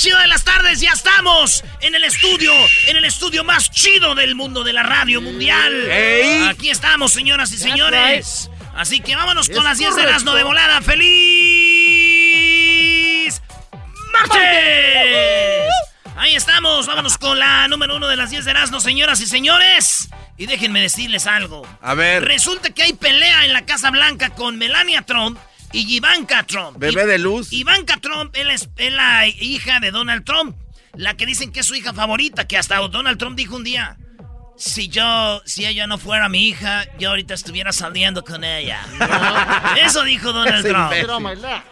Chido de las tardes, ya estamos en el estudio, en el estudio más chido del mundo de la radio mundial. Aquí estamos, señoras y señores. Así que vámonos con las 10 de Erasmo de volada. ¡Feliz martes! Ahí estamos, vámonos con la número uno de las 10 de Erasmo, señoras y señores. Y déjenme decirles algo. A ver, Resulta que hay pelea en la Casa Blanca con Melania Trump y Ivanka Trump. bebé de luz. Ivanka Trump él es, es la hija de Donald Trump. La que dicen que es su hija favorita, que hasta Donald Trump dijo un día. Si yo, si ella no fuera mi hija, yo ahorita estuviera saliendo con ella. Eso dijo Donald Trump. imbécil.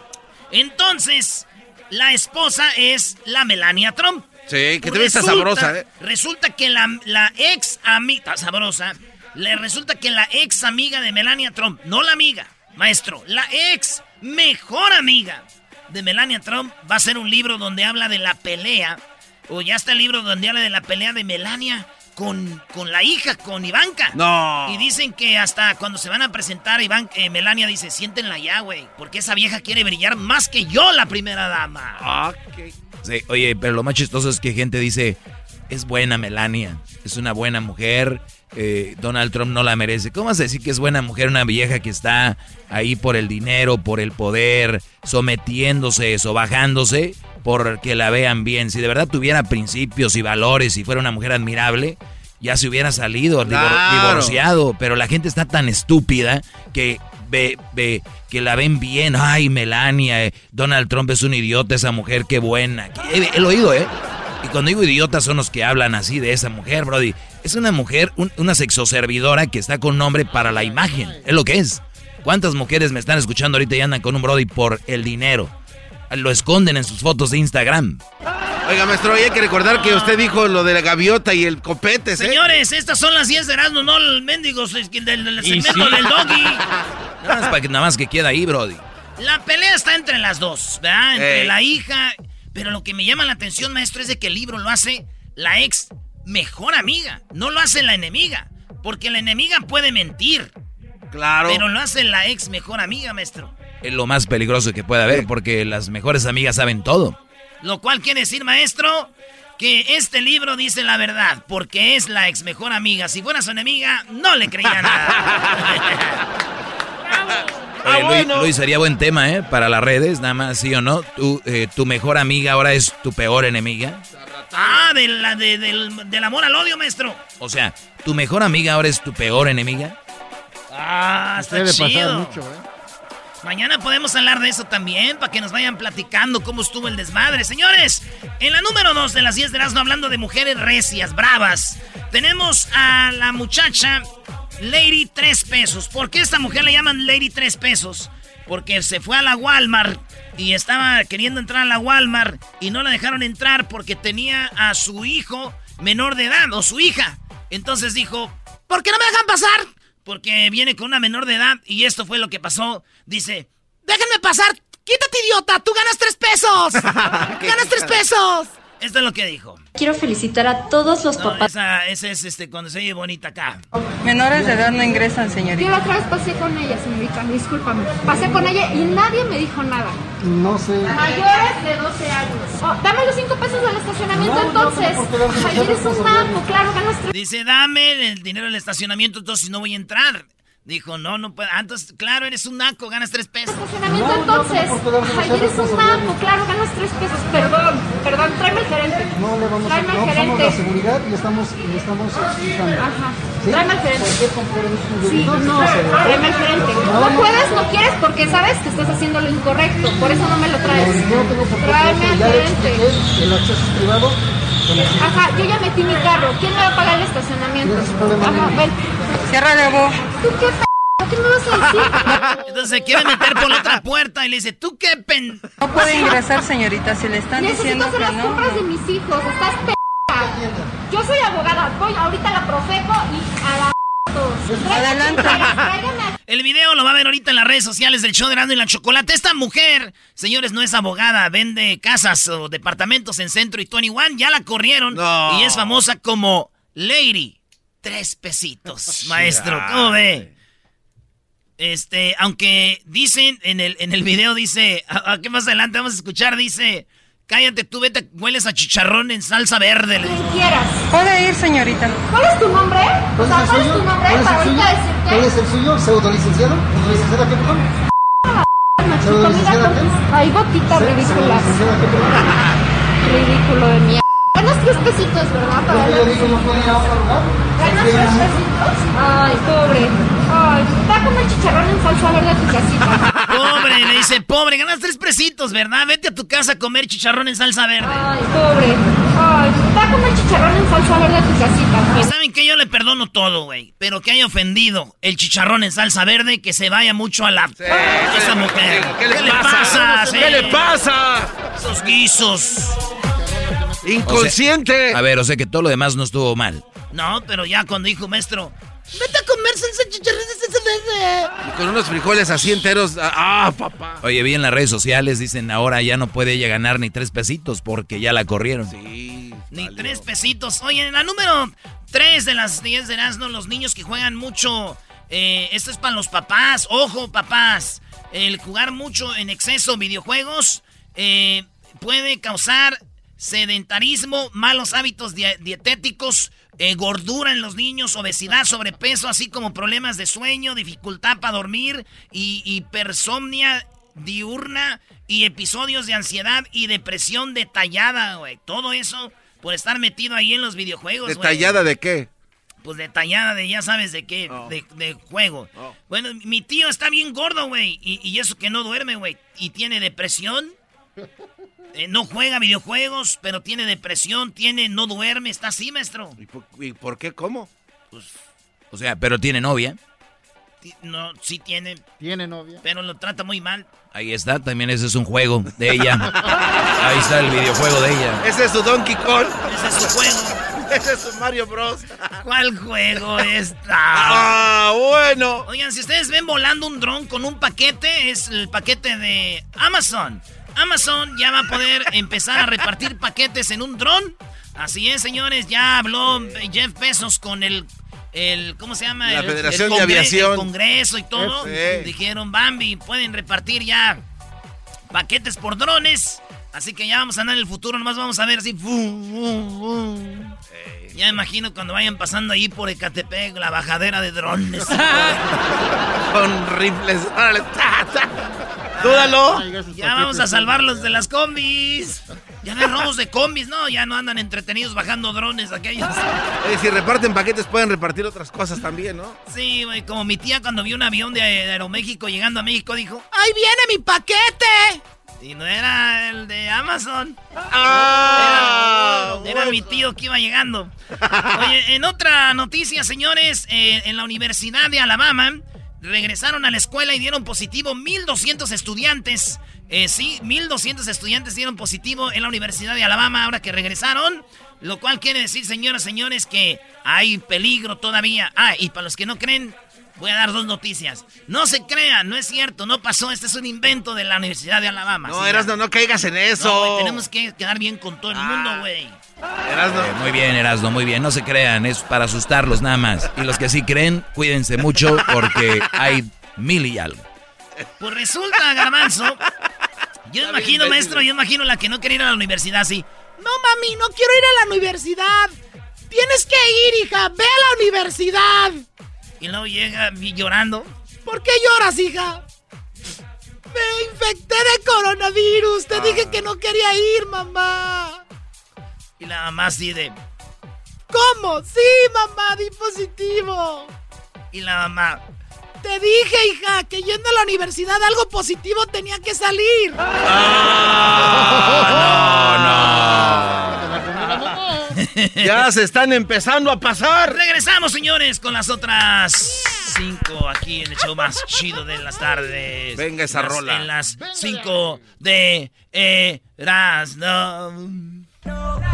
Entonces, la esposa es la Melania Trump. Sí, que te ves sabrosa, ¿eh? Resulta que la, la ex amiga, sabrosa, le resulta que la ex amiga de Melania Trump, no la amiga, maestro, la ex mejor amiga de Melania Trump va a ser un libro donde habla de la pelea, o ya está el libro donde habla de la pelea de Melania con, con la hija, con Ivanka. No. Y dicen que hasta cuando se van a presentar, Iván, eh, Melania dice, siéntenla ya, güey, porque esa vieja quiere brillar más que yo, la primera dama. Ah, qué- Sí, oye, pero lo más chistoso es que gente dice, es buena Melania, es una buena mujer, eh, Donald Trump no la merece. ¿Cómo vas a decir que es buena mujer una vieja que está ahí por el dinero, por el poder, sometiéndose, sobajándose, porque la vean bien? Si de verdad tuviera principios y valores y fuera una mujer admirable, ya se hubiera salido, Claro. divorciado, pero la gente está tan estúpida que ve, que la ven bien. Ay, Melania, eh, Donald Trump es un idiota, esa mujer, qué buena. He, he oído, ¿eh? Y cuando digo idiotas son los que hablan así de esa mujer, Brody. Es una mujer, un- una sexoservidora que está con nombre para la imagen. Es lo que es. ¿Cuántas mujeres me están escuchando ahorita y andan con un Brody por el dinero? Lo esconden en sus fotos de Instagram. Oiga, maestro, hay que recordar que usted dijo lo de la gaviota y el copete, ¿eh? Señores, estas son las 10 de Erasmo, no el mendigo del, del segmento sí. del doggy. Nada más, para que, nada más que queda ahí, Brody. La pelea está entre las dos, ¿verdad? Entre Ey. la hija. Pero lo que me llama la atención, maestro, es de que el libro lo hace la ex mejor amiga. No lo hace la enemiga. Porque la enemiga puede mentir. Claro. Pero lo hace la ex mejor amiga, maestro. Es lo más peligroso que puede haber porque las mejores amigas saben todo. Lo cual quiere decir, maestro, que este libro dice la verdad. Porque es la ex mejor amiga. Si fuera su enemiga, no le creía nada. Oye, Luis, Luis, sería buen tema, ¿eh? Para las redes, nada más, sí o no. Tu, eh, tu mejor amiga ahora es tu peor enemiga. Ah, de la, de- del, del amor al odio, maestro. O sea, tu mejor amiga ahora es tu peor enemiga. Ah, está Debe pasar chido. mucho, ¿eh? Mañana podemos hablar de eso también, para que nos vayan platicando cómo estuvo el desmadre. Señores, en la número 2 de las 10 de Erasmo, hablando de mujeres recias, bravas, tenemos a la muchacha Lady 3 pesos. ¿Por qué esta mujer le llaman Lady 3 pesos? Porque se fue a la Walmart y estaba queriendo entrar a la Walmart y no la dejaron entrar porque tenía a su hijo menor de edad o su hija. Entonces dijo, ¿por qué no me dejan pasar? Porque viene con una menor de edad y esto fue lo que pasó. Dice, déjenme pasar, quítate idiota, tú ganas tres pesos. ganas tres pesos. Esto es lo que dijo. Quiero felicitar a todos los No, papás. esa, esa es este, cuando se oye bonita acá. Menores de edad no ingresan, Yo señorita. la otra vez pasé con ella, señorita, discúlpame. Pasé con ella y nadie me dijo nada. No sé. Mayores de 12 años. Oh, dame los 5 pesos del estacionamiento entonces. Ay, eres un naco, claro, ganas Dice, dame el dinero del estacionamiento, entonces no voy a entrar. Dijo, no, no puedo. Ah, Entonces, claro, eres un naco, ganas tres pesos. estacionamiento entonces. Ay, eres un naco, claro, ganas 3 pesos. Perdón, perdón, tráeme al gerente. No le vamos a Tráeme al no somos la gerente. seguridad y estamos, y estamos explicando. Ajá. ¿Sí? Tráeme al gerente. Sí, no, tráeme al gerente. No puedes, no quieres porque sabes que estás haciendo lo incorrecto. Por eso no me lo traes. No tengo por qué Tráeme al gerente. el acceso es privado. El- Ajá, yo ya metí mi carro. ¿Quién me va a pagar estacionamiento. ¿Tienes problema? Ajá, ven. Ciérrale vos. ¿Tú qué p ¿Qué me vas a decir? Entonces se quiere meter por la otra puerta y le dice, ¿tú qué pen...? No puede ingresar, señorita. Si le están Necesito diciendo hacer que las no. compras de mis hijos. Estás p Yo soy abogada. Voy ahorita a la Profeco y a la. Adelante. El video lo va a ver ahorita en las redes sociales del show de Erasmo y la Chocolate. Esta mujer, señores, no es abogada, vende casas o departamentos en Centro y 21. Ya la corrieron No. y es famosa como Lady. Tres pesitos, maestro. ¿Cómo ve? Este, aunque dicen en el, en el video, dice, a- a- ¿qué más adelante vamos a escuchar? Dice, cállate tú, vete, hueles a chicharrón en salsa verde. quien quieras. Puede ir, señorita. ¿Cuál es tu nombre? O ¿Cuál sea, es el ¿cuál es suyo? tu nombre ¿Cuál es para el suyo? ¿Cuál es el suyo? ¿Pseudolicenciado? ¿Pseudolicenciada qué, perdón? Machito, mira ¿Licenciada con qué? Ay, botitas ridículas. ¿Pseudolicenciada qué, perdón? Ridículo de mierda. Ganas tres pesitos, ¿verdad? Para Yo digo, no puede ir a otro lugar. ¿Ganas tres pesitos? Ay, pobre. Ay, va a comer chicharrón en salsa verde a tu casita. Pobre, le dice, pobre, ganas tres pesitos, ¿verdad? Vete a tu casa a comer chicharrón en salsa verde. Ay, pobre. Ay, va a comer chicharrón en salsa verde a tu Y casita. saben que yo le perdono todo, güey. Pero que haya ofendido el chicharrón en salsa verde, que se vaya mucho a la. esa mujer. ¿Qué le pasa? ¿Qué sí? le pasa? Esos guisos. Inconsciente. A ver, o sea que todo lo demás no estuvo mal. No, pero ya cuando dijo maestro, vete a comer salsa chicharrón con unos frijoles así enteros. Ah, papá. Oye, vi en las redes sociales, dicen ahora ya no puede ella ganar ni tres pesitos porque ya la corrieron. Sí. Ni valió. tres pesitos. Oye, en la número tres de las 10 de Erasmo, los niños que juegan mucho. eh, esto es para los papás. Ojo, papás. El jugar mucho en exceso videojuegos eh, puede causar sedentarismo, malos hábitos die- dietéticos, eh, gordura en los niños, obesidad, sobrepeso, así como problemas de sueño, dificultad para dormir y hipersomnia diurna y episodios de ansiedad y depresión detallada, güey. Todo eso por estar metido ahí en los videojuegos. ¿Detallada de qué? Pues detallada de ya sabes de qué, Oh. de, de juego. Oh. Bueno, mi tío está bien gordo, güey. Y, y eso que no duerme, güey. Y tiene depresión. Eh, no juega videojuegos, pero tiene depresión, tiene, no duerme, está así, maestro. ¿Y por, y por qué? ¿Cómo? O sea, pero tiene novia. No, sí tiene, ¿Tiene novia? pero lo trata muy mal. Ahí está, también ese es un juego de ella. Ahí está el videojuego de ella. Ese es su Donkey Kong. Ese es su juego. Ese es su Mario Bros. ¿Cuál juego está? Ah, bueno. Oigan, si ustedes ven volando un dron con un paquete, es el paquete de Amazon. Amazon ya va a poder empezar a repartir paquetes en un dron. Así es, señores, ya habló Jeff Bezos con el, el ¿cómo se llama? La El- Federación el de Aviación. El Congreso y todo. Dijeron, Bambi, pueden repartir ya paquetes por drones. Así que ya vamos a andar en el futuro, nomás vamos a ver así. ¡fum, fum, fum! Ya me imagino cuando vayan pasando ahí por Ecatepec, la bajadera de drones. Con rifles. Dúdalo. Ya vamos a salvarlos de las combis. Ya no hay robos de combis, no, ya no andan entretenidos bajando drones aquellos. Eh, si reparten paquetes pueden repartir otras cosas también, ¿no? Sí, güey, como mi tía cuando vio un avión de, de Aeroméxico llegando a México dijo, ¡ahí viene mi paquete! Y no era el de Amazon. Ah, Era mi tío que iba llegando. Oye, en otra noticia, señores, eh, en la Universidad de Alabama regresaron a la escuela y dieron positivo 1.200 estudiantes. Eh, sí, 1.200 estudiantes dieron positivo en la Universidad de Alabama ahora que regresaron. Lo cual quiere decir, señoras, señores, que hay peligro todavía. Ah, y para los que no creen, voy a dar dos noticias. No se crean, no es cierto, no pasó. Este es un invento de la Universidad de Alabama. No, Sí, Erasno, no caigas en eso. no, tenemos que quedar bien con todo el mundo, güey. Erasno. Eh, muy bien, Erasno, muy bien. No se crean, es para asustarlos nada más. Y los que sí creen, cuídense mucho porque hay mil y algo. Pues resulta, Garbanzo. Yo imagino, imbécil. maestro, yo imagino la que no quiere ir a la universidad así. No, mami, no quiero ir a la universidad. Tienes que ir, hija. Ve a la universidad. Y luego llega vi- llorando. ¿Por qué lloras, hija? Me infecté de coronavirus. Te dije que no quería ir, mamá. Y la mamá así de... ¿Cómo? Sí, mamá, di positivo. Y la mamá... Te dije, hija, que yendo a la universidad algo positivo tenía que salir. Ah, no, no. Ya se están empezando a pasar. Regresamos, señores, con las otras cinco aquí en el show más chido de las tardes. Venga esa Las- rola. En las cinco de Erasmo. La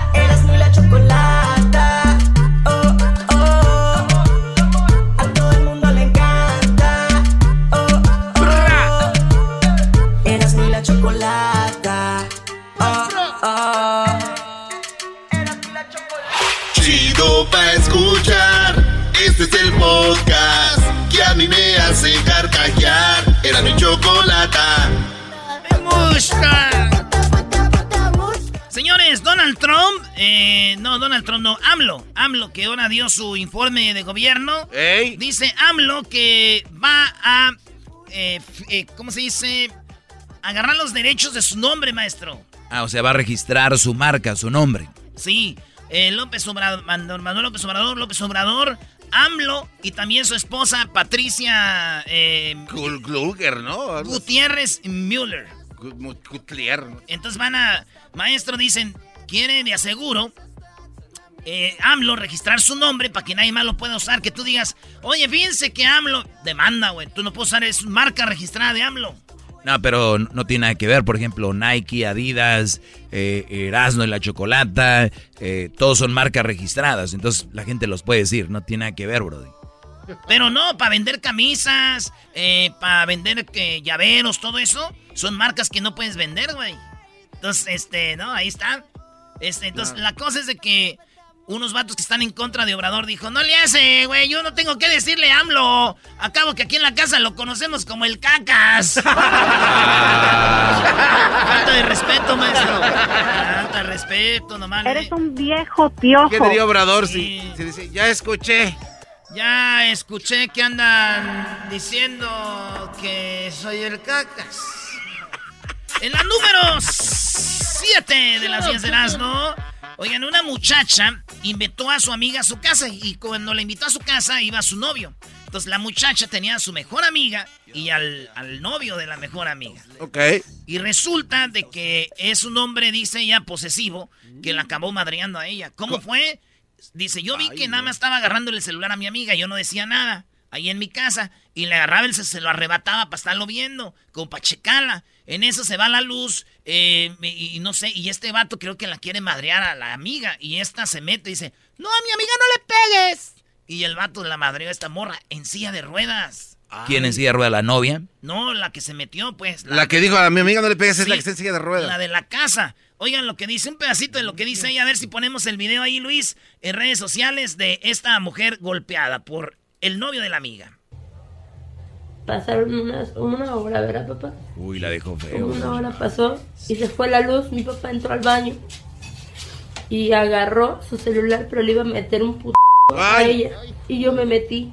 chocolata. Oh, oh. A todo el mundo le encanta. Oh, oh. Erasmo y la chocolata. Oh, oh. Chido pa' escuchar. Este es el podcast que a mí me hace carcajear. Era mi chocolata. Me gusta. Señores, Donald Trump, eh, no, Donald Trump, no, AMLO, AMLO que ahora dio su informe de gobierno, dice AMLO que va a, eh, eh, ¿cómo se dice? Agarrar los derechos de su nombre, maestro. Ah, o sea, va a registrar su marca, su nombre. Sí, eh, López Obrador, Manuel López Obrador, López Obrador, AMLO y también su esposa Patricia eh, Kluger, ¿no? Gutiérrez Müller. Gut- mu- Gutlier, ¿no? Entonces van a, maestro, dicen, quiere de aseguro eh, AMLO registrar su nombre para que nadie más lo pueda usar. Que tú digas, oye, fíjense que AMLO demanda, güey. Tú no puedes usar, es marca registrada de AMLO. No, pero no tiene nada que ver. Por ejemplo, Nike, Adidas, eh, Erasmo y la Chocolata, eh, todos son marcas registradas. Entonces la gente los puede decir. No tiene nada que ver, Brody. Pero no, para vender camisas, eh, para vender eh, llaveros, todo eso, son marcas que no puedes vender, güey. Entonces, este, no, ahí está. Este, entonces, la cosa es de que unos vatos que están en contra de Obrador dijo, no le hace, güey, yo no tengo que decirle AMLO. Acabo que aquí en la casa lo conocemos como el cacas. Falta de respeto, maestro. Falta de respeto, nomás. Eres un viejo piojo. ¿Qué diría Obrador Sí. si, si dice, ya escuché? Ya escuché que andan diciendo que soy el cacas. En la número 7 de las 10 de Erasmo, oigan, una muchacha invitó a su amiga a su casa y cuando la invitó a su casa iba su novio. Entonces la muchacha tenía a su mejor amiga y al, al novio de la mejor amiga. Ok. Y resulta de que es un hombre, dice ella, posesivo, que la acabó madreando a ella. ¿Cómo fue? Dice, yo vi que nada más estaba agarrándole el celular a mi amiga, yo no decía nada, ahí en mi casa, y le agarraba el ce- se lo arrebataba para estarlo viendo, como para checarla. En eso se va la luz, eh, y, y no sé, y este vato creo que la quiere madrear a la amiga, y esta se mete y dice, no, a mi amiga no le pegues. Y el vato la madreó a esta morra en silla de ruedas. ¿Quién en silla de rueda? ¿La novia? No, la que se metió, pues. La que dijo a mi amiga no le pegues es la que está en silla de ruedas. La de la casa. Oigan lo que dice, un pedacito de lo que dice ella. A ver si ponemos el video ahí, Luis, en redes sociales de esta mujer golpeada por el novio de la amiga. Pasaron unas, una hora, ¿verdad, papá? Uy, la dejó feo. una hora pasó y se fue la luz. Mi papá entró al baño y agarró su celular, pero le iba a meter un puto a ella. Y yo me metí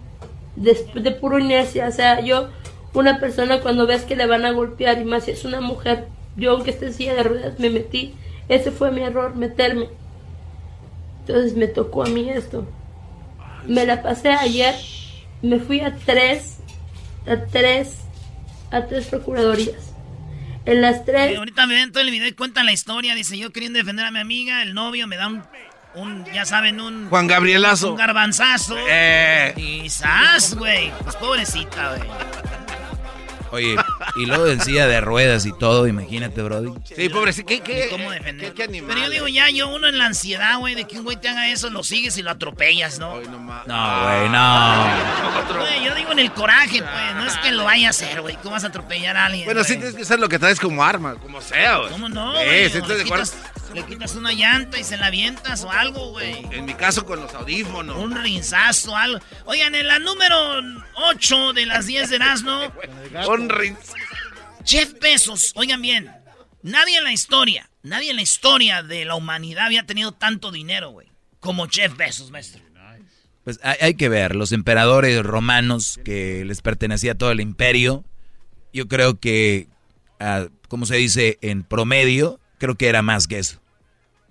después de puro inercia. O sea, yo, una persona cuando ves que le van a golpear y más si es una mujer, yo aunque esté en silla de ruedas, me metí. Ese fue mi error, meterme. Entonces me tocó a mí esto. Me la pasé ayer, me fui a tres, a tres, a tres procuradurías. En las Eh, tres, ahorita me ven todo el video y cuentan la historia. Dice, yo queriendo defender a mi amiga, el novio me da un, un ya saben, un... Juan Gabrielazo. Un garbanzazo. Eh. Y ¡zas, güey! Pues pobrecita, güey. Oye, y luego en silla de ruedas y todo, imagínate, Brody. Sí, pobrecito. ¿Qué, qué, cómo defender. qué- qué animal? Pero yo digo, ya, yo uno en la ansiedad, güey, de que un güey te haga eso, lo sigues y lo atropellas, ¿no? Ay, no güey, no. Güey, yo digo en el coraje, pues, no es que lo vaya a hacer, güey. ¿Cómo vas a atropellar a alguien? Bueno, sí güey? tienes que usar lo que traes como arma, como sea, güey. ¿Cómo no, Eh, sí, estoy de le, quitas, una llanta y se la avientas o algo, güey. En mi caso, con los audífonos. Un rinzazo, algo. Oigan, en la número 8 de las 10 de Erasmo, Un rin- Jeff Bezos, oigan bien, nadie en la historia, nadie en la historia de la humanidad había tenido tanto dinero, güey, como Jeff Bezos, maestro. Pues hay, hay que ver, los emperadores romanos que les pertenecía todo el imperio, yo creo que, ah, como se dice, en promedio, creo que era más que eso.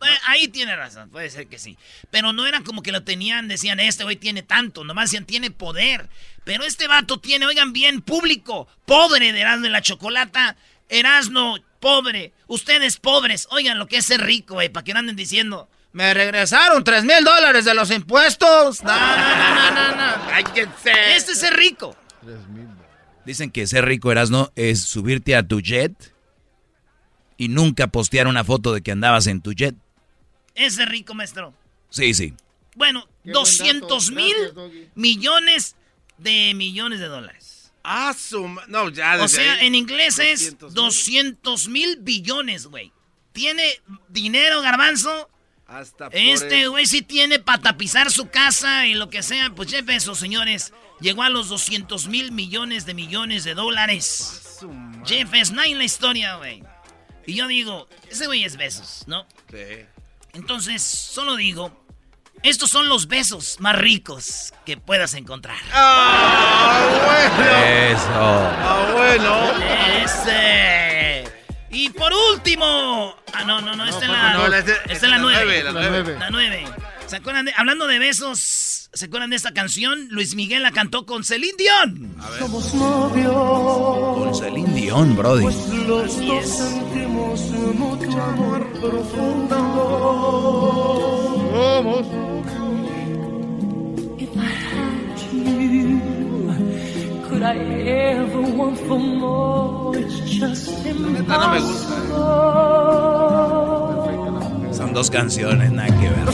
Bueno, ahí tiene razón, puede ser que sí. Pero no era como que lo tenían, decían, este güey tiene tanto, nomás decían, tiene poder. Pero este vato tiene, oigan bien, público, pobre de Erasmo de la Chocolata, Erasmo, pobre, ustedes pobres, oigan lo que es ser rico, güey, para que no anden diciendo, Me regresaron tres mil dólares de los impuestos. No, no, no, no, no. no. Cállense. Este es ser rico. Dicen que ser rico, Erasno, es subirte a tu jet y nunca postear una foto de que andabas en tu jet. Ese rico, maestro. Sí, sí. Bueno, Qué buen 200 dato. mil Gracias, millones de millones de dólares. Ah, su ma- No, ya O sea, ahí. en inglés es 200,000. 200 mil billones, güey. Tiene dinero, garbanzo. Hasta por Este güey sí tiene para tapizar su casa y lo que sea. Pues Jeff Bezos, señores, llegó a los 200 mil millones de millones de dólares. Jeff Bezos, nadie en la historia, güey. Y yo digo, ese güey es Besos, ¿no? Sí. Entonces, solo digo, estos son los besos más ricos que puedas encontrar. Ah, bueno. Eso. Ah, bueno. Ese. Y por último. Ah, no, no, no, esta es la. no, la- esta es la nueve. la La nueve. nueve. La nueve. ¿Se acuerdan de, hablando de besos, ¿se acuerdan de esta canción? Luis Miguel la cantó con Celine Dion. Con Celine Dion, Brody. Así es. Could I ever want for more? It's just neta no me gusta, impossible. Son dos canciones, nada que ver.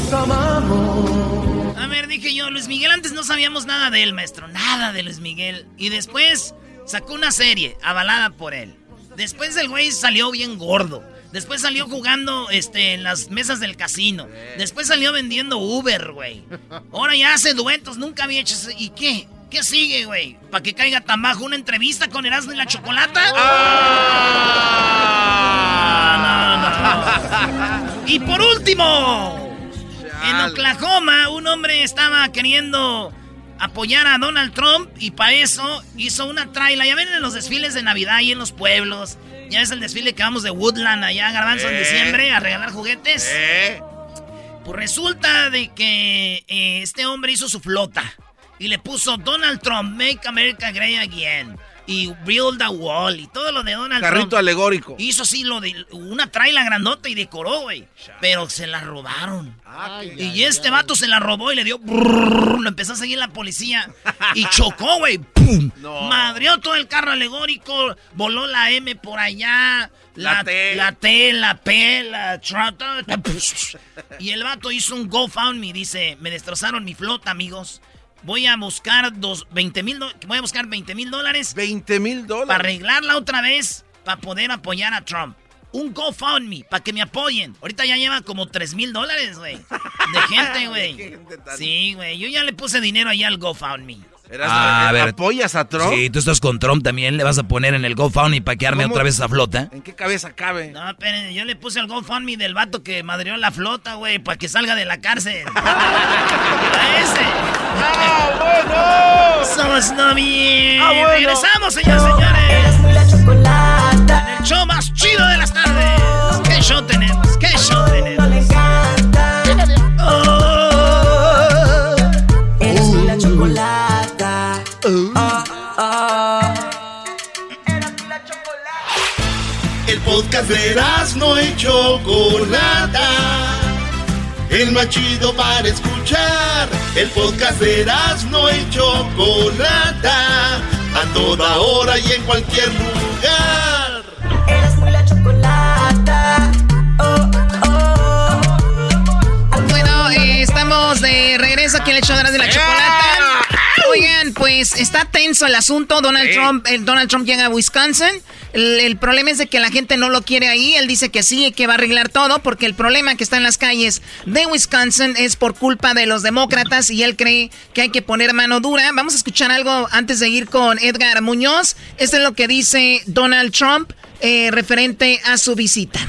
A ver, dije yo, Luis Miguel, antes no sabíamos nada de él, maestro. Nada de Luis Miguel. Y después sacó una serie avalada por él. Después el güey salió bien gordo. Después salió jugando este, en las mesas del casino. Después salió vendiendo Uber, güey. Ahora ya hace duetos, nunca había hecho eso. ¿Y qué? ¿Qué sigue, güey? ¿Para que caiga tan bajo? ¿Una entrevista con Erasmo y la Chocolata? Ah, no, no, no. Y por último, en. Oklahoma, un hombre estaba queriendo apoyar a Donald Trump y para eso hizo una traila. Ya ven en los desfiles de Navidad y en los pueblos. Ya ves el desfile que vamos de Woodland allá, Garbanzo, en Eh. diciembre a regalar juguetes. ¿Eh? Pues resulta de que eh, este hombre hizo su flota y le puso Donald Trump, Make America Great Again y Build a Wall y todo lo de Donald Carrito Trump. alegórico. Hizo así lo de una traila grandota y decoró, güey. Pero se la robaron. Ay, Y ay, este ay. vato se la robó y le dio. brrr, lo empezó a seguir la policía. Y chocó, güey. ¡Pum! No. Madrió todo el carro alegórico. Voló la M por allá. La T. La T, la P, la Y el vato hizo un GoFundMe. Dice: Me destrozaron mi flota, amigos. Voy a buscar dos, 20 mil voy a buscar 20 mil dólares 20 mil para dólares. arreglarla otra vez, para poder apoyar a Trump. Un GoFundMe, para que me apoyen. Ahorita ya lleva como 3 mil dólares, güey. De gente, güey. ¿Qué gente tan- Sí, güey. Yo ya le puse dinero allá al GoFundMe. Eras- Ah, a ver. ¿Apoyas a Trump? Sí, tú estás con Trump también, le vas a poner en el GoFundMe para que arme ¿Cómo? otra vez esa flota. ¿En qué cabeza cabe? No, espérenme, yo le puse al GoFundMe del vato que madrió la flota, güey, para que salga de la cárcel. a ese. ¡Ah, bueno! Somos noviembre. Ah, bueno. Regresamos, señores, señores. Erasmo y la chocolata. El show más chido de las tardes. ¿Qué show tenemos? Podcast de Erasmo y Chocolata. El más chido para escuchar. El podcast de Erasmo y Chocolata. A toda hora y en cualquier lugar. Erasmo y la chocolata. Oh, oh. Bueno, eh, estamos de regreso aquí en el show de Erasmo y la Chocolata. Oigan, pues está tenso el asunto. Donald Sí. Trump, el Donald Trump llega a Wisconsin. El, problema es de que la gente no lo quiere ahí. Él dice que sí, que va a arreglar todo, porque el problema que está en las calles de Wisconsin es por culpa de los demócratas y él cree que hay que poner mano dura. Vamos a escuchar algo antes de ir con Edgar Muñoz. Esto es lo que dice Donald Trump eh, referente a su visita.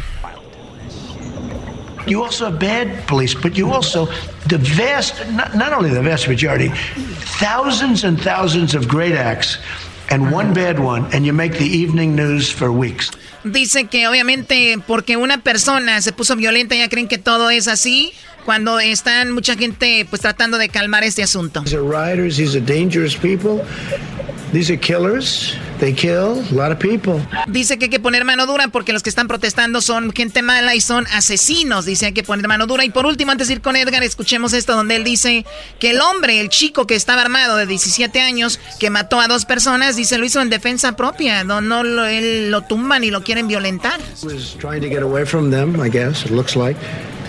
You also have bad police, but you also, the vast, not, not only the vast majority, thousands and thousands of great acts and one bad one, and you make the evening news for weeks. Dice que obviamente porque una persona se puso violenta ya creen que todo es así cuando están mucha gente pues tratando de calmar este asunto. These are rioters, these are dangerous people, these are killers, They kill a lot of people. Dice que hay que poner mano dura porque los que están protestando son gente mala y son asesinos. Dice hay que poner mano dura. Y por último, antes de ir con Edgar, escuchemos esto donde él dice que el hombre, el chico que estaba armado de 17 años, que mató a dos personas, dice lo hizo en defensa propia. No, no lo, él lo tumban y lo quieren violentar. was trying to get away from them, I guess, it looks like.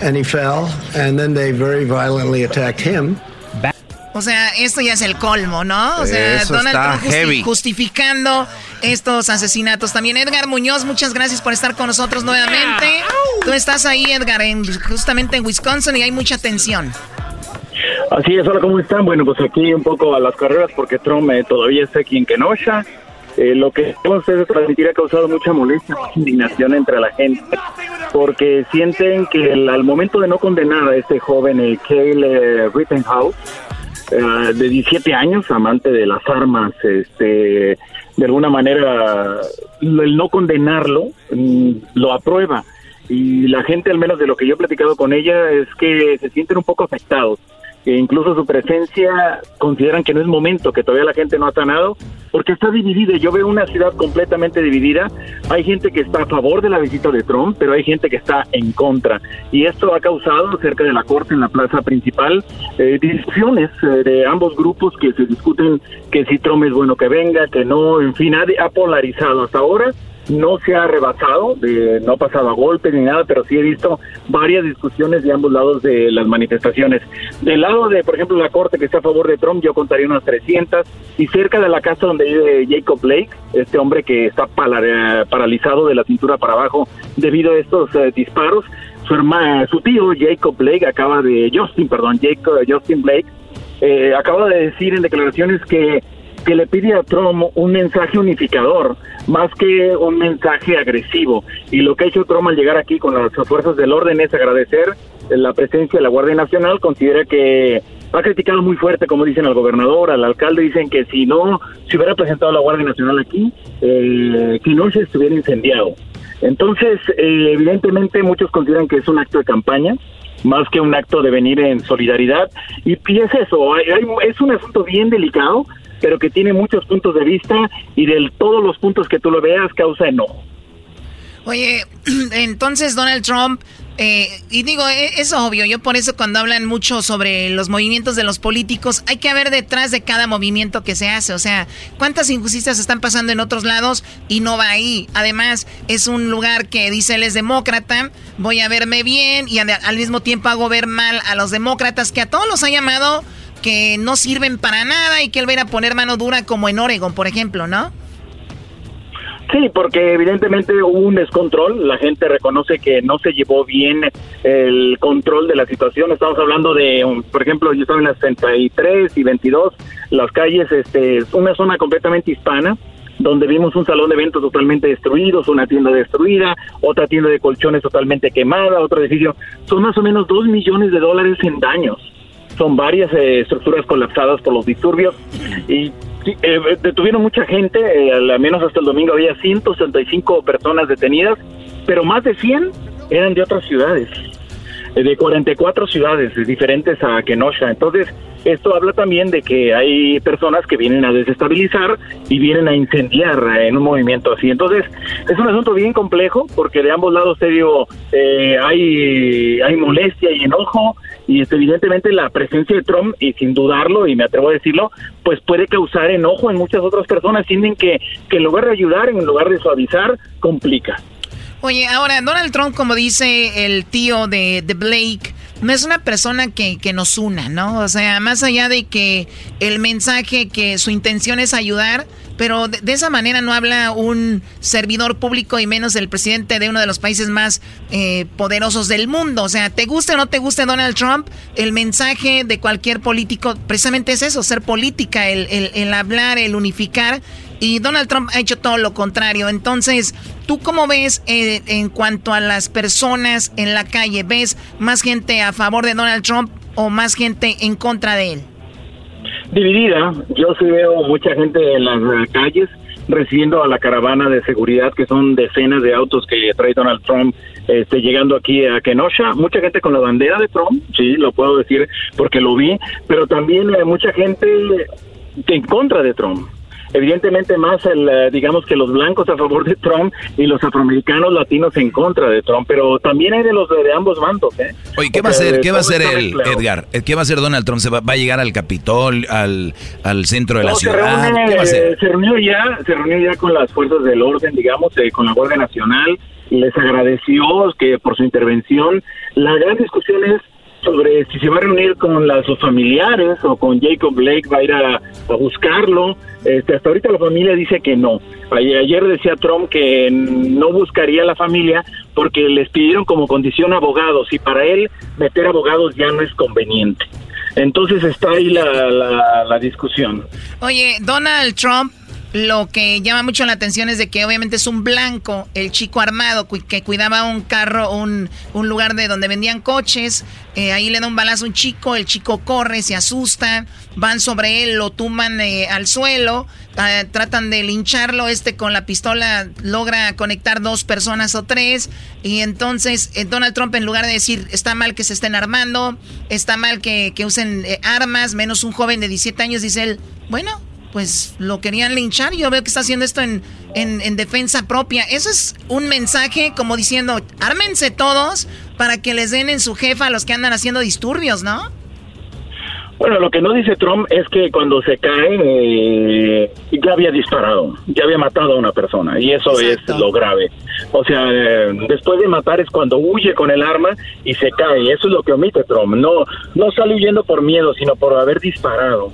And he fell, and then they very violently attacked him. O sea, esto ya es el colmo, ¿no? O sea, Eso Donald está Trump justi- heavy. justificando estos asesinatos. También Edgar Muñoz, muchas gracias por estar con nosotros nuevamente. Tú estás ahí, Edgar, en, justamente en Wisconsin y hay mucha tensión. Así es, hola, ¿cómo están? Bueno, pues aquí un poco a las carreras porque Trump eh, todavía está aquí en Kenosha. Eh, lo que queremos es transmitir ha causado mucha molestia, mucha indignación entre la gente porque sienten que el- al momento de no condenar a este joven, eh, Rittenhouse, eh, de 17 años, amante de las armas, este, de alguna manera el no condenarlo mm, lo aprueba. Y la gente, al menos de lo que yo he platicado con ella, es que se sienten un poco afectados. E incluso su presencia consideran que no es momento, que todavía la gente no ha sanado, porque está dividida. Yo veo una ciudad completamente dividida. Hay gente que está a favor de la visita de Trump, pero hay gente que está en contra. Y esto ha causado cerca de la corte, en la plaza principal, eh, discusiones eh, de ambos grupos que se discuten que si Trump es bueno que venga, que no, en fin, ha, ha polarizado hasta ahora no se ha rebasado, de- no ha pasado a golpes ni nada, pero sí he visto varias discusiones de ambos lados de las manifestaciones. Del lado de, por ejemplo, la corte que está a favor de Trump, yo contaría unas 300, y cerca de la casa donde vive Jacob Blake, este hombre que está pala- paralizado de la cintura para abajo debido a estos eh, disparos, su hermano, su tío Jacob Blake acaba de, Justin, perdón, Jacob, Justin Blake, eh, acaba de decir en declaraciones que, que le pide a Trump un mensaje unificador, más que un mensaje agresivo. Y lo que ha hecho Trump al llegar aquí con las fuerzas del orden es agradecer la presencia de la Guardia Nacional, considera que ha criticado muy fuerte, como dicen al gobernador, al alcalde, dicen que si no se hubiera presentado la Guardia Nacional aquí, eh, que no se estuviera incendiado. Entonces, eh, evidentemente muchos consideran que es un acto de campaña, más que un acto de venir en solidaridad. Y, es eso, hay- es un asunto bien delicado, pero que tiene muchos puntos de vista y de todos los puntos que tú lo veas causa enojo. Oye, entonces Donald Trump, eh, y digo, e- es obvio, yo por eso cuando hablan mucho sobre los movimientos de los políticos, hay que ver detrás de cada movimiento que se hace, o sea, cuántas injusticias están pasando en otros lados y no va ahí. Además, es un lugar que dice él es demócrata, voy a verme bien y al, al mismo tiempo hago ver mal a los demócratas que a todos los ha llamado que no sirven para nada y que él va a ir a poner mano dura como en Oregon, por ejemplo, ¿no? Sí, porque evidentemente hubo un descontrol, la gente reconoce que no se llevó bien el control de la situación, estamos hablando de, por ejemplo, yo estaba en las 33 y 22, las calles, este, una zona completamente hispana, donde vimos un salón de eventos totalmente destruido, una tienda destruida, otra tienda de colchones totalmente quemada, otro edificio, son más o menos dos millones de dólares en daños son varias eh, estructuras colapsadas por los disturbios y eh, detuvieron mucha gente, eh, al menos hasta el domingo había 165 personas detenidas, pero más de 100 eran de otras ciudades, de 44 ciudades eh, diferentes a Kenosha. Entonces, esto habla también de que hay personas que vienen a desestabilizar y vienen a incendiar eh, en un movimiento así. Entonces, es un asunto bien complejo porque de ambos lados, te digo, eh, hay, hay molestia y enojo y este, evidentemente la presencia de Trump, y sin dudarlo, y me atrevo a decirlo, pues puede causar enojo en muchas otras personas. Sienten que, que en lugar de ayudar, en lugar de suavizar, complica. Oye, ahora Donald Trump, como dice el tío de, Blake, no es una persona que, que nos una, ¿no? O sea, más allá de que el mensaje, que su intención es ayudar, pero de, de esa manera no habla un servidor público y menos el presidente de uno de los países más eh, poderosos del mundo. O sea, te guste o no te guste Donald Trump, el mensaje de cualquier político precisamente es eso, ser política, el, el, el hablar, el unificar. Y Donald Trump ha hecho todo lo contrario. Entonces, ¿tú cómo ves eh, en cuanto a las personas en la calle? ¿Ves más gente a favor de Donald Trump o más gente en contra de él? Dividida, yo sí veo mucha gente en las eh, calles recibiendo a la caravana de seguridad, que son decenas de autos que trae Donald Trump este, llegando aquí a Kenosha. Mucha gente con la bandera de Trump, sí, lo puedo decir porque lo vi, pero también eh, mucha gente en contra de Trump. Evidentemente más, el, eh, digamos que los blancos a favor de Trump y los afroamericanos latinos en contra de Trump, pero también hay de los de, ambos bandos. ¿eh? Oye, ¿qué va a hacer, qué va a hacer el Edgar? ¿Qué va a hacer Donald Trump? ¿Se va, a llegar al Capitol, al, al centro de la ciudad? Se, ¿Qué va a hacer? se reunió ya, se reunió ya con las fuerzas del orden, digamos, eh, con la Guardia Nacional, les agradeció que por su intervención. La gran discusión es sobre si se va a reunir con las, sus familiares o con Jacob Blake, va a ir a, buscarlo. Este, hasta ahorita la familia dice que no. Ayer decía Trump que no buscaría a la familia porque les pidieron como condición abogados y para él meter abogados ya no es conveniente. Entonces está ahí la, la discusión. Oye, Donald Trump lo que llama mucho la atención es de que obviamente es un blanco, el chico armado que cuidaba un carro, un, un lugar de donde vendían coches. Eh, ahí le da un balazo a un chico, el chico corre, se asusta, van sobre él, lo tuman eh, al suelo, ah, tratan de lincharlo. Este con la pistola logra conectar dos personas o tres. Y entonces eh, Donald Trump, en lugar de decir está mal que se estén armando, está mal que, que usen armas, menos un joven de 17 años, dice él, bueno, pues lo querían linchar. Yo veo que está haciendo esto en, en, defensa propia. Eso es un mensaje como diciendo, ármense todos para que les den en su jefa a los que andan haciendo disturbios, ¿no? Bueno, lo que no dice Trump es que cuando se cae eh, ya había disparado, ya había matado a una persona y eso es lo grave. O sea, eh, después de matar es cuando huye con el arma y se cae. Eso es lo que omite Trump. No, no sale huyendo por miedo, sino por haber disparado.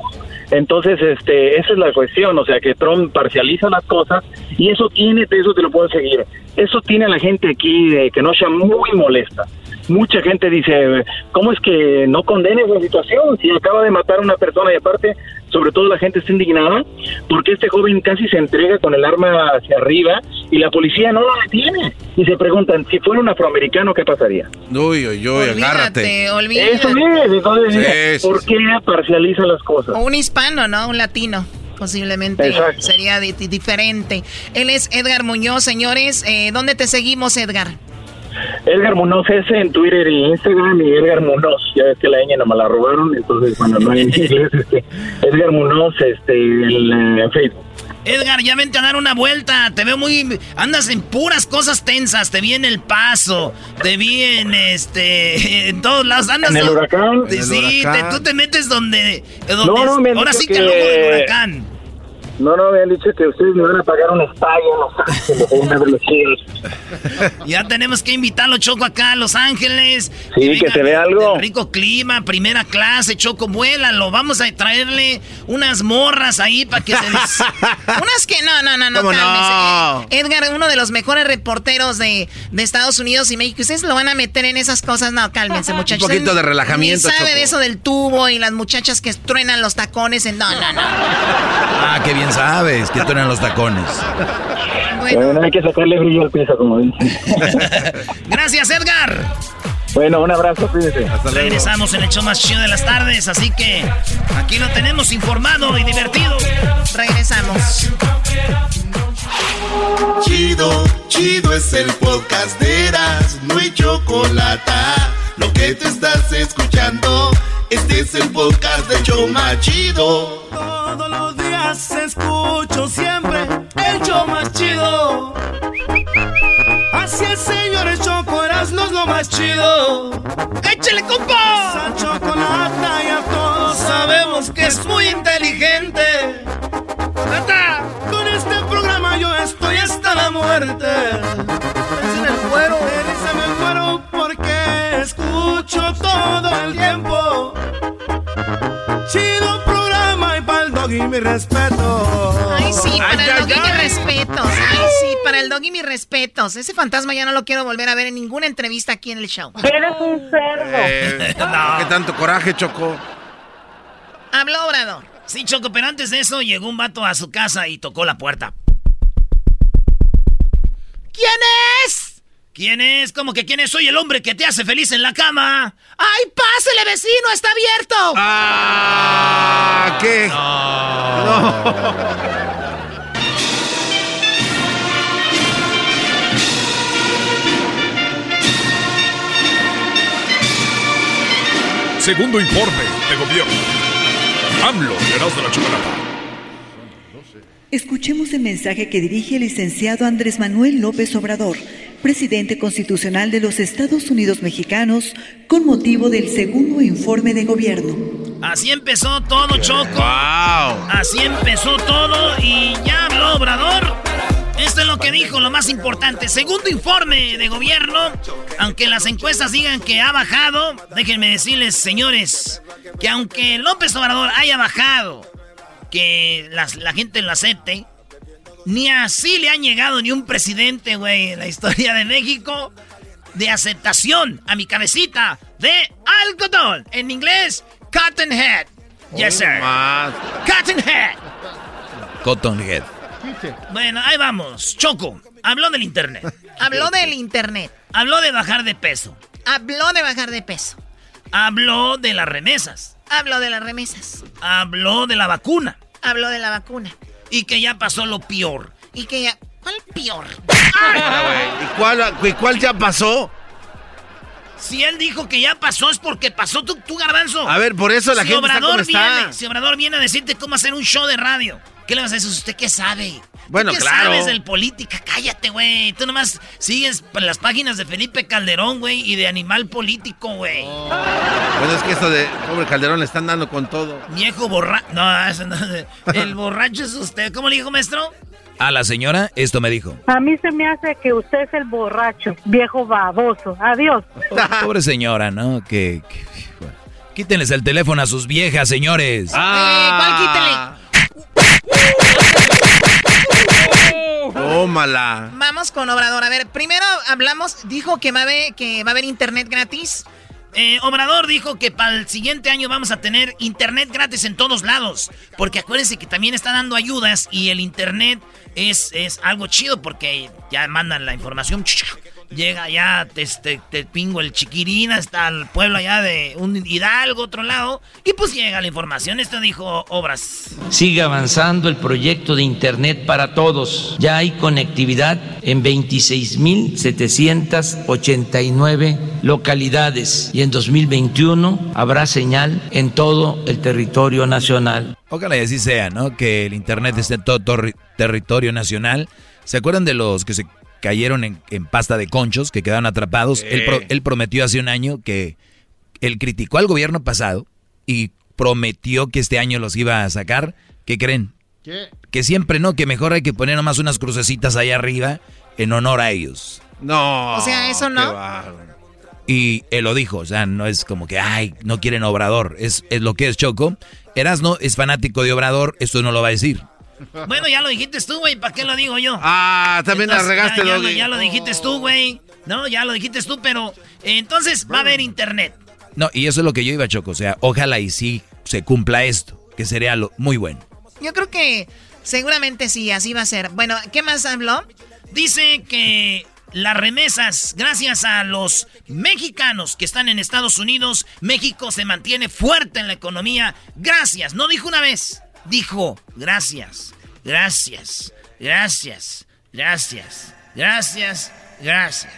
Entonces, este, esa es la cuestión, o sea, que Trump parcializa las cosas y eso tiene, de eso te lo puedo seguir, eso tiene a la gente aquí de que no sea muy molesta. Mucha gente dice, ¿cómo es que no condenes la situación si acaba de matar a una persona y aparte sobre todo la gente está indignada porque este joven casi se entrega con el arma hacia arriba y la policía no lo detiene. Y se preguntan, si fuera un afroamericano, ¿qué pasaría? Uy, uy, uy, agárrate. Olvídate. Eso es, entonces, ¿por qué parcializa las cosas? O un hispano, ¿no? Un latino posiblemente sería diferente. Él es Edgar Muñoz, señores. Eh, ¿Dónde te seguimos, Edgar? Edgar Munoz es en Twitter y Instagram y Edgar Munoz, ya ves que la ñ no me la robaron, entonces cuando no hay en inglés, este, Edgar Munoz este, en, Facebook. Edgar, ya vente a dar una vuelta. Te veo muy. Andas en puras cosas tensas. Te vi en el paso. Te vi en este. En todos lados. Andas. En el huracán. Sí, tú te metes donde. no, no, me ahora sí que, que el huracán. No, no, me han dicho que ustedes me van a pagar un estadio en Los Ángeles, Ya tenemos que invitarlo, Choco, acá a Los Ángeles. Sí, que, se vea algo. Rico clima, primera clase, Choco, vuélalo. Vamos a traerle unas morras ahí para que se des... unas que no, no, no, no, no? Edgar, uno de los mejores reporteros de, de, Estados Unidos y México. ¿Ustedes lo van a meter en esas cosas? No, cálmense, muchachos. Un poquito de relajamiento, sabe de eso del tubo y las muchachas que truenan los tacones en... No, no, no. Ah, qué bien sabes que eran los tacones. Bueno. hay que sacarle brillo al piso, como dicen. Gracias, Edgar. Bueno, un abrazo, cuídense. Hasta luego. Regresamos en el show más chido de las tardes, así que aquí lo tenemos informado y divertido. Regresamos. Chido, chido es el podcast de Eras, no hay chocolate. Lo que te estás escuchando, este es el podcast de Choma Chido. Todos los días escucho siempre el show más chido. Así es, señores, Choco, eras no lo más chido. ¡Échale, compa! Esa chocolata ya todos sabemos que es muy inteligente. ¡Nata! Con este programa yo estoy hasta la muerte. en el cuero. me el cuero porque escucho todo el tiempo. Chido doggy mi respeto. Ay, sí, para el doggy mis respetos. Ay, sí, para el doggy mis respetos. Ese fantasma ya no lo quiero volver a ver en ninguna entrevista aquí en el show. Eres un cerdo. Eh, no. ¿Qué tanto coraje, Choco? Habló Obrador. Sí, Choco, pero antes de eso llegó un vato a su casa y tocó la puerta. ¿Quién es? ¿Quién es? ¿Cómo que quién es? Soy el hombre que te hace feliz en la cama. ¡Ay, pásele, vecino! ¡Está abierto! ¡Ah! ¿Qué? Segundo informe de gobierno. AMLO, de la chocolata. Escuchemos el mensaje que dirige el licenciado Andrés Manuel López Obrador, presidente constitucional de los Estados Unidos mexicanos, con motivo del segundo informe de gobierno. Así empezó todo, Choco. Así empezó todo y ya habló Obrador. Esto es lo que dijo, lo más importante. Segundo informe de gobierno, aunque las encuestas digan que ha bajado, déjenme decirles, señores, que aunque López Obrador haya bajado, que la gente lo acepte, ni así le han llegado ni un presidente, güey, en la historia de México de aceptación a mi cabecita de algodón. En inglés, cotton head. Yes, sir. Cotton head. Cotton head. Bueno, ahí vamos. Choco, habló del internet. Habló del internet. Habló de bajar de peso. Habló de bajar de peso. Habló de las remesas. Habló de las remesas. Habló de la vacuna. Habló de la vacuna. Y que ya pasó lo peor. Y que ya... ¿Cuál peor? ¿Y cuál, y cuál ya pasó? Si él dijo que ya pasó es porque pasó tú, tú garbanzo. A ver, por eso la si gente Obrador está como viene, está. Si Obrador viene a decirte cómo hacer un show de radio, ¿qué le vas a decir? ¿Usted qué sabe? Bueno, ¿Tú ¿Qué claro. sabes del política? Cállate, güey. Tú nomás sigues las páginas de Felipe Calderón, güey, y de Animal Político, güey. Bueno, es que esto de pobre Calderón le están dando con todo. Viejo borracho. No, eso no. El borracho es usted. ¿Cómo le dijo, maestro? A la señora, esto me dijo. A mí se me hace que usted es el borracho, viejo baboso. Adiós. Pobre señora, ¿no? Que, que- bueno. Quítenles el teléfono a sus viejas, señores. ¿Cuál Tómala. Vamos con Obrador. A ver, primero hablamos, dijo que va a haber, que va a haber internet gratis. Eh, Obrador dijo que para el siguiente año vamos a tener internet gratis en todos lados. Porque acuérdense que también está dando ayudas y el internet es, es algo chido porque ya mandan la información. Llega ya, te, te, te pingo el chiquirín hasta el pueblo allá de un Hidalgo, otro lado. Y pues llega la información. Esto dijo Obras. Sigue avanzando el proyecto de Internet para todos. Ya hay conectividad en 26.789 localidades y en 2021 habrá señal en todo el territorio nacional. Ojalá y así sea, ¿no? Que el internet esté en todo territorio nacional. ¿Se acuerdan de los que se cayeron en, en pasta de conchos, que quedaron atrapados? Él, pro- él prometió hace un año que él criticó al gobierno pasado y prometió que este año los iba a sacar. ¿Qué creen? ¿Qué? Que siempre no, que mejor hay que poner nomás unas crucecitas ahí arriba en honor a ellos. No. O sea, eso no. Y él lo dijo, o sea, no es como que, ay, no quieren Obrador, es, es lo que es Choco. Erasno es fanático de Obrador, esto no lo va a decir. Bueno, ya lo dijiste tú, güey. ¿Para qué lo digo yo? Ah, también la regaste, ya, ya, lo- Doggy. ya lo dijiste tú, güey. No, ya lo dijiste tú, pero eh, entonces va a haber internet. No, y eso es lo que yo iba, Choco, o sea, ojalá y sí se cumpla esto, que sería lo muy bueno. Yo creo que seguramente sí, así va a ser. Bueno, ¿qué más habló? Dice que las remesas, gracias a los mexicanos que están en Estados Unidos, México se mantiene fuerte en la economía. Gracias, no dijo una vez, dijo gracias, gracias, gracias, gracias, gracias, gracias,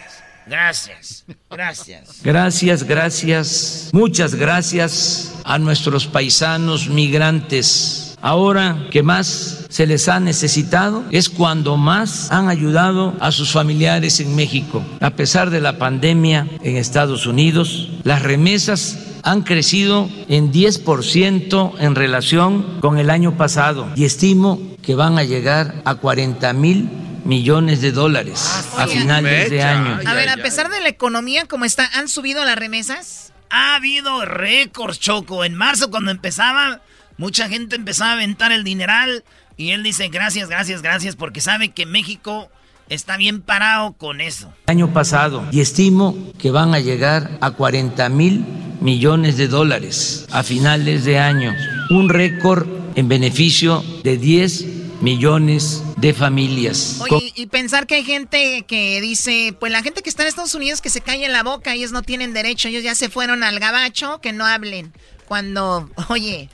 gracias, gracias. Gracias, gracias, muchas gracias a nuestros paisanos migrantes. Ahora que más se les ha necesitado es cuando más han ayudado a sus familiares en México. A pesar de la pandemia en Estados Unidos, las remesas han crecido en 10% en relación con el año pasado y estimo que van a llegar a 40 mil millones de dólares a Oye. finales de año. A ver, a pesar de la economía como está, ¿han subido las remesas? Ha habido récords, Choco. En marzo, cuando empezaba, mucha gente empezaba a aventar el dineral. Y él dice gracias, gracias, gracias, porque sabe que México está bien parado con eso. año pasado y estimo que van a llegar a 40 mil millones de dólares a finales de año, un récord en beneficio de 10 millones de familias. Oye, y pensar que hay gente que dice, pues la gente que está en Estados Unidos que se calle la boca, ellos no tienen derecho, ellos ya se fueron al gabacho, que no hablen. Cuando, oye,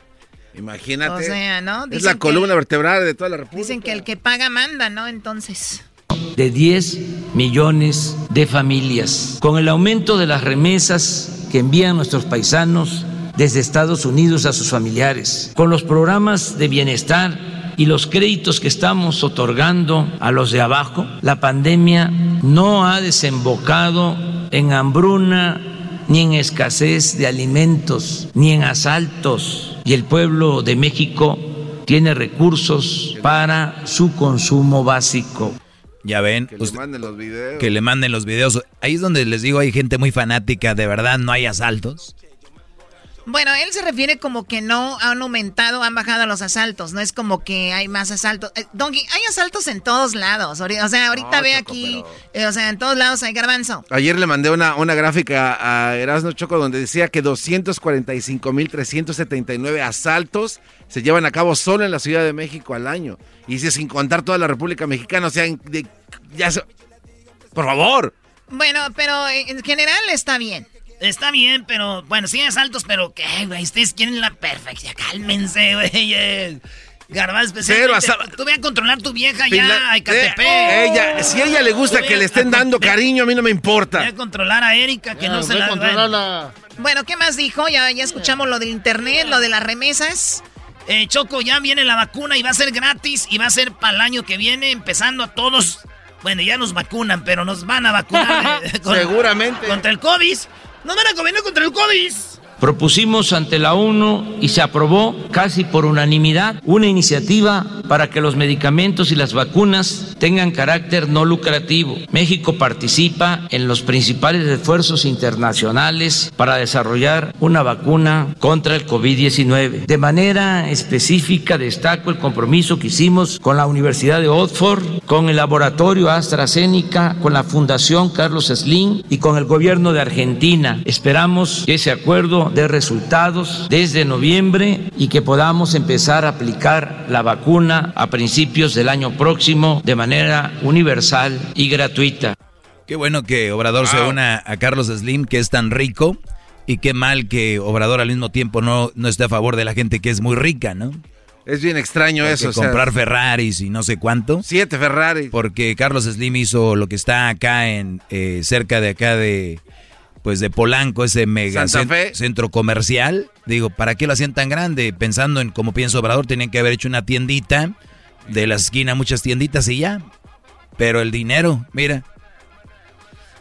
Imagínate. O sea, ¿no? Es Dicen la que- columna vertebral de toda la República. dicen que el que paga manda, ¿no? Entonces, de 10 millones de familias. Con el aumento de las remesas que envían nuestros paisanos desde Estados Unidos a sus familiares, con los programas de bienestar y los créditos que estamos otorgando a los de abajo, la pandemia no ha desembocado en hambruna ni en escasez de alimentos, ni en asaltos. Y el pueblo de México tiene recursos para su consumo básico. Ya ven, Que le manden los videos. que le manden los videos. Ahí es donde les digo, hay gente muy fanática, de verdad, no hay asaltos. Bueno, él se refiere como que no han aumentado, han bajado los asaltos. No es como que hay más asaltos. Eh, Donkey, hay asaltos en todos lados. O sea, ahorita No, ve Choco, aquí, eh, o sea, en todos lados hay garbanzo. Ayer le mandé una, una gráfica a Erasmo Choco donde decía que 245.379 asaltos se llevan a cabo solo en la Ciudad de México al año. Y dice sin contar toda la República Mexicana. O sea, de- ya se- Por favor. Bueno, pero en general está bien. Está bien, pero bueno, sí asaltos, pero ¿qué, güey? Ustedes quieren la perfección. Cálmense, güey. Garbanzo, Cero especialmente. asal- Tú ve a controlar tu vieja ya, a Ecatepec. Eh, ella, si a ella le gusta que le estén dando cariño, a mí no me importa. a controlar a Erika, que Ya, no se la... a controlarla. Bueno, ¿qué más dijo? Ya, ya escuchamos lo del internet, lo de las remesas. Eh, Choco, ya viene la vacuna y va a ser gratis y va a ser para el año que viene, empezando a todos. Bueno, ya nos vacunan, pero nos van a vacunar. eh, con- Seguramente. Contra el COVID. Nos van a vacunar contra el COVID. Propusimos ante la ONU y se aprobó casi por unanimidad una iniciativa para que los medicamentos y las vacunas tengan carácter no lucrativo. México participa en los principales esfuerzos internacionales para desarrollar una vacuna contra el COVID-19. De manera específica destaco el compromiso que hicimos con la Universidad de Oxford, con el laboratorio AstraZeneca, con la Fundación Carlos Slim y con el gobierno de Argentina. Esperamos que ese acuerdo dé resultados desde noviembre y que podamos empezar a aplicar la vacuna a principios del año próximo de manera universal y gratuita. Qué bueno que Obrador se una a Carlos Slim, que es tan rico, y qué mal que Obrador al mismo tiempo no, no esté a favor de la gente que es muy rica, ¿no? Es bien extraño eso. o sea, comprar Ferraris y no sé cuánto. siete Ferrari. Porque Carlos Slim hizo lo que está acá en eh, cerca de acá de pues de Polanco, ese mega centro comercial. Digo, ¿para qué lo hacían tan grande? Pensando en como piensa Obrador, tenían que haber hecho una tiendita de la esquina, muchas tienditas y ya. Pero el dinero, mira,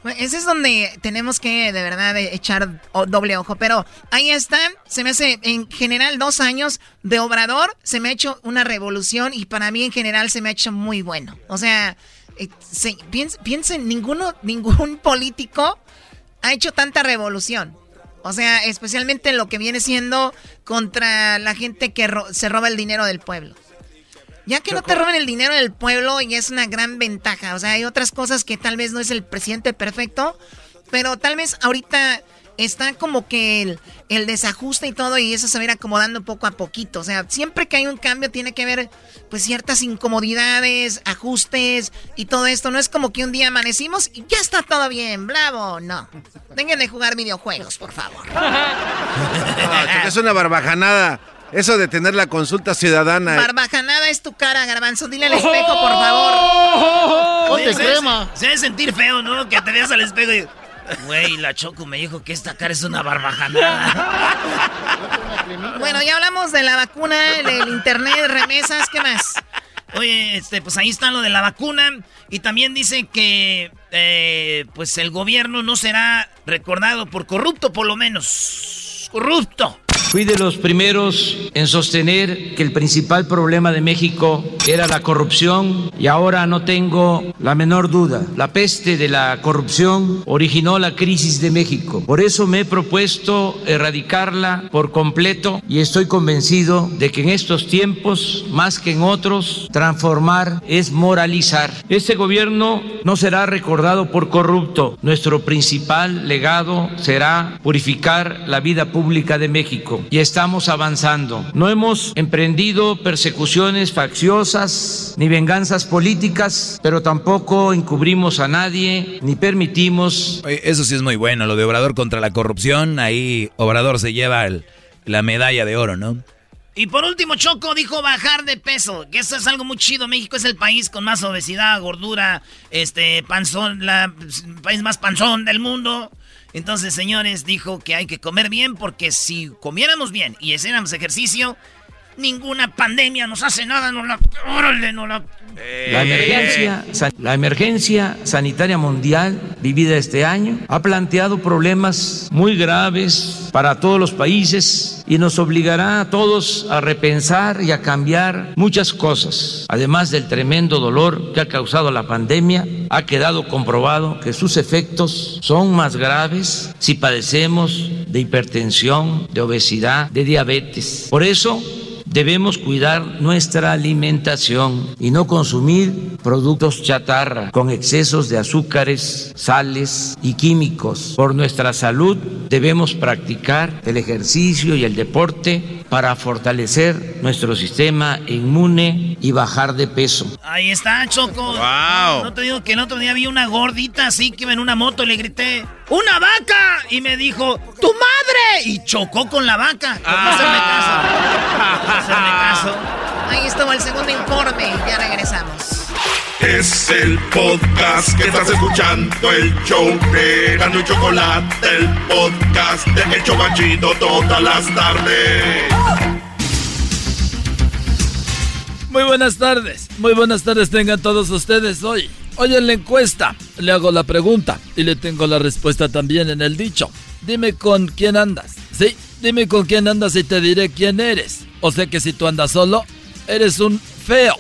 Bueno, ese es donde tenemos que de verdad eh, echar doble ojo. Pero ahí está, se me hace en general dos años de Obrador, se me ha hecho una revolución y para mí en general se me ha hecho muy bueno. O sea, eh, se- piens- piensen, ninguno, ningún político ha hecho tanta revolución. O sea, especialmente lo que viene siendo contra la gente que ro- se roba el dinero del pueblo. Ya que no te roben el dinero del pueblo y es una gran ventaja. O sea, hay otras cosas que tal vez no es el presidente perfecto, pero tal vez ahorita está como que el, el desajuste y todo y eso se va a ir acomodando poco a poquito. O sea, siempre que hay un cambio tiene que haber pues ciertas incomodidades, ajustes y todo esto. No es como que un día amanecimos y ya está todo bien, bravo. No. Dejen de jugar videojuegos, por favor. No, Choco, es una barbajanada. Eso de tener la consulta ciudadana. Barbajanada es tu cara, garbanzo. Dile al espejo, por favor. Oye, se, se debe sentir feo, ¿no? Que te veas al espejo y... Güey, la Choco me dijo que esta cara es una barbajanada. Bueno, ya hablamos de la vacuna, del internet, remesas, ¿qué más? Oye, este, pues ahí está lo de la vacuna. Y también dice que eh, pues el gobierno no será recordado por corrupto, por lo menos. Corrupto. Fui de los primeros en sostener que el principal problema de México era la corrupción y ahora no tengo la menor duda. La peste de la corrupción originó la crisis de México. Por eso me he propuesto erradicarla por completo y estoy convencido de que en estos tiempos, más que en otros, transformar es moralizar. Este gobierno no será recordado por corrupto. Nuestro principal legado será purificar la vida pública de México y estamos avanzando. No hemos emprendido persecuciones facciosas ni venganzas políticas, pero tampoco encubrimos a nadie ni permitimos eso sí es muy bueno, lo de Obrador contra la corrupción, ahí Obrador se lleva el- la medalla de oro, ¿no? Y por último, Choco dijo bajar de peso, que eso es algo muy chido. México es el país con más obesidad, gordura, este, panzón, la, el país más panzón del mundo. Entonces, señores, dijo que hay que comer bien porque si comiéramos bien y hiciéramos ejercicio, ninguna pandemia nos hace nada, no la... Órale, no la... La emergencia, san- la emergencia sanitaria mundial vivida este año ha planteado problemas muy graves para todos los países y nos obligará a todos a repensar y a cambiar muchas cosas. Además del tremendo dolor que ha causado la pandemia, ha quedado comprobado que sus efectos son más graves si padecemos de hipertensión, de obesidad, de diabetes. Por eso, Debemos cuidar nuestra alimentación y no consumir productos chatarra con excesos de azúcares, sales y químicos. Por nuestra salud debemos practicar el ejercicio y el deporte para fortalecer nuestro sistema inmune y bajar de peso. Ahí está, Choco. Wow. No te digo que el otro día vi una gordita así que iba en una moto, le grité, ¡una vaca! Y me dijo, ¡tu madre! Y chocó con la vaca. Por no hacerme caso. Por no hacerme caso. Ahí estuvo el segundo informe. Ya regresamos. Es el podcast que estás escuchando, el show de Gano y Chocolate, el podcast de El Chobachito todas las tardes. Muy buenas tardes, muy buenas tardes tengan todos ustedes hoy. Hoy en la encuesta le hago la pregunta y le tengo la respuesta también en el dicho. Dime con quién andas. Sí, dime con quién andas y te diré quién eres. O sea que si tú andas solo, eres un feo.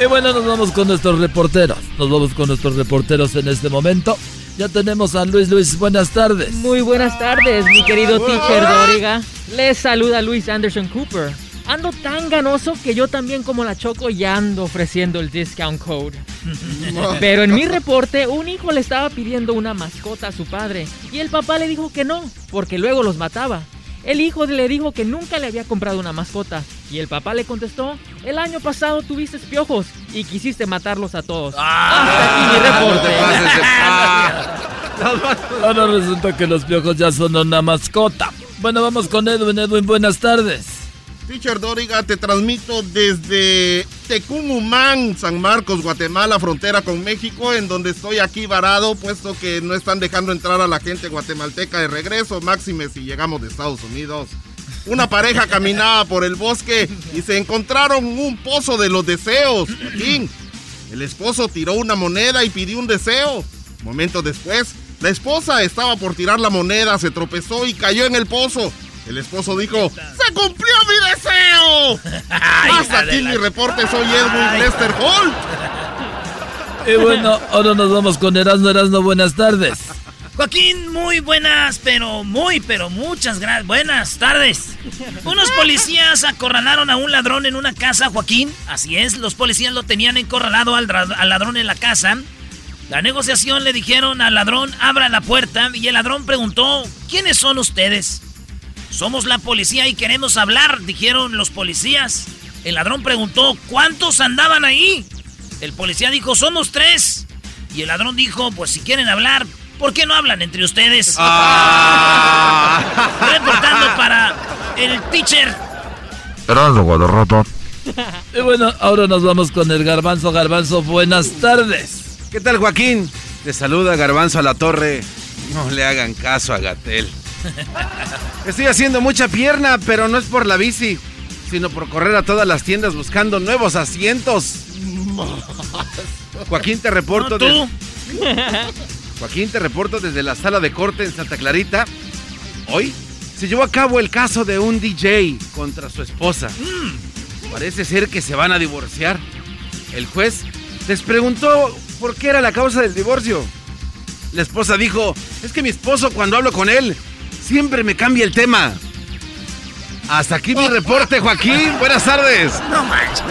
Y bueno, nos vamos con nuestros reporteros. Nos vamos con nuestros reporteros en este momento. Ya tenemos a Luis Luis, buenas tardes. Muy buenas tardes, mi querido teacher Doriga. Les saluda Luis Anderson Cooper. Ando tan ganoso que yo también como la Choco ya ando ofreciendo el discount code. Pero en mi reporte, un hijo le estaba pidiendo una mascota a su padre y el papá le dijo que no, porque luego los mataba. El hijo le dijo que nunca le había comprado una mascota y el papá le contestó, el año pasado tuviste piojos y quisiste matarlos a todos. Hasta aquí mi reporte. Ahora resulta que los piojos ya son una mascota. Bueno, vamos con Edwin. Edwin, buenas tardes. Teacher Doriga, te transmito desde Tecumumán, San Marcos, Guatemala, frontera con México, en donde estoy aquí varado, puesto que no están dejando entrar a la gente guatemalteca de regreso, máxime si llegamos de Estados Unidos. Una pareja caminaba por el bosque y se encontraron un pozo de los deseos. Joaquín, el esposo tiró una moneda y pidió un deseo. Momentos después, la esposa estaba por tirar la moneda, se tropezó y cayó en el pozo. El esposo dijo, ¡Se cumplió mi deseo! Hasta aquí mi reporte, soy Edwin Lester Hall. Y bueno, ahora nos vamos con Erasmo. Erasmo, buenas tardes. Joaquín, muy buenas, pero muy, pero muchas gracias. Buenas tardes. Unos policías acorralaron a un ladrón en una casa, Joaquín. Así es, los policías lo tenían encorralado al, al ladrón en la casa. La negociación le dijeron al ladrón, abra la puerta, y el ladrón preguntó, ¿quiénes son ustedes? Somos la policía y queremos hablar, dijeron los policías. El ladrón preguntó, ¿cuántos andaban ahí? El policía dijo, somos tres. Y el ladrón dijo, pues si quieren hablar, ¿por qué no hablan entre ustedes? Reportando para el teacher. Erasmo, Guadarrata. Y bueno, ahora nos vamos con el Garbanzo. Garbanzo, buenas tardes. ¿Qué tal, Joaquín? Te saluda Garbanzo a la torre. No le hagan caso a Gatel. Estoy haciendo mucha pierna, pero no es por la bici, sino por correr a todas las tiendas buscando nuevos asientos. Joaquín, te reporto. No, tú. des- Joaquín, te reporto desde la sala de corte en Santa Clarita. Hoy se llevó a cabo el caso de un DJ contra su esposa. Parece ser que se van a divorciar. El juez les preguntó por qué era la causa del divorcio. La esposa dijo, es que mi esposo cuando hablo con él siempre me cambia el tema. Hasta aquí mi reporte, Joaquín. Buenas tardes. No manches.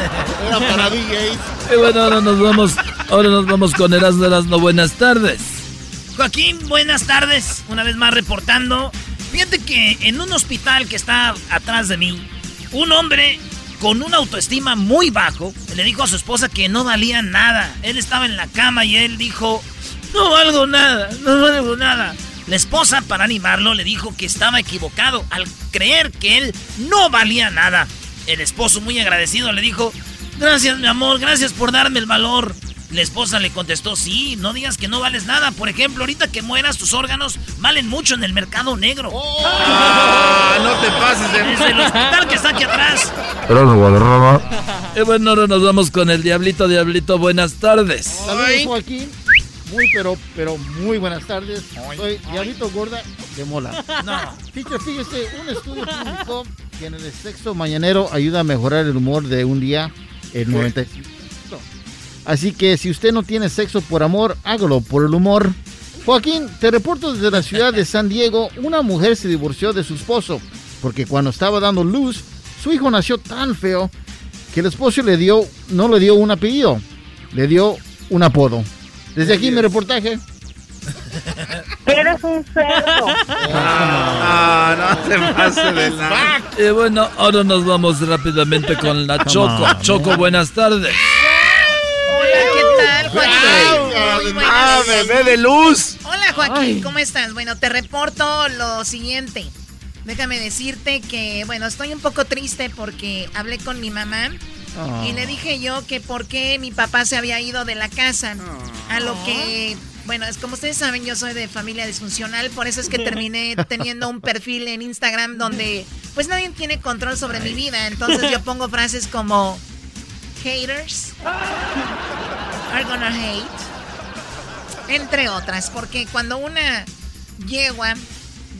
Era para DJs. Y bueno, ahora nos vamos, ahora nos vamos con Erasmo. Erasmo, buenas tardes. Joaquín, buenas tardes. Una vez más reportando. Fíjate que en un hospital que está atrás de mí, un hombre con una autoestima muy bajo le dijo a su esposa que no valía nada. Él estaba en la cama y él dijo, no valgo nada, no valgo nada. La esposa, para animarlo, le dijo que estaba equivocado al creer que él no valía nada. El esposo, muy agradecido, le dijo, gracias mi amor, gracias por darme el valor. La esposa le contestó, sí, no digas que no vales nada. Por ejemplo, ahorita que mueras, tus órganos valen mucho en el mercado negro. Ah, no te pases de... Desde el hospital que está aquí atrás. Y bueno, ahora nos vamos con el Diablito. Diablito, buenas tardes. Saludos, Joaquín. Muy, pero, pero muy buenas tardes. Soy Diablito Gorda de Mola. No. Teacher, fíjese, un estudio publicó que en el sexo mañanero ayuda a mejorar el humor de un día el 95. Así que si usted no tiene sexo por amor, hágalo por el humor. Joaquín, te reporto desde la ciudad de San Diego, una mujer se divorció de su esposo porque cuando estaba dando luz, su hijo nació tan feo que el esposo le dio, no le dio un apellido, le dio un apodo. Desde aquí mi reportaje. Eres un cerdo. Ah, no se pase de nada. Y bueno, ahora nos vamos rápidamente con la Choco. on, Choco, buenas tardes. Hola, ¿qué tal, Joaquín? Muy. Ah, bebé de luz. Hola, Joaquín, ¿cómo estás? Bueno, te reporto lo siguiente. Déjame decirte que, bueno, estoy un poco triste porque hablé con mi mamá Ah. y le dije yo que por qué mi papá se había ido de la casa. A lo que, bueno, es como ustedes saben, yo soy de familia disfuncional, por eso es que terminé teniendo un perfil en Instagram donde pues nadie tiene control sobre mi vida. Entonces yo pongo frases como haters are gonna hate, entre otras, porque cuando una yegua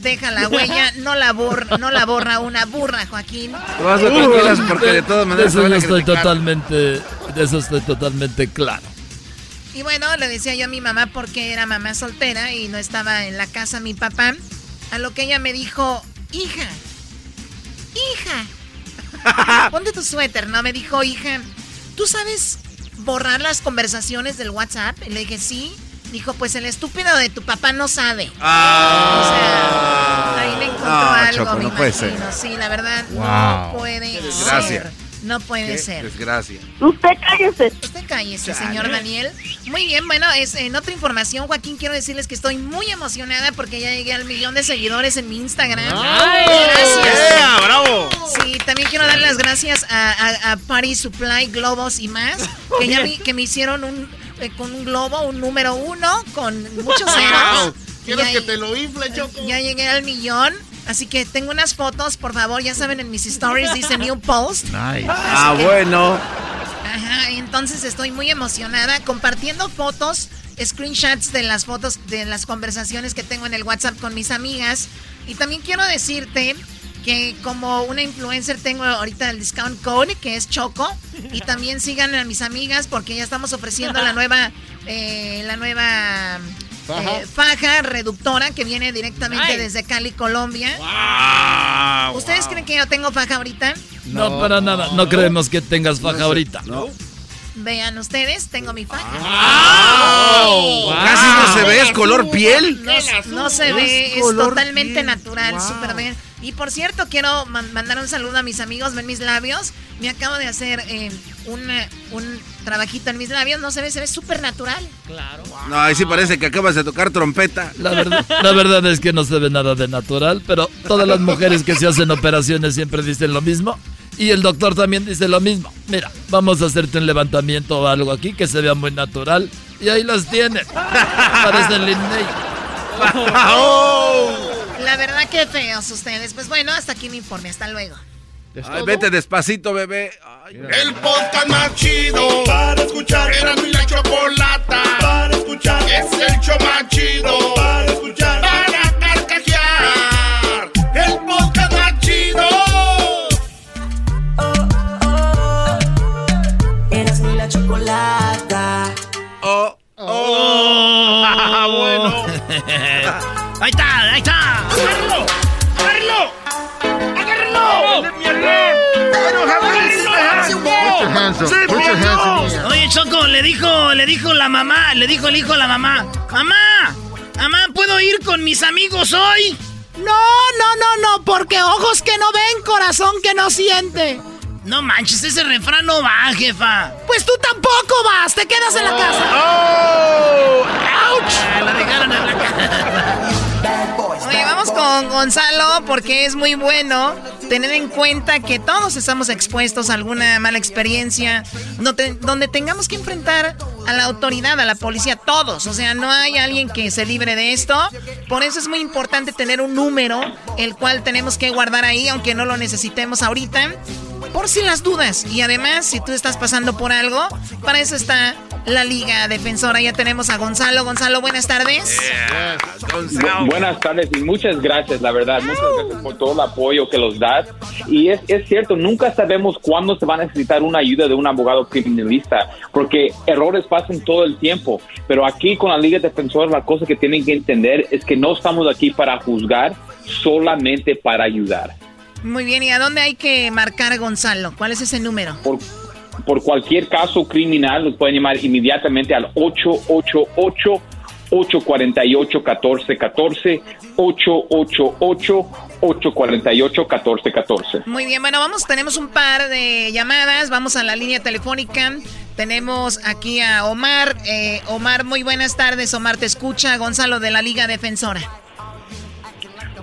deja la huella, no la borra, no la borra una burra, Joaquín. Te vas a tranquilas porque de todas maneras eso estoy totalmente, de eso estoy totalmente claro. Y bueno, le decía yo a mi mamá porque era mamá soltera y no estaba en la casa mi papá. A lo que ella me dijo, hija, hija, ponte tu suéter, ¿no? Me dijo, hija, ¿tú sabes borrar las conversaciones del WhatsApp? Y le dije, sí. Dijo, pues el estúpido de tu papá no sabe. Ah. O sea, ahí le encontró No, algo, Choco, me no puede imagino. ser. Sí, la verdad, Wow. no puede Qué desgracia. ser. No puede Qué ser. Desgracia. Usted cállese. Usted cállese, Chale. señor Daniel. Muy bien, bueno, es, en otra información, Joaquín, quiero decirles que estoy muy emocionada porque ya llegué al millón de seguidores en mi Instagram. Gracias. ¡Ea, bravo! Sí, también quiero dar las gracias a, a, a Party Supply, Globos y más, que ya me, que me hicieron un, eh, con un globo, un número uno, con muchos ceros. ¿Quieres Ya- que te lo infle, Choco? Ya llegué al millón. Así que tengo unas fotos, por favor, ya saben, en mis stories dice New Post. Nice. Ah, bueno. Ajá, entonces estoy muy emocionada compartiendo fotos, screenshots de las fotos de las conversaciones que tengo en el WhatsApp con mis amigas. Y también quiero decirte que como una influencer tengo ahorita el discount code que es Choco. Y también sigan a mis amigas porque ya estamos ofreciendo la nueva, eh, la nueva Faja. eh, faja reductora que viene directamente Ay. desde Cali, Colombia. Ah, ¿Ustedes creen que yo tengo faja ahorita? No, para nada, no creemos que tengas faja ahorita. No. Vean ustedes, tengo mi faja. Casi no se ve, es color piel. No, no se ve, es totalmente piel. natural, Wow. súper bien. Y por cierto, quiero man- mandar un saludo a mis amigos, ven mis labios. Me acabo de hacer eh, una- un trabajito en mis labios, no se ve, se ve súper natural. Claro. No, ahí sí parece que acabas de tocar trompeta. La verdad, la verdad es que no se ve nada de natural, pero todas las mujeres que se hacen operaciones siempre dicen lo mismo. Y el doctor también dice lo mismo. Mira, vamos a hacerte un levantamiento o algo aquí que se vea muy natural. Y ahí las tienen. Parecen Linney. La verdad que feos ustedes. Pues bueno, hasta aquí mi informe, hasta luego. Ay, vete despacito, bebé. El podcast más chido para escuchar. Era mi la chocolata para escuchar. Es el show más chido para escuchar. Ahí está, ahí está. ¡Agárralo! ¡Agárralo! ¡Agárralo! Air. Oye, Choco, le dijo, le dijo la mamá, le dijo el hijo a la mamá. Mamá, mamá, ¿puedo ir con mis amigos hoy? No, no, no, no, porque ojos que no ven, corazón que no siente. No manches, ese refrán no va, jefa. Pues tú tampoco vas, te quedas en la casa. ¡Oh! ¡Auch! La dejaron en la casa. Con Gonzalo porque es muy bueno tener en cuenta que todos estamos expuestos a alguna mala experiencia, donde tengamos que enfrentar a la autoridad, a la policía, todos. O sea, no hay alguien que se libre de esto. Por eso es muy importante tener un número, el cual tenemos que guardar ahí, aunque no lo necesitemos ahorita por si las dudas. Y además, si tú estás pasando por algo, para eso está la Liga Defensora. Ya tenemos a Gonzalo. Gonzalo, buenas tardes. buenas tardes y muchas gracias, la verdad. Muchas gracias por todo el apoyo que los das. Y es, es cierto, nunca sabemos cuándo se va a necesitar una ayuda de un abogado criminalista, porque errores pasan todo el tiempo. Pero aquí con la Liga Defensora, la cosa que tienen que entender es que no estamos aquí para juzgar, solamente para ayudar. Muy bien, ¿y a dónde hay que marcar, Gonzalo? ¿Cuál es ese número? Por, por cualquier caso criminal, nos pueden llamar inmediatamente al 888 848-1414, 888-848-1414. Muy bien, bueno, vamos, tenemos un par de llamadas, vamos a la línea telefónica. Tenemos aquí a Omar. Eh, Omar, muy buenas tardes. Omar, te escucha Gonzalo de la Liga Defensora.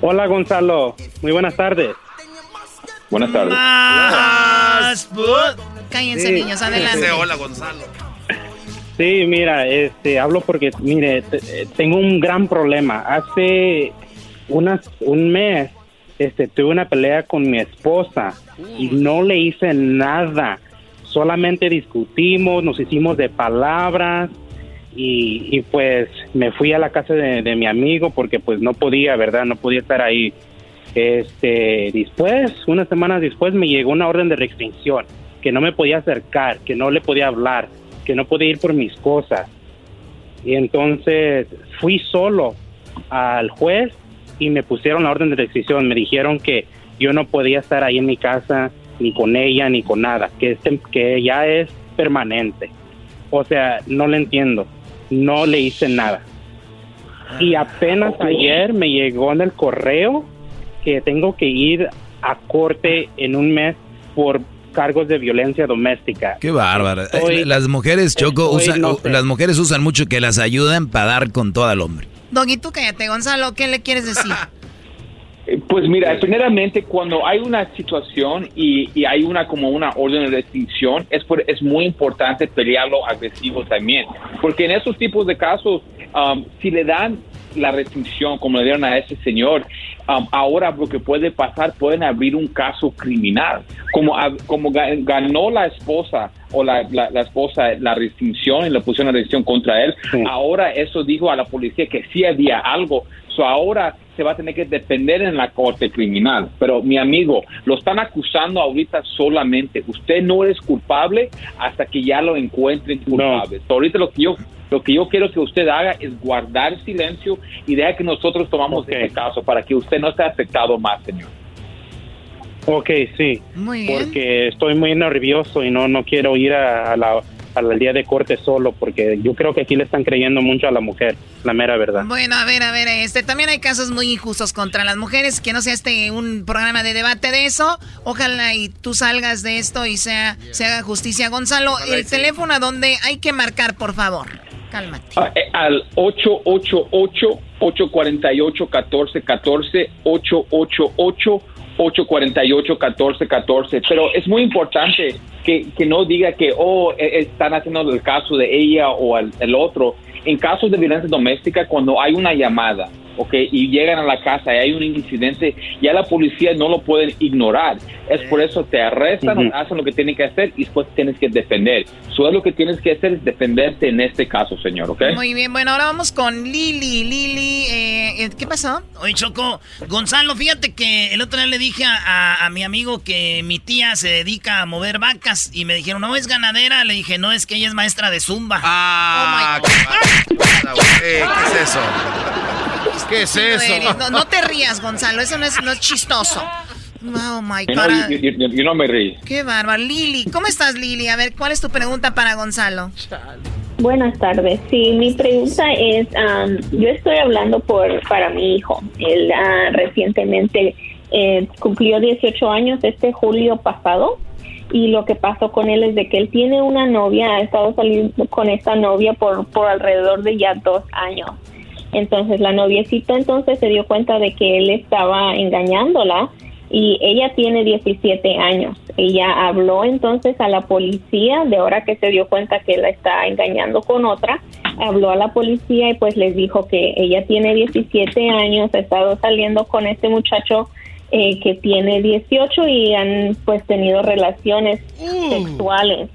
Hola, Gonzalo. Muy buenas tardes. Buenas tardes. Cállense, niños, adelante. Hola, Gonzalo. Sí, mira, este, hablo porque, mire, tengo un gran problema. Hace unas, un mes, este, tuve una pelea con mi esposa y no le hice nada. Solamente discutimos, nos hicimos de palabras y, pues me fui a la casa de, de mi amigo porque pues no podía, ¿verdad? No podía estar ahí. Este, después, unas semanas después, me llegó una orden de restricción, que no me podía acercar, que no le podía hablar, que no podía ir por mis cosas. Y entonces fui solo al juez y me pusieron la orden de restricción. Me dijeron que yo no podía estar ahí en mi casa, ni con ella, ni con nada, que, este, que ya es permanente. O sea, no le entiendo. No le hice nada. Y apenas ayer me llegó en el correo que tengo que ir a corte en un mes por cargos de violencia doméstica. Qué bárbara. Eh, las mujeres, Choco, usan, las mujeres usan mucho que las ayudan para dar con todo al hombre. Doggy, tú cállate, Gonzalo, ¿qué le quieres decir? Eh, pues mira, primeramente cuando hay una situación y, y, hay una como una orden de restricción, es, por, es muy importante pelearlo agresivo también, porque en esos tipos de casos, um, si le dan la restricción como le dieron a ese señor, um, ahora lo que puede pasar, pueden abrir un caso criminal. Como, como ganó la esposa o la, la, esposa la restricción y le pusieron la restricción contra él, ahora eso dijo a la policía que sí había algo. So ahora se va a tener que defender en la corte criminal. Pero mi amigo, lo están acusando ahorita solamente. Usted no es culpable hasta que ya lo encuentren culpable. ahorita lo que yo lo que yo quiero que usted haga es guardar silencio y deja que nosotros tomamos este caso para que usted no esté afectado más, señor. Ok, sí. Porque estoy muy nervioso y no, no quiero ir a, la al día de corte solo porque yo creo que aquí le están creyendo mucho a la mujer, la mera verdad. Bueno, a ver, a ver, este también hay casos muy injustos contra las mujeres, que no sea este un programa de debate de eso. Ojalá y tú salgas de esto y sea se haga justicia, Gonzalo. el teléfono a donde hay que marcar, por favor. Cálmate. Ah, eh, al 888-848-1414, 888-848-1414. Pero es muy importante que, que, no diga que, oh, e, están haciendo el caso de ella o el, el otro. En casos de violencia doméstica, cuando hay una llamada, ¿ok? Y llegan a la casa y hay un incidente, ya la policía no lo pueden ignorar. Es por eso te arrestan, hacen lo que tienen que hacer y después tienes que defender. Solo lo que tienes que hacer es defenderte en este caso, señor, ¿ok? Muy bien, bueno, ahora vamos con Lili. Lili, eh, eh, ¿qué pasó? Oye, Choco, Gonzalo, fíjate que el otro día le dije a, mi amigo que mi tía se dedica a mover vacas y me dijeron, no, es ganadera. Le dije, no, es que ella es maestra de zumba. Ah, oh ¿qué es eso? ¿Qué es eso? No, te rías, Gonzalo, eso no es, no es chistoso. Oh my God. Yo, no me reí. Qué bárbaro. Lili, ¿cómo estás, Lili? A ver, ¿cuál es tu pregunta para Gonzalo? Buenas tardes. Sí, mi pregunta es, yo estoy hablando por para mi hijo. Él uh, recientemente eh, cumplió 18 años este julio pasado y lo que pasó con él es de que él tiene una novia, ha estado saliendo con esta novia por, por alrededor de ya dos años. Entonces la noviecita entonces se dio cuenta de que él estaba engañándola y ella tiene 17 años. Ella habló entonces a la policía, de ahora que se dio cuenta que la está engañando con otra, habló a la policía y pues les dijo que ella tiene 17 años, ha estado saliendo con este muchacho eh, que tiene 18 y han pues tenido relaciones sexuales.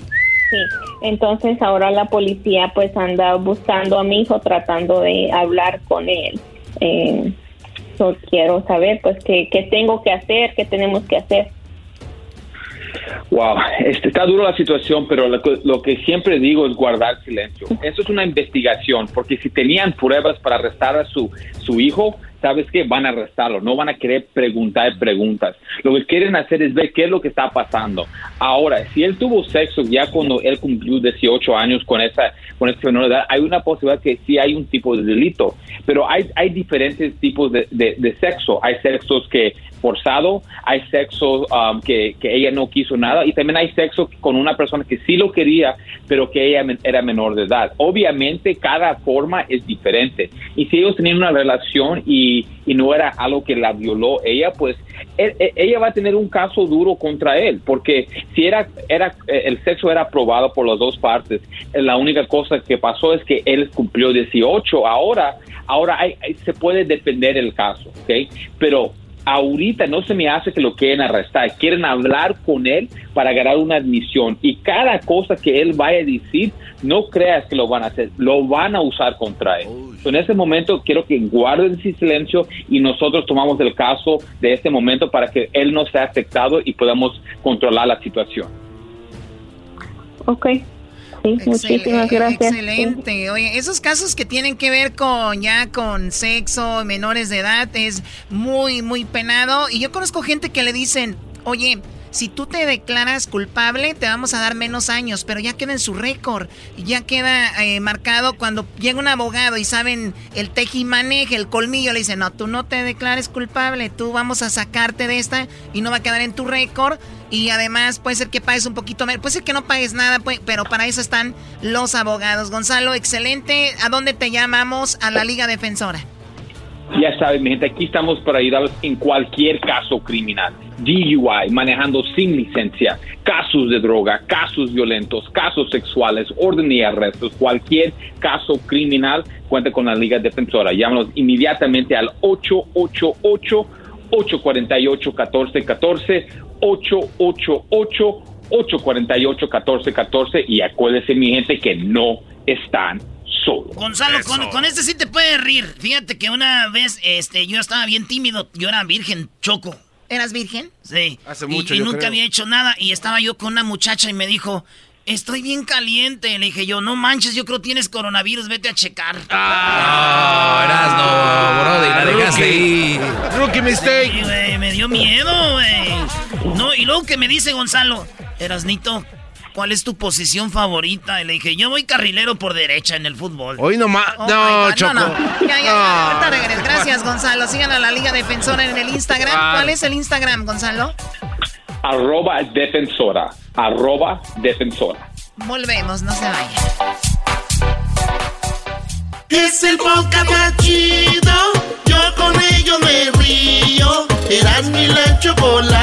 Sí. Entonces ahora la policía pues anda buscando a mi hijo tratando de hablar con él. Eh, quiero saber pues qué, qué tengo que hacer, qué tenemos que hacer. Wow, este, está duro la situación, pero lo, lo que siempre digo es guardar silencio. Eso es una investigación, porque si tenían pruebas para arrestar a su, su hijo, ¿sabes qué? Van a arrestarlo, no van a querer preguntar preguntas. Lo que quieren hacer es ver qué es lo que está pasando. Ahora, si él tuvo sexo ya cuando él cumplió 18 años con esa con ese menor edad, hay una posibilidad que sí hay un tipo de delito, pero hay, hay diferentes tipos de- de sexo. Hay sexos que forzado, hay sexo um, que, que ella no quiso nada y también hay sexo con una persona que sí lo quería, pero que ella era menor de edad. Obviamente cada forma es diferente y si ellos tenían una relación y, y no era algo que la violó ella, pues él- él- ella va a tener un caso duro contra él, porque si era, era eh, el sexo era aprobado por las dos partes, eh, la única cosa que pasó es que él cumplió 18, ahora, ahora hay- se puede defender el caso, ¿ok? Pero ahorita no se me hace que lo quieren arrestar, quieren hablar con él para ganar una admisión y cada cosa que él vaya a decir, no creas que lo van a hacer, lo van a usar contra él. So, en ese momento quiero que guarden su silencio y nosotros tomamos el caso de este momento para que él no sea afectado y podamos controlar la situación. Ok. Sí, muchísimas gracias. Excelente. Oye, esos casos que tienen que ver con ya con sexo, menores de edad, es muy, muy penado. Y yo conozco gente que le dicen, oye, si tú te declaras culpable, te vamos a dar menos años, pero ya queda en su récord. Ya queda eh, marcado cuando llega un abogado y saben el teji maneje, el colmillo, le dicen, no, tú no te declares culpable, tú vamos a sacarte de esta y no va a quedar en tu récord. Y además puede ser que pagues un poquito menos, puede ser que no pagues nada, pues, pero para eso están los abogados. Gonzalo, excelente. ¿A dónde te llamamos? A la Liga Defensora. Ya saben, mi gente, aquí estamos para ayudarlos en cualquier caso criminal. DUI, manejando sin licencia, casos de droga, casos violentos, casos sexuales, orden y arrestos, cualquier caso criminal, cuenta con la Liga Defensora. Llámanos inmediatamente al 888-848-1414, 888-848-1414 y acuérdense, mi gente, que no están solos. Gonzalo, con, con este sí te puedes rir. Fíjate que una vez este, yo estaba bien tímido. Yo era virgen, choco. ¿Eras virgen? Sí. Hace Y- mucho, Y, yo nunca creo. había hecho nada. Y estaba yo con una muchacha y me dijo, estoy bien caliente. Le dije yo, no manches, yo creo que tienes coronavirus, vete a checar. No, Erasno, Brody, la dejaste ahí. Rookie mistake. Sí, me dio miedo, güey. No, y luego que me dice Gonzalo, Erasnito, ¿cuál es tu posición favorita? Y le dije, yo voy carrilero por derecha en el fútbol. Hoy nomás. Oh no, Choco. No, no. Ya, ya, ya. Ahorita regreso. Gracias, Gonzalo. Sigan a la Liga Defensora en el Instagram. ¿Cuál es el Instagram, Gonzalo? Arroba defensora, arroba defensora. Volvemos, no se vayan. Es el podcast más chido. Yo con ello me río. Eras mi la.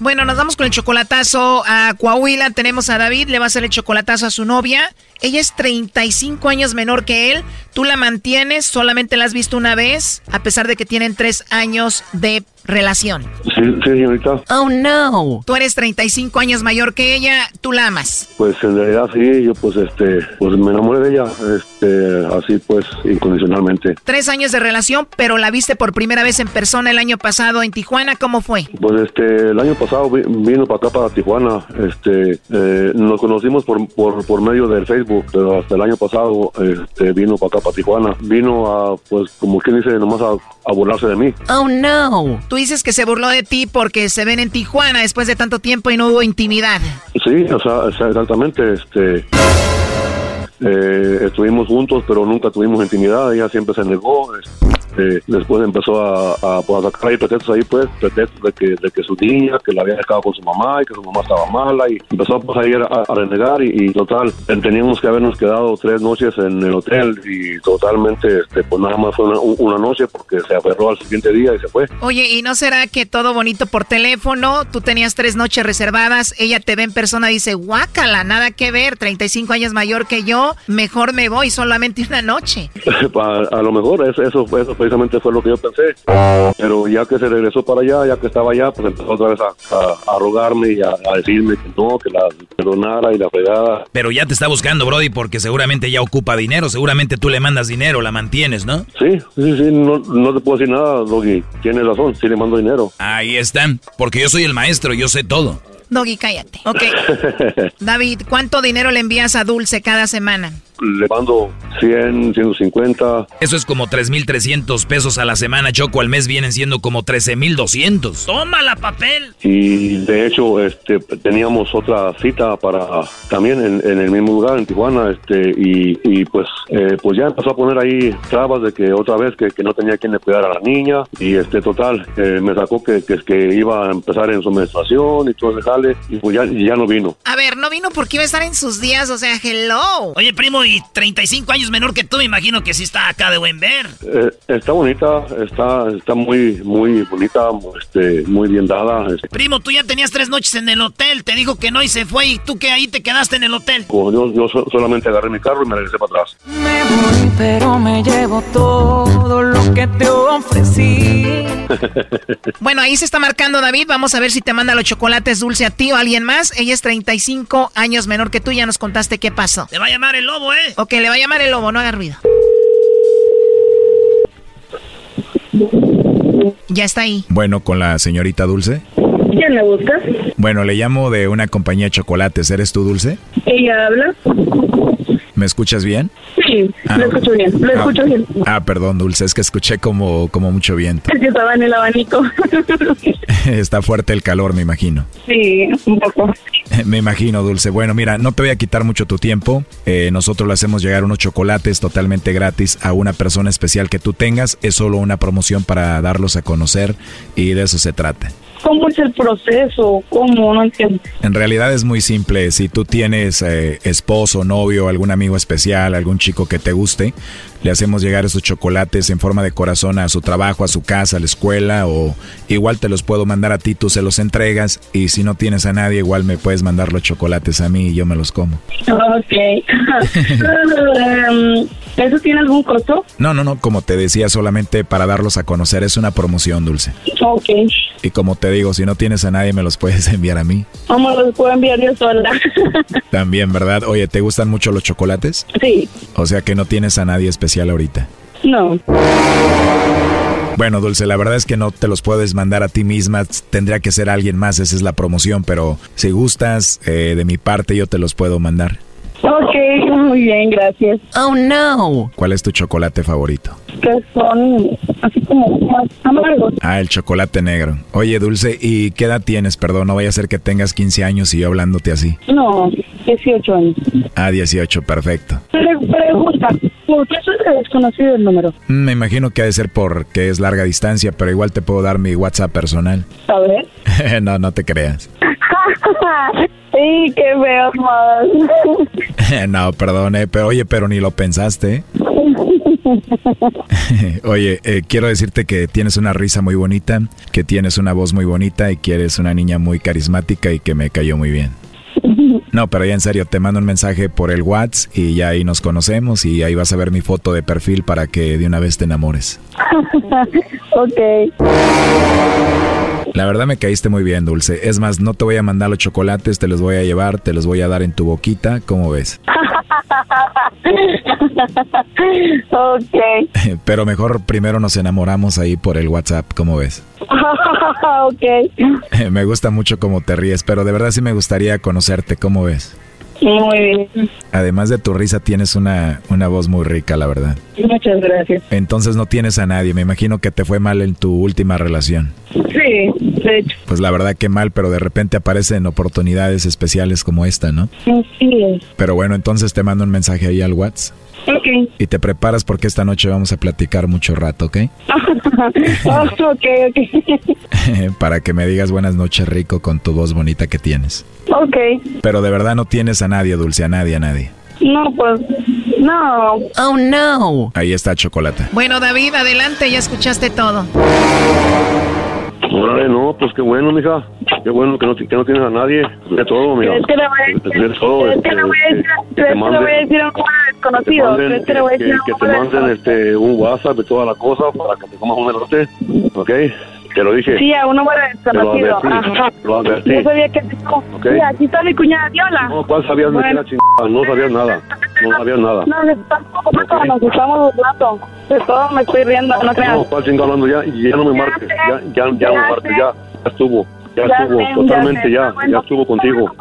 Bueno, nos vamos con el chocolatazo a Coahuila. Tenemos a David, le va a hacer el chocolatazo a su novia. Ella es 35 años menor que él. Tú la mantienes, solamente la has visto una vez, a pesar de que tienen tres años de relación. Sí, sí, señorita. Oh, no. Tú eres 35 años mayor que ella, tú la amas. Pues en realidad sí, yo pues este, pues me enamoré de ella, este, así pues incondicionalmente. Tres años de relación, pero la viste por primera vez en persona el año pasado en Tijuana. ¿Cómo fue? Pues este, el año pasado vi- vino para acá para Tijuana, este, eh, nos conocimos por, por, por medio del Facebook pero hasta el año pasado este, vino para acá, para Tijuana. Vino a, pues, como quien dice, nomás a, a burlarse de mí. Oh no. Tú dices que se burló de ti porque se ven en Tijuana después de tanto tiempo y no hubo intimidad. Sí, o sea, o sea, exactamente, este... eh, estuvimos juntos, pero nunca tuvimos intimidad. Ella siempre se negó. este, después empezó a, a, pues, a sacar ahí pretextos ahí, pues, pretextos de que, de que su niña, que la había dejado con su mamá y que su mamá estaba mala. Y empezó pues, a, a renegar. Y, y total, eh, teníamos que habernos quedado tres noches en el hotel. Y totalmente, este, pues nada más fue una, una noche porque se aferró al siguiente día y se fue. Oye, ¿y no será que todo bonito por teléfono? Tú tenías tres noches reservadas, ella te ve en persona y dice, guácala, nada que ver, 35 años mayor que yo, mejor me voy solamente una noche. a, a lo mejor eso, eso, fue- eso precisamente fue lo que yo pensé. Pero ya que se regresó para allá, ya que estaba allá, pues empezó otra vez a, a- a rogarme y a, a decirme que no, que la perdonara y la fregada. Pero ya te está buscando, Brody, porque seguramente ya ocupa dinero. Seguramente tú le mandas dinero, la mantienes, ¿no? Sí, sí, sí, no, no te puedo decir nada, Doggy. Tienes razón, sí le mando dinero. Ahí están. Porque yo soy el maestro, yo sé todo. Doggy, cállate. Ok, David, ¿cuánto dinero le envías a Dulce cada semana? Le mando 100, 150. Eso es como 3.300 pesos a la semana, Choco. Al mes vienen siendo como 13.200. Tómala, papel. Y de hecho, este, teníamos otra cita para también en, en el mismo lugar, en Tijuana, este, y, y pues, eh, pues ya empezó a poner ahí trabas de que otra vez que, que no tenía quien le cuidara a la niña, y este, total, eh, me sacó que, que, que iba a empezar en su menstruación y todo el jale, y pues ya, y ya no vino. A ver, no vino porque iba a estar en sus días, o sea, hello. Oye, primo, y 35 años menor que tú, me imagino que sí está acá de buen ver. Eh, está bonita, está, está muy, muy bonita, este, muy bien dada. este. Primo, tú ya tenías tres noches en el hotel, te dijo que no y se fue, y tú que ahí te quedaste en el hotel. Pues yo, yo so- solamente agarré mi carro y me regresé para atrás. Me voy, pero me llevo todo lo que te ofrecí. Bueno, ahí se está marcando David. Vamos a ver si te manda los chocolates dulce a ti o a alguien más. Ella es 35 años menor que tú. Ya nos contaste qué pasó. Te va a llamar el lobo, ¿eh? Ok, le va a llamar el lobo, no haga ruido. Ya está ahí. Bueno, con la señorita Dulce. ¿Quién la busca? Bueno, le llamo de una compañía de chocolates. ¿Eres tú, Dulce? ¿Ella habla? ¿Me escuchas bien? Sí, Ah, lo escucho bien, lo ah, escucho bien. Ah, perdón, Dulce, es que escuché como, como mucho viento. Es que estaba en el abanico. Está fuerte el calor, me imagino. sí, un poco. Me imagino, Dulce. Bueno, mira, no te voy a quitar mucho tu tiempo. Eh, nosotros le hacemos llegar unos chocolates totalmente gratis a una persona especial que tú tengas. Es solo una promoción para darlos a conocer y de eso se trata. ¿Cómo es el proceso? ¿Cómo? No entiendo. En realidad es muy simple. Si tú tienes eh, esposo, novio, algún amigo especial, algún chico que te guste, le hacemos llegar esos chocolates en forma de corazón a su trabajo, a su casa, a la escuela o igual te los puedo mandar a ti, tú se los entregas y si no tienes a nadie igual me puedes mandar los chocolates a mí y yo me los como. Ok. Em, ¿Eso tiene algún costo? No, no, no, como te decía, solamente para darlos a conocer es una promoción dulce. Ok. Y como te digo, si no tienes a nadie me los puedes enviar a mí. ¿Cómo los puedo enviar yo sola? También, ¿verdad? Oye, ¿te gustan mucho los chocolates? sí. O sea que no tienes a nadie especial ahorita. No. Bueno, Dulce, la verdad es que no te los puedes mandar a ti misma, tendría que ser alguien más, esa es la promoción, pero si gustas, eh, de mi parte yo te los puedo mandar. Ok, muy bien, gracias. Oh, no. ¿Cuál es tu chocolate favorito? Que son así como más amargos. Ah, el chocolate negro. Oye, Dulce, ¿y qué edad tienes? Perdón, no vaya a ser que tengas 15 años y yo hablándote así. No, 18 años. Ah, 18, perfecto. Pre- pregunta, ¿por qué es desconocido el número? Mm, Me imagino que ha de ser porque es larga distancia, pero igual te puedo dar mi WhatsApp personal. A ver. no, no te creas. sí, qué feo más. no, perdón, eh, pero oye, pero ni lo pensaste. Oye, eh, quiero decirte que tienes una risa muy bonita, que tienes una voz muy bonita y que eres una niña muy carismática y que me cayó muy bien. No, pero ya en serio, te mando un mensaje por el WhatsApp y ya ahí nos conocemos y ahí vas a ver mi foto de perfil para que de una vez te enamores. ok. La verdad me caíste muy bien, Dulce. Es más, no te voy a mandar los chocolates, te los voy a llevar, te los voy a dar en tu boquita, ¿cómo ves? ok. Pero mejor primero nos enamoramos ahí por el WhatsApp, ¿cómo ves? ok. Me gusta mucho cómo te ríes, pero de verdad sí me gustaría conocerte, ¿cómo ves? Muy bien. Además de tu risa, tienes una, una voz muy rica, la verdad. Muchas gracias. Entonces no tienes a nadie. Me imagino que te fue mal en tu última relación. Sí, de hecho. Pues la verdad que mal, pero de repente aparecen oportunidades especiales como esta, ¿no? Sí. Pero bueno, entonces te mando un mensaje ahí al WhatsApp. Ok. Y te preparas porque esta noche vamos a platicar mucho rato, ¿ok? Oh, ok, ok. Para que me digas buenas noches rico con tu voz bonita que tienes. ok. Pero de verdad no tienes a nadie, Dulce, a nadie, a nadie. No, pues, no. Oh, no. Ahí está Chocolata. Bueno, David, adelante, ya escuchaste todo. Órale, no, pues qué bueno, mija. Qué bueno que no, que no tienes a nadie. De todo, mira. ¿Crees que le voy te voy a manden- decir a un joven que te desconocido? manden, ¿Crees que le voy a que, decir a un que te joven manden este, un WhatsApp y toda la cosa para que te comas un elote. ¿Ok? Te lo dije. Sí, a un lo desconocido. Lo advertí. Yo sabía que no. Ok. Sí, aquí está mi cuñada Viola. No, ¿cuál sabías Bueno. chingada? No sabías nada. No sabías nada. No, nos estamos, nos estamos burlando. De todo me estoy riendo, no creas. No, ¿cuál chingado hablando ya? Ya no me marques. Ya, ya, ya no me marques. Ya, ya estuvo. Ya Ya estuvo. sé, ya Totalmente ya. Bueno. Ya estuvo contigo.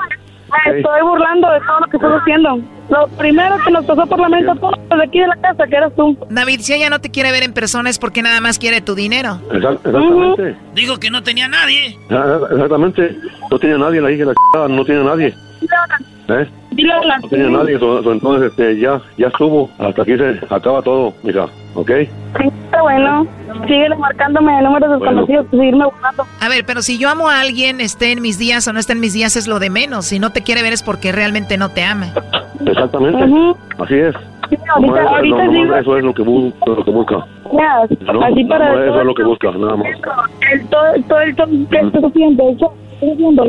Me estoy burlando de todo lo que estás haciendo. Lo primero que nos pasó por la mente todos de aquí de la casa, que eras tú. David, si ella no te quiere ver en persona es porque nada más quiere tu dinero. Exact- Exactamente. Digo que no tenía nadie. Ya, Exactamente. No tenía nadie la hija de la chingada. No tenía nadie. ¿Eh? Dile a la No tenía nadie. so- so- Entonces, este, ya, ya estuvo. Hasta aquí se acaba todo, mija. ¿Ok? Sí, está bueno. Síguele marcándome números desconocidos y seguirme burlando. A ver, pero si yo amo a alguien, esté en mis días o no esté en mis días, es lo de menos. Si no te quiere ver es porque realmente no te ama. Exactamente. Así es. ahorita- Nomás- ahorita no- eso es lo que, bu- lo que busca. Ya, ¿no? así para eso todo es lo que busca, nada más. el, todo, todo el todo que haciendo, eso,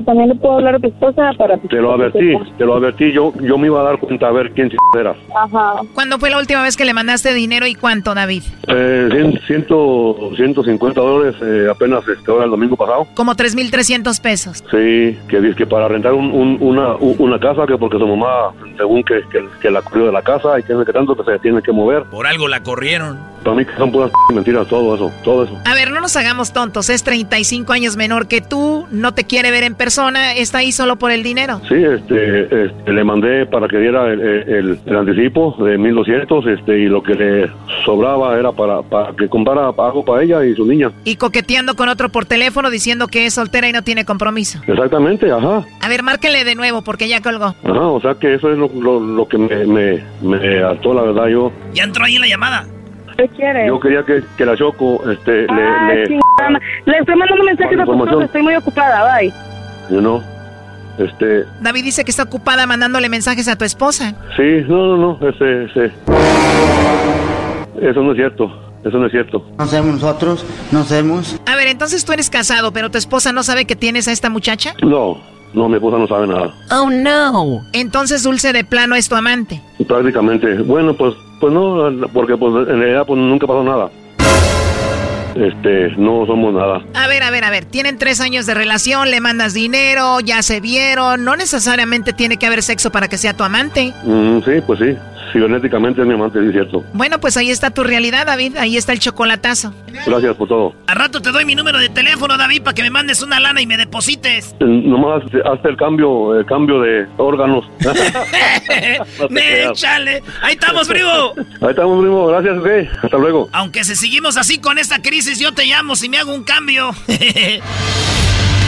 también le puedo hablar a tu esposa para... Te lo advertí, te lo advertí. Yo, yo me iba a dar cuenta a ver quién eras. Ajá. ¿Cuándo fue la última vez que le mandaste dinero y cuánto, David? Eh, cien- ciento, 150 dólares eh, apenas este, ahora el domingo pasado. Como 3.300 pesos. Sí, que dice que para rentar un- un- una, una casa, que porque su mamá, según que, que, que la corrió de la casa y que qué tanto, que se tiene que mover. Por algo la corrieron. Para mí que son puras mentiras, todo eso, todo eso. A ver, no nos hagamos tontos. Es 35 años menor que tú, no te quiere ver en persona, está ahí solo por el dinero. Sí, este, este, le mandé para que diera el, el- el anticipo de 1200 este, y lo que le sobraba era para, para que comprara algo para ella y su niña. Y coqueteando con otro por teléfono diciendo que es soltera y no tiene compromiso. Exactamente, ajá. A ver, márquenle de nuevo porque ya colgó. Ajá, o sea que eso es lo, lo, lo que me, me, me hartó, la verdad. Yo, Ya entró ahí en la llamada. ¿Qué quieres? yo quería que, que la Choco este, Ah, le, le. Le estoy mandando mensajes a tu Información. esposa, estoy muy ocupada, bye. you know, este, David dice que está ocupada mandándole mensajes a tu esposa. sí, no, no, no, ese, ese, eso no es cierto, eso no es cierto. No sabemos nosotros, no sabemos. A ver, entonces tú eres casado, pero tu esposa no sabe que tienes a esta muchacha. No, no, mi esposa no sabe nada. Oh, no. Entonces Dulce de plano es tu amante. Prácticamente. Bueno, pues, pues no, porque pues en realidad pues nunca pasó nada. Este, no somos nada. A ver, a ver, a ver. Tienen tres años de relación, le mandas dinero, ya se vieron. No necesariamente tiene que haber sexo para que sea tu amante. Mm, sí, pues sí. Cibernéticamente es mi amante, es cierto. Bueno, pues ahí está tu realidad, David. Ahí está el chocolatazo. Gracias por todo. Al rato te doy mi número de teléfono, David, para que me mandes una lana y me deposites. Eh, Nomás hazte- hazte el cambio, el cambio de órganos. No. Échale. Ahí estamos, primo. Ahí estamos, primo. Gracias, ok. Hasta luego. Aunque si seguimos así con esta crisis, yo te llamo si me hago un cambio.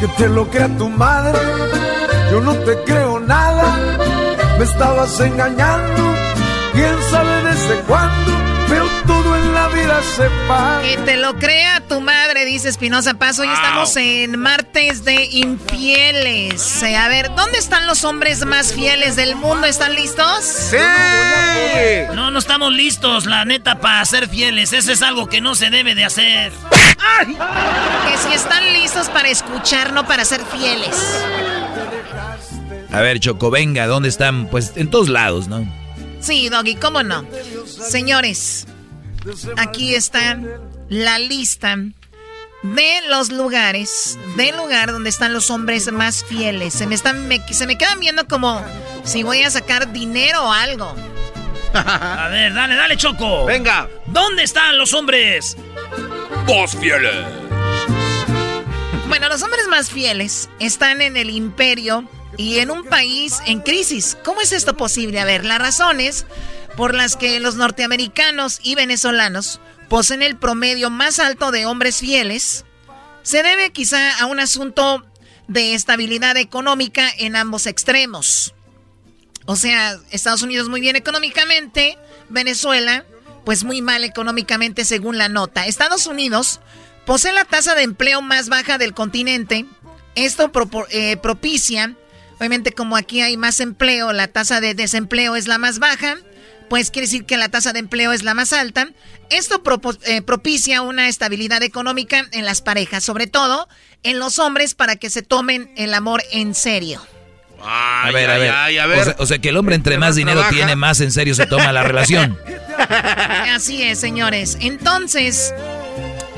Que te lo crea tu madre, yo no te creo nada. Me estabas engañando, quién sabe desde cuándo. Que te lo crea tu madre, dice Espinosa Paz. Hoy estamos en martes de infieles. Eh, a ver, ¿dónde están los hombres más fieles del mundo? ¿Están listos? ¡Sí! No, no estamos listos, la neta, para ser fieles. Eso es algo que no se debe de hacer. Que si están listos para escuchar, no para ser fieles. A ver, Choco, venga, ¿dónde están? Pues en todos lados, ¿no? Sí, Doggy, ¿cómo no? Señores, aquí está la lista de los lugares, del lugar donde están los hombres más fieles. Se me, están, me- se me quedan viendo como si voy a sacar dinero o algo. A ver, dale, dale, Choco. Venga. ¿Dónde están los hombres más fieles? Bueno, los hombres más fieles están en el imperio y en un país en crisis. ¿Cómo es esto posible? A ver, las razones por las que los norteamericanos y venezolanos poseen el promedio más alto de hombres fieles se debe quizá a un asunto de estabilidad económica en ambos extremos. O sea, Estados Unidos muy bien económicamente, Venezuela pues muy mal económicamente según la nota. Estados Unidos posee la tasa de empleo más baja del continente. Esto eh, propicia, obviamente como aquí hay más empleo, la tasa de desempleo es la más baja, pues quiere decir que la tasa de empleo es la más alta. Esto eh, propicia una estabilidad económica en las parejas, sobre todo en los hombres para que se tomen el amor en serio. a ver, a ver. ay, a ver. O, sea, o sea que el hombre entre más dinero trabaja. tiene, más en serio se toma la relación. Así es, señores. Entonces,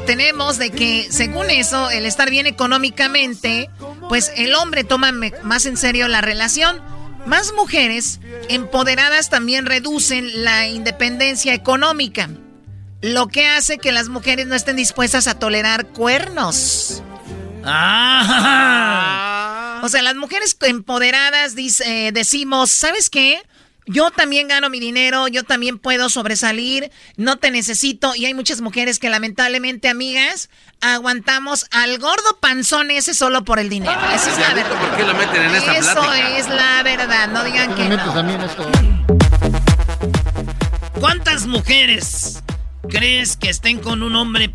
tenemos de que, según eso, el estar bien económicamente, pues el hombre toma más en serio la relación. Más mujeres empoderadas también reducen la independencia económica, lo que hace que las mujeres no estén dispuestas a tolerar cuernos. Ah. O sea, las mujeres empoderadas dice- eh, decimos, ¿sabes qué? Yo también gano mi dinero, yo también puedo sobresalir, no te necesito. Y hay muchas mujeres que lamentablemente, amigas, aguantamos al gordo panzón ese solo por el dinero. Esa es la verdad. ¿Por qué lo meten en esta Eso plática? es la verdad, no digan que Me metes no. a mí en esto. ¿Cuántas mujeres crees que estén con un hombre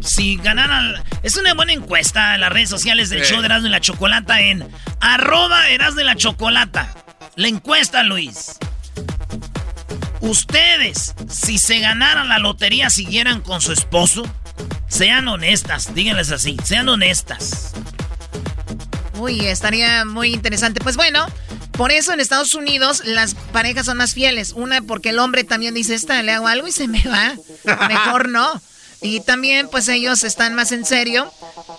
si ganaran? Es una buena encuesta en las redes sociales del Sí. show de Erasmo y la Chocolata en arroba Erasmo y la Chocolata. La encuesta, Luis. Ustedes, si se ganaran la lotería, siguieran con su esposo. Sean honestas, díganles así, sean honestas. Uy, estaría muy interesante. Pues bueno, por eso en Estados Unidos las parejas son más fieles. Una, porque el hombre también dice, esta le hago algo y se me va. Mejor no. Y también, pues ellos están más en serio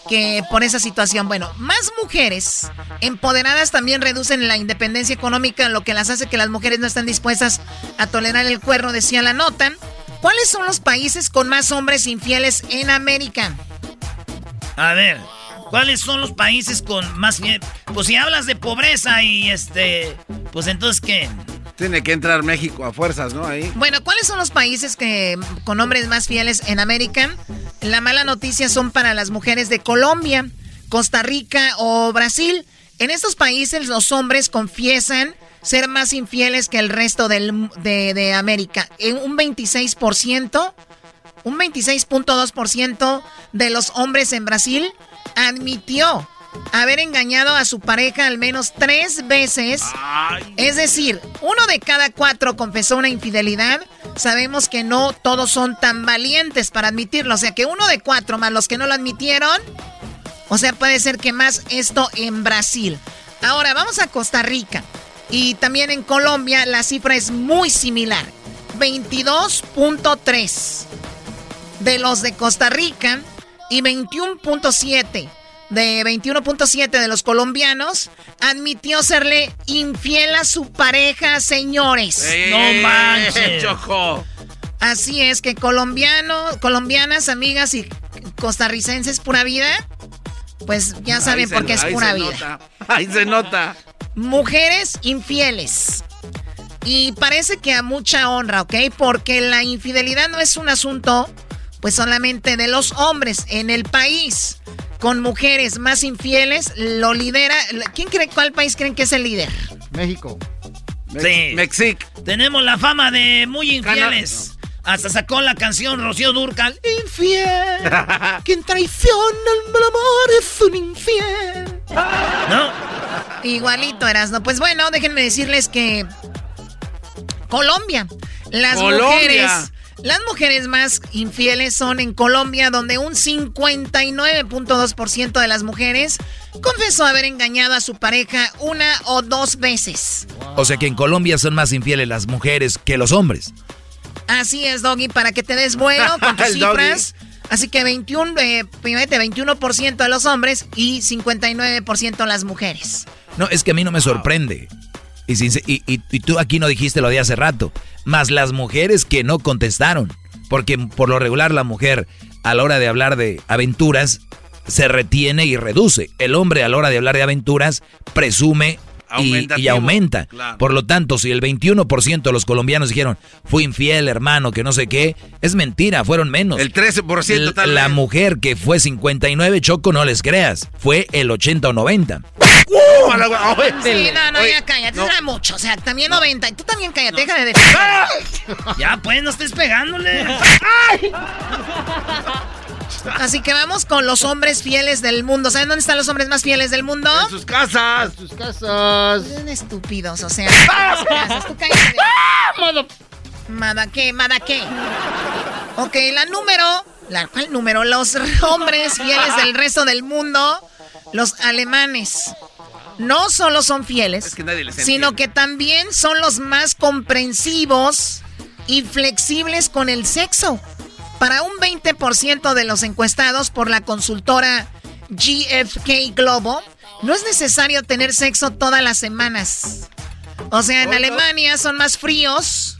que por esa situación. Bueno, más mujeres empoderadas también reducen la independencia económica, lo que las hace que las mujeres no están dispuestas a tolerar el cuerno, decía la nota. ¿Cuáles son los países con más hombres infieles en América? A ver, ¿cuáles son los países con más? Pues si hablas de pobreza y este, pues entonces qué? Tiene que entrar México a fuerzas, ¿no? Bueno, ¿cuáles son los países que con hombres más fieles en América? La mala noticia son para las mujeres de Colombia, Costa Rica o Brasil. En estos países los hombres confiesan ser más infieles que el resto del- de, de América. En un 26%, un 26.2% de los hombres en Brasil admitió haber engañado a su pareja al menos tres veces. Es decir, uno de cada cuatro confesó una infidelidad. Sabemos que no todos son tan valientes para admitirlo. O sea que uno de cuatro más los que no lo admitieron. O sea, puede ser que más esto en Brasil. Ahora vamos a Costa Rica. Y también en Colombia la cifra es muy similar. 22.3 de los de Costa Rica y 21.7 de 21.7 de los colombianos admitió serle infiel a su pareja, señores. No manches. Choco. Así es que colombianos, colombianas, amigas y costarricenses pura vida, pues ya saben por qué es ahí pura se vida. nota. Ahí se nota. Mujeres infieles. Y parece que a mucha honra, ¿ok? Porque la infidelidad no es un asunto, pues solamente de los hombres en el país. Con mujeres más infieles, lo lidera. ¿Quién cree cuál país creen que es el líder? México. Sí. Mexic. Tenemos la fama de muy infieles. Hasta sacó la canción Rocío Durcal. Infiel. Quien traiciona el amor es un infiel. ¿No? Igualito, Erasno. Pues bueno, déjenme decirles que Colombia. Las Colombia. mujeres. Las mujeres más infieles son en Colombia, donde un 59.2% de las mujeres confesó haber engañado a su pareja una o dos veces. O sea que en Colombia son más infieles las mujeres que los hombres. Así es, Doggy, para que te des vuelo con tus Doggy. cifras. Así que 21, eh, fíjate, 21% de los hombres y 59% las mujeres. No, es que a mí no me sorprende. Y, tú aquí no dijiste lo de hace rato. Más las mujeres que no contestaron. Porque por lo regular la mujer a la hora de hablar de aventuras se retiene y reduce. El hombre a la hora de hablar de aventuras presume y, y aumenta. claro. Por lo tanto, si el 21% de los colombianos dijeron, fui infiel, hermano, que no sé qué, es mentira, fueron menos. El 13% L- tal La vez. mujer que fue 59, Choco, no les creas, fue el 80 o 90. ¡Uh! a la- oye, Sí, no, no, oye, ya cállate, no. era mucho. O sea, también 90. Y tú también cállate, deja de defender. Ya, pues, no estés pegándole. Así que vamos con los hombres fieles del mundo. ¿Saben dónde están los hombres más fieles del mundo? En sus casas. Sus casas. Son estúpidos, o sea. en sus casas. Tú cállate. ¿Mada qué? ¿Mada qué? Ok, la número. La, ¿Cuál número? Los hombres fieles del resto del mundo. Los alemanes. No solo son fieles, que nadie les sino que también son los más comprensivos y flexibles con el sexo. Para un 20% de los encuestados por la consultora GFK Globo, no es necesario tener sexo todas las semanas. O sea, en Alemania son más fríos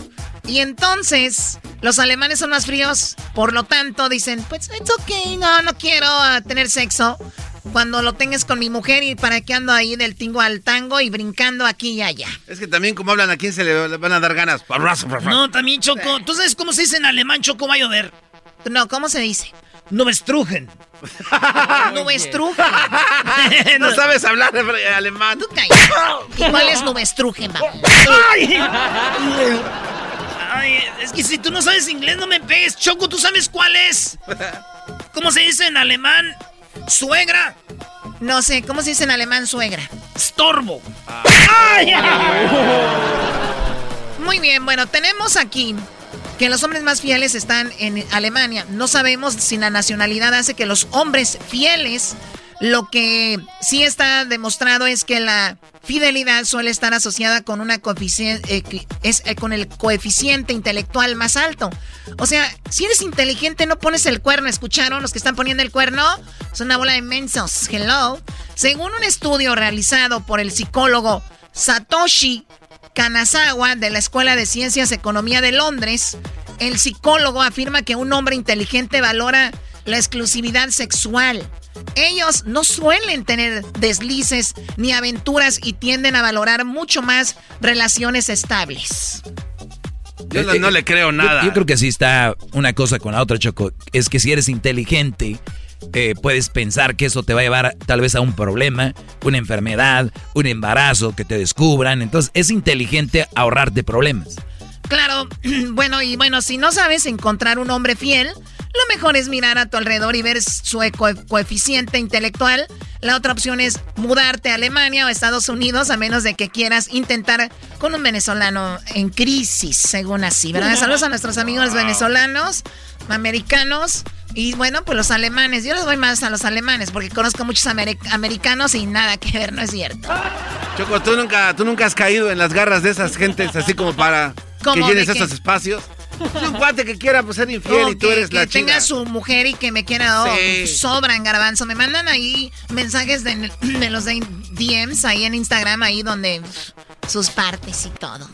y entonces los alemanes son más fríos, por lo tanto dicen, pues it's okay, no, no quiero ah, tener sexo cuando lo tengas con mi mujer y para qué ando ahí del tingo al tango y brincando aquí y allá. Es que también como hablan, ¿a quién se le van a dar ganas? No, también Choco. ¿Tú sabes cómo se dice en alemán Choco va a llover? No, ¿cómo se dice? Nubestrugen. Nubestrugen. no sabes hablar alemán. Tú. ¿Y cuál es Nubestrugen, vamos? ¡Ay! Ay, es que si tú no sabes inglés, no me pegues. Choco, ¿tú sabes cuál es? ¿Cómo se dice en alemán? Suegra. No sé, ¿cómo se dice en alemán suegra? Estorbo. Muy bien, bueno, tenemos aquí que los hombres más fieles están en Alemania. No sabemos si la nacionalidad hace que los hombres fieles, lo que sí está demostrado es que la fidelidad suele estar asociada con una coeficiente, eh, es eh, con el coeficiente intelectual más alto. O sea, si eres inteligente no pones el cuerno. ¿Escucharon los que están poniendo el cuerno? Son una bola de mensos. Hello. Según un estudio realizado por el psicólogo Satoshi Kanazawa de la Escuela de Ciencias y Economía de Londres, el psicólogo afirma que un hombre inteligente valora la exclusividad sexual. Ellos no suelen tener deslices ni aventuras y tienden a valorar mucho más relaciones estables. Yo no, no le creo Yo- nada. Yo, creo que sí está una cosa con la otra, Choco. Es que si eres inteligente, eh, puedes pensar que eso te va a llevar tal vez a un problema, una enfermedad, un embarazo, que te descubran. Entonces es inteligente ahorrarte problemas. Claro, bueno, y bueno, si no sabes encontrar un hombre fiel, lo mejor es mirar a tu alrededor y ver su co- coeficiente intelectual. La otra opción es mudarte a Alemania o Estados Unidos, a menos de que quieras intentar con un venezolano en crisis, según así, ¿verdad? Saludos a nuestros amigos venezolanos, americanos y bueno, pues los alemanes. Yo les voy más a los alemanes porque conozco muchos ameri- americanos y nada que ver, no es cierto. Choco, ¿tú nunca, tú nunca has caído en las garras de esas gentes así como para que llenes esos espacios. Es un cuate que quiera pues, ser infiel y tú que- eres que la tenga china. su mujer y que me quiera, oh, Sí. sobran garbanzo. Me mandan ahí mensajes de, de los de DMs ahí en Instagram, ahí donde sus partes y todo.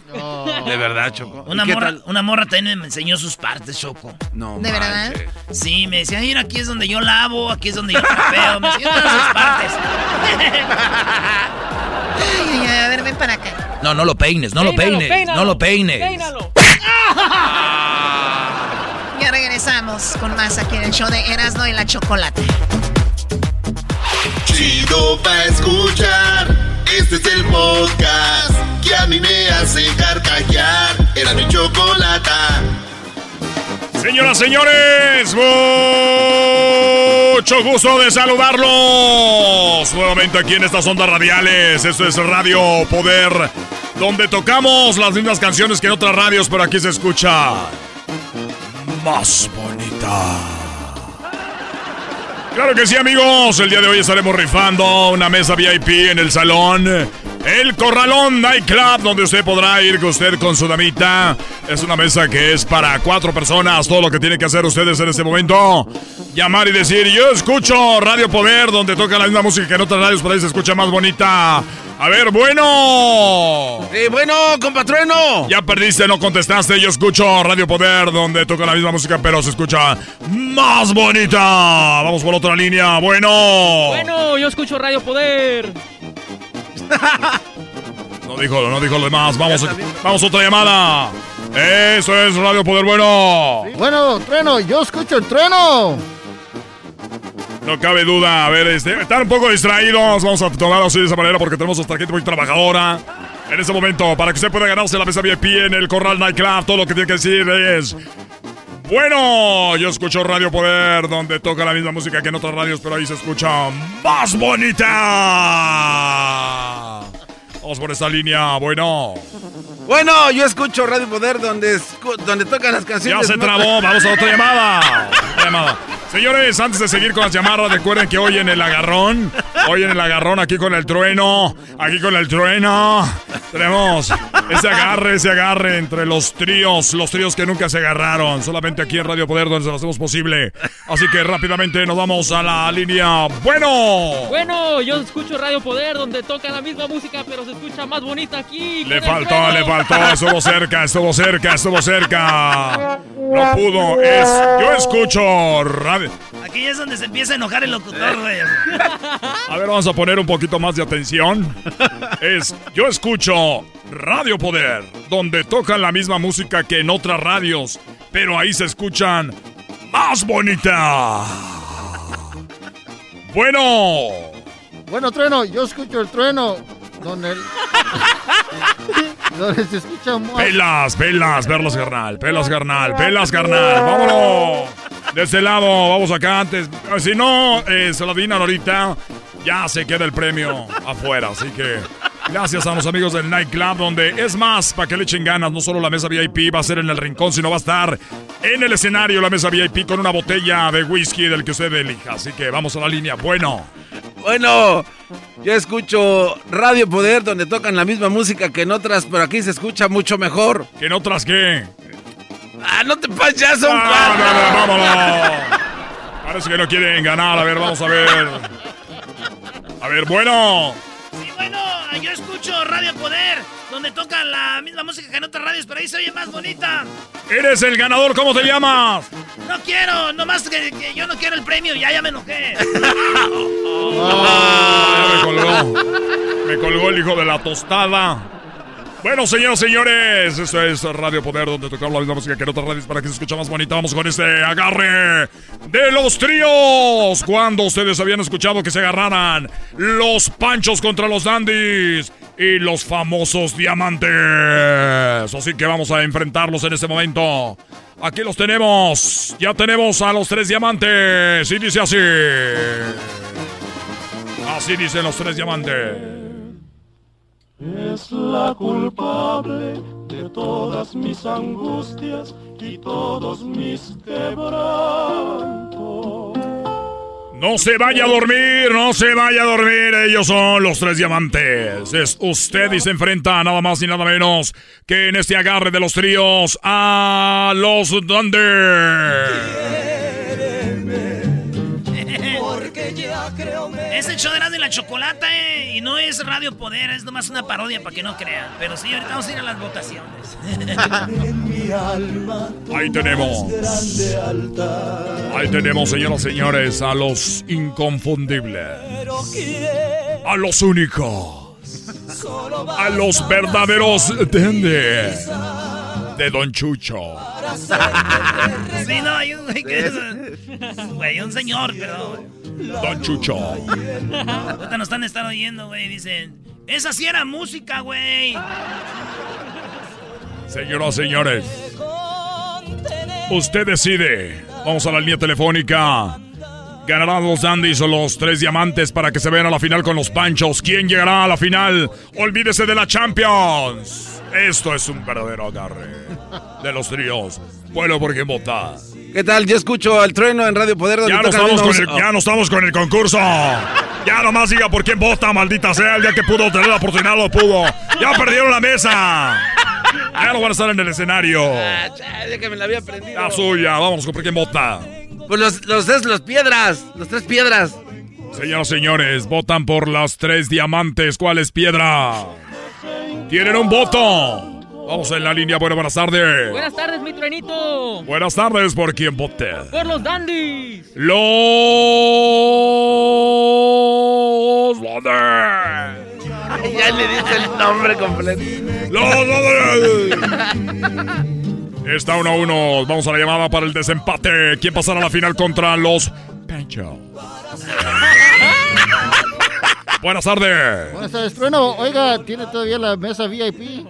De verdad, Choco. Una ¿Y qué morra, tal? una morra también me enseñó sus partes, Choco. No, ¿De verdad? Sí, me decía, mira, aquí es donde yo lavo, aquí es donde yo trapeo. Me enseñó todas sus partes. Ay, ay, ay, a ver, ven para acá. No, no lo peines, no lo peines, peínalo, no lo peines. peínalo. Ya regresamos con más aquí en el show de Erasmo y la Chocolate. Chido pa' escuchar. Este es el podcast que a mí me hace carcajear. Era mi chocolata. Señoras, señores, mucho gusto de saludarlos nuevamente aquí en estas ondas radiales. Esto es Radio Poder, donde tocamos las mismas canciones que en otras radios, pero aquí se escucha más bonita. Claro que sí, amigos. El día de hoy estaremos rifando una mesa VIP en el salón el Corralón Night Club, donde usted podrá ir con usted con su damita. Es una mesa que es para cuatro personas. Todo lo que tienen que hacer ustedes en este momento, llamar y decir, yo escucho Radio Poder, donde toca la misma música que en otras radios, por ahí se escucha más bonita. A ver, bueno. Eh, bueno, compatrueno. Ya perdiste, no contestaste. Yo escucho Radio Poder, donde toca la misma música, pero se escucha más bonita. Vamos por otra línea. Bueno. Bueno, yo escucho Radio Poder. No dijo, no dijo lo demás. Vamos, vamos a otra llamada. Eso es Radio Poder Bueno. Bueno, trueno, yo escucho el trueno. No cabe duda. A ver, este, están un poco distraídos. Vamos a tomarlo así de esa manera porque tenemos nuestra gente muy trabajadora. En este momento, para que usted pueda ganarse la mesa VIP en el Corral Nightclub, todo lo que tiene que decir es. Bueno, yo escucho Radio Poder, donde toca la misma música que en otras radios, pero ahí se escucha más bonita. Vamos por esta línea, bueno. Bueno, yo escucho Radio Poder, donde, donde tocan las Ya canciones. se más- trabó, vamos a otra llamada. Otra llamada. Señores, antes de seguir con las llamadas, recuerden que hoy en el agarrón, hoy en el agarrón, aquí con el trueno, aquí con el trueno, tenemos ese agarre, ese agarre entre los tríos, los tríos que nunca se agarraron, solamente aquí en Radio Poder donde se lo hacemos posible. Así que rápidamente nos vamos a la línea. Bueno, Bueno, yo escucho Radio Poder, donde toca la misma música, pero se escucha más bonita aquí. le faltó, le faltó, estuvo cerca, estuvo cerca, estuvo cerca. No pudo, es, yo escucho radio. Aquí es donde se empieza a enojar el locutor, güey. A ver, vamos a poner un poquito más de atención. Es, yo escucho Radio Poder, donde tocan la misma música que en otras radios, pero ahí se escuchan más bonita. Bueno, Bueno, trueno, yo escucho el trueno. Donde, el- pelas, pelas, verlas carnal, pelas carnal, pelas carnal, vámonos. De este lado, vamos acá antes. Si no, eh, se lo adivinan ahorita, ya se queda el premio afuera, así que... Gracias a los amigos del Nightclub, donde es más, para que le echen ganas, no solo la mesa VIP va a ser en el rincón, sino va a estar en el escenario la mesa VIP con una botella de whisky del que usted elija. Así que vamos a la línea. Bueno, Bueno, yo escucho Radio Poder, donde tocan la misma música que en otras, pero aquí se escucha mucho mejor. ¿que en otras qué? Ah, no te pases, ya son Ah, cuatro. no, no, vámonos. Parece que no quieren ganar. A ver, vamos a ver. A ver, bueno. Sí, bueno, yo escucho Radio Poder, donde toca la misma música que en otras radios, pero ahí se oye más bonita. Eres el ganador, ¿cómo te llamas? No quiero, nomás que, que yo no quiero el premio, ya, ya me enojé. Ah, ya me colgó. Me colgó el hijo de la tostada. Bueno, señoras y señores, esto es Radio Poder, donde tocamos la misma música que en otras radios para que se escuche más bonita. Vamos con este agarre de los tríos. Cuando ustedes habían escuchado que se agarraran los panchos contra los dandies y los famosos diamantes. Así que vamos a enfrentarlos en este momento. Aquí los tenemos. Ya tenemos a los tres diamantes. Y dice así. Así dicen los tres diamantes. Es la culpable de todas mis angustias y todos mis quebrantos. No se vaya a dormir, no se vaya a dormir. Ellos son los tres diamantes. Es usted y se enfrenta nada más ni nada menos que en este agarre de los tríos a los Thunder. Porque ya creo me... Es el show de y la Chocolata, eh, y no es Radio Poder, es nomás una parodia para que no crean. Pero sí, vamos a ir a las votaciones. Ahí tenemos. Ahí tenemos, señoras y señores, a los inconfundibles. A los únicos. A los verdaderos Thunder. De Don Chucho. Sí, no, hay un güey que es. Güey, un señor, pero. Don Chucho. Ahorita nos están estar oyendo, güey. Dicen. Esa sí era música, güey. Señoras señores. Usted decide. Vamos a la línea telefónica. ¿Ganarán los Dandies o los tres diamantes para que se vean a la final con los Panchos? ¿Quién llegará a la final? Olvídese de la Champions. Esto es un verdadero agarre de los tríos. Bueno, ¿por qué vota? ¿Qué tal? Yo escucho al trueno en Radio Poder. donde Ya no, estamos con el, ya no estamos con el concurso. Ya nomás diga por quién vota, maldita sea. El día que pudo tener la oportunidad lo pudo. Ya perdieron la mesa. Ya no van a estar en el escenario. Ah, chale, que me la había aprendido. La suya, vamos con por quién vota. Pues los, los tres, los piedras. Los tres piedras. Señoras y señores, votan por las tres diamantes. ¿Cuál es piedra? Tienen un voto. Vamos en la línea. Bueno, buenas tardes. Buenas tardes, mi trenito. Buenas tardes, ¿por quién voté? Por los dandies. Los Dandies. ya le dice el nombre completo. Los Dandies. Está uno a uno. Vamos a la llamada para el desempate. ¿Quién pasará a la final contra los Panchos? Buenas tardes. Buenas tardes, Trueno. Oiga, ¿tiene todavía la mesa VIP?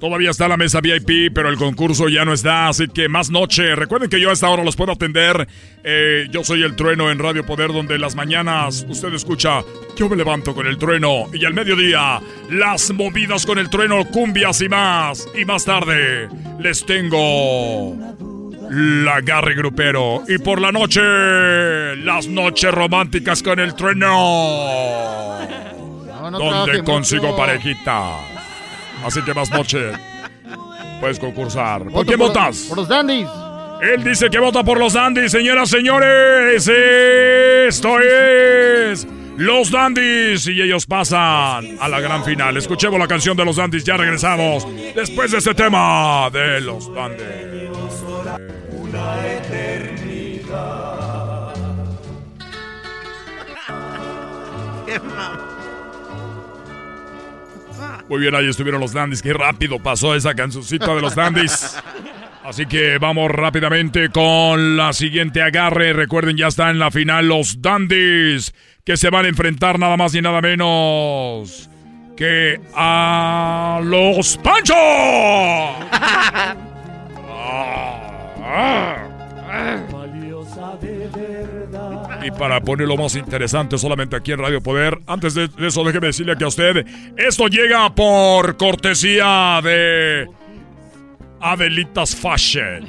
Todavía está la mesa VIP, pero el concurso ya no está, así que más noche. Recuerden que yo a esta hora los puedo atender. Eh, yo soy el trueno en Radio Poder, donde las mañanas usted escucha, yo me levanto con el trueno. Y al mediodía, las movidas con el trueno, cumbias y más. Y más tarde, les tengo la Garry Grupero. Y por la noche, las noches románticas con el trueno. no donde consigo mucho. parejita. Así que más noche puedes concursar. ¿Por quién votas? Por los dandies. Él dice que vota por los Dandies, señoras, señores. Esto es Los Dandies y ellos pasan a la gran final. Escuchemos la canción de los Dandies, ya regresamos después de este tema de los Dandies. Muy bien, ahí estuvieron los Dandies. Qué rápido pasó esa cancioncita de los Dandies. Así que vamos rápidamente con la siguiente agarre. Recuerden, ya está en la final los Dandies, que se van a enfrentar nada más y nada menos que a los Panchos. Y para ponerlo más interesante solamente aquí en Radio Poder, antes de eso déjeme decirle que a usted, esto llega por cortesía de Adelitas Fashion.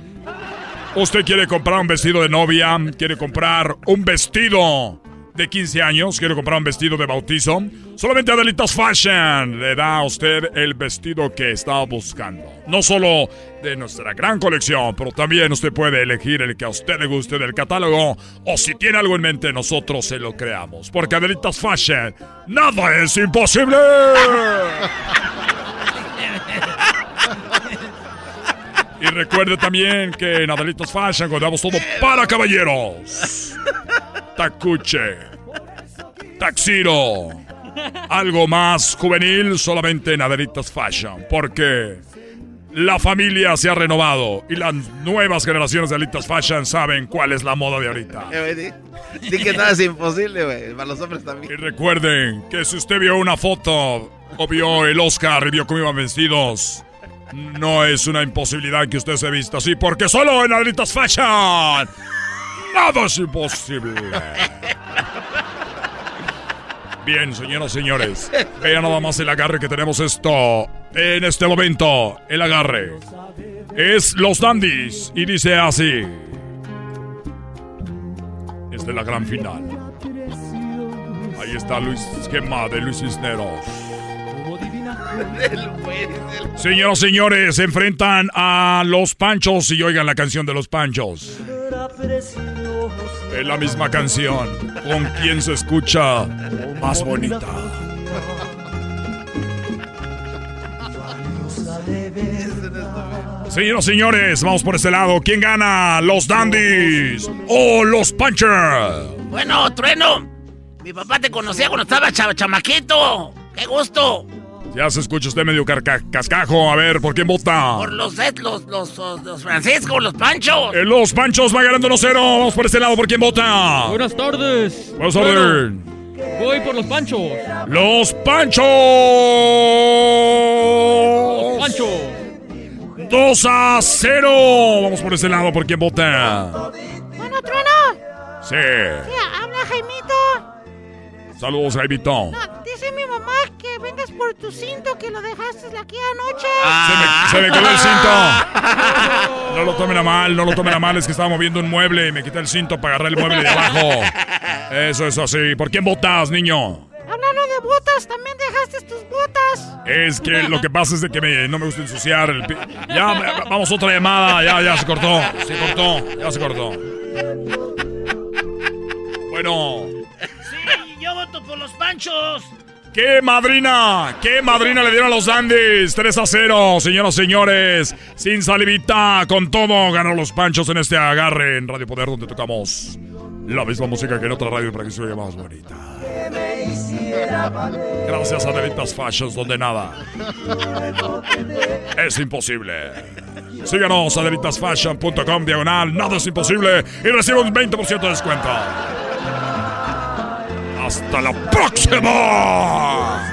Usted quiere comprar un vestido de novia, quiere comprar un vestido de 15 años, quiere comprar un vestido de bautizo. Solamente Adelitas Fashion le da a usted el vestido que está buscando. No solo de nuestra gran colección, pero también usted puede elegir el que a usted le guste del catálogo. O si tiene algo en mente, nosotros se lo creamos. Porque Adelitas Fashion, nada es imposible. Y recuerde también que en Adelitos Fashion guardamos todo para caballeros. Tacuche. Taxiro. Algo más juvenil solamente en Adelitos Fashion. Porque la familia se ha renovado y las nuevas generaciones de Adelitos Fashion saben cuál es la moda de ahorita. Eh, di que nada es imposible, güey. Para los hombres también. Y recuerden que si usted vio una foto o vio el Oscar y vio cómo iban vestidos, no es una imposibilidad que usted se vista así, porque solo en Adelitas Fashion nada es imposible. Bien, señoras y señores, vean nada más el agarre que tenemos esto en este momento. El agarre es los dandies y dice así. Es de la gran final. Ahí está Luis Esquema de Luis Cisneros. Señoras y señores, se enfrentan a los Panchos y oigan la canción de los Panchos. Es la misma canción. ¿Con quién se escucha más bonita? Señoras y señores, vamos por este lado. ¿Quién gana? ¿Los Dandies o los Punchers? Bueno, Trueno, mi papá te conocía cuando estaba cha- chamaquito. ¡Qué gusto! Ya se escucha usted medio carca- cascajo. A ver, ¿por quién vota? Por los, los, los, los, los Francisco, los Panchos. Eh, los Panchos va ganando 1-0. Vamos por este lado. ¿Por quién vota? Buenas tardes. Buenas Bueno, tardes. voy por los panchos. Los Panchos. Panchos. 2 a 0. Vamos por ese lado, ¿por quién vota? Bueno, Trueno. Sí. Sí, habla Jaimito. Saludos, Jaimito. No, vengas por tu cinto que lo dejaste aquí anoche. Se me quedó el cinto. No lo tomen a mal, no lo tomen a mal. Es que estaba moviendo un mueble y me quité el cinto para agarrar el mueble de abajo. Eso es así. ¿Por quién votas, niño? Hablando de botas, también dejaste tus botas. Es que lo que pasa es de que me- no me gusta ensuciar el pi- Ya, vamos otra llamada. Ya, ya se cortó. Se cortó. Ya se cortó. Bueno. Sí, yo voto por los panchos. ¡Qué madrina! ¡Qué madrina le dieron a los Andes! 3 a 0, señoras y señores. Sin salivita, con todo, ganó los panchos en este agarre en Radio Poder, donde tocamos la misma música que en otra radio para que se oiga más bonita. Gracias a Delitas Fashions, donde nada es imposible. Síganos a delitasfashion.com diagonal, nada es imposible y recibe un 20% de descuento. ¡Hasta la próxima!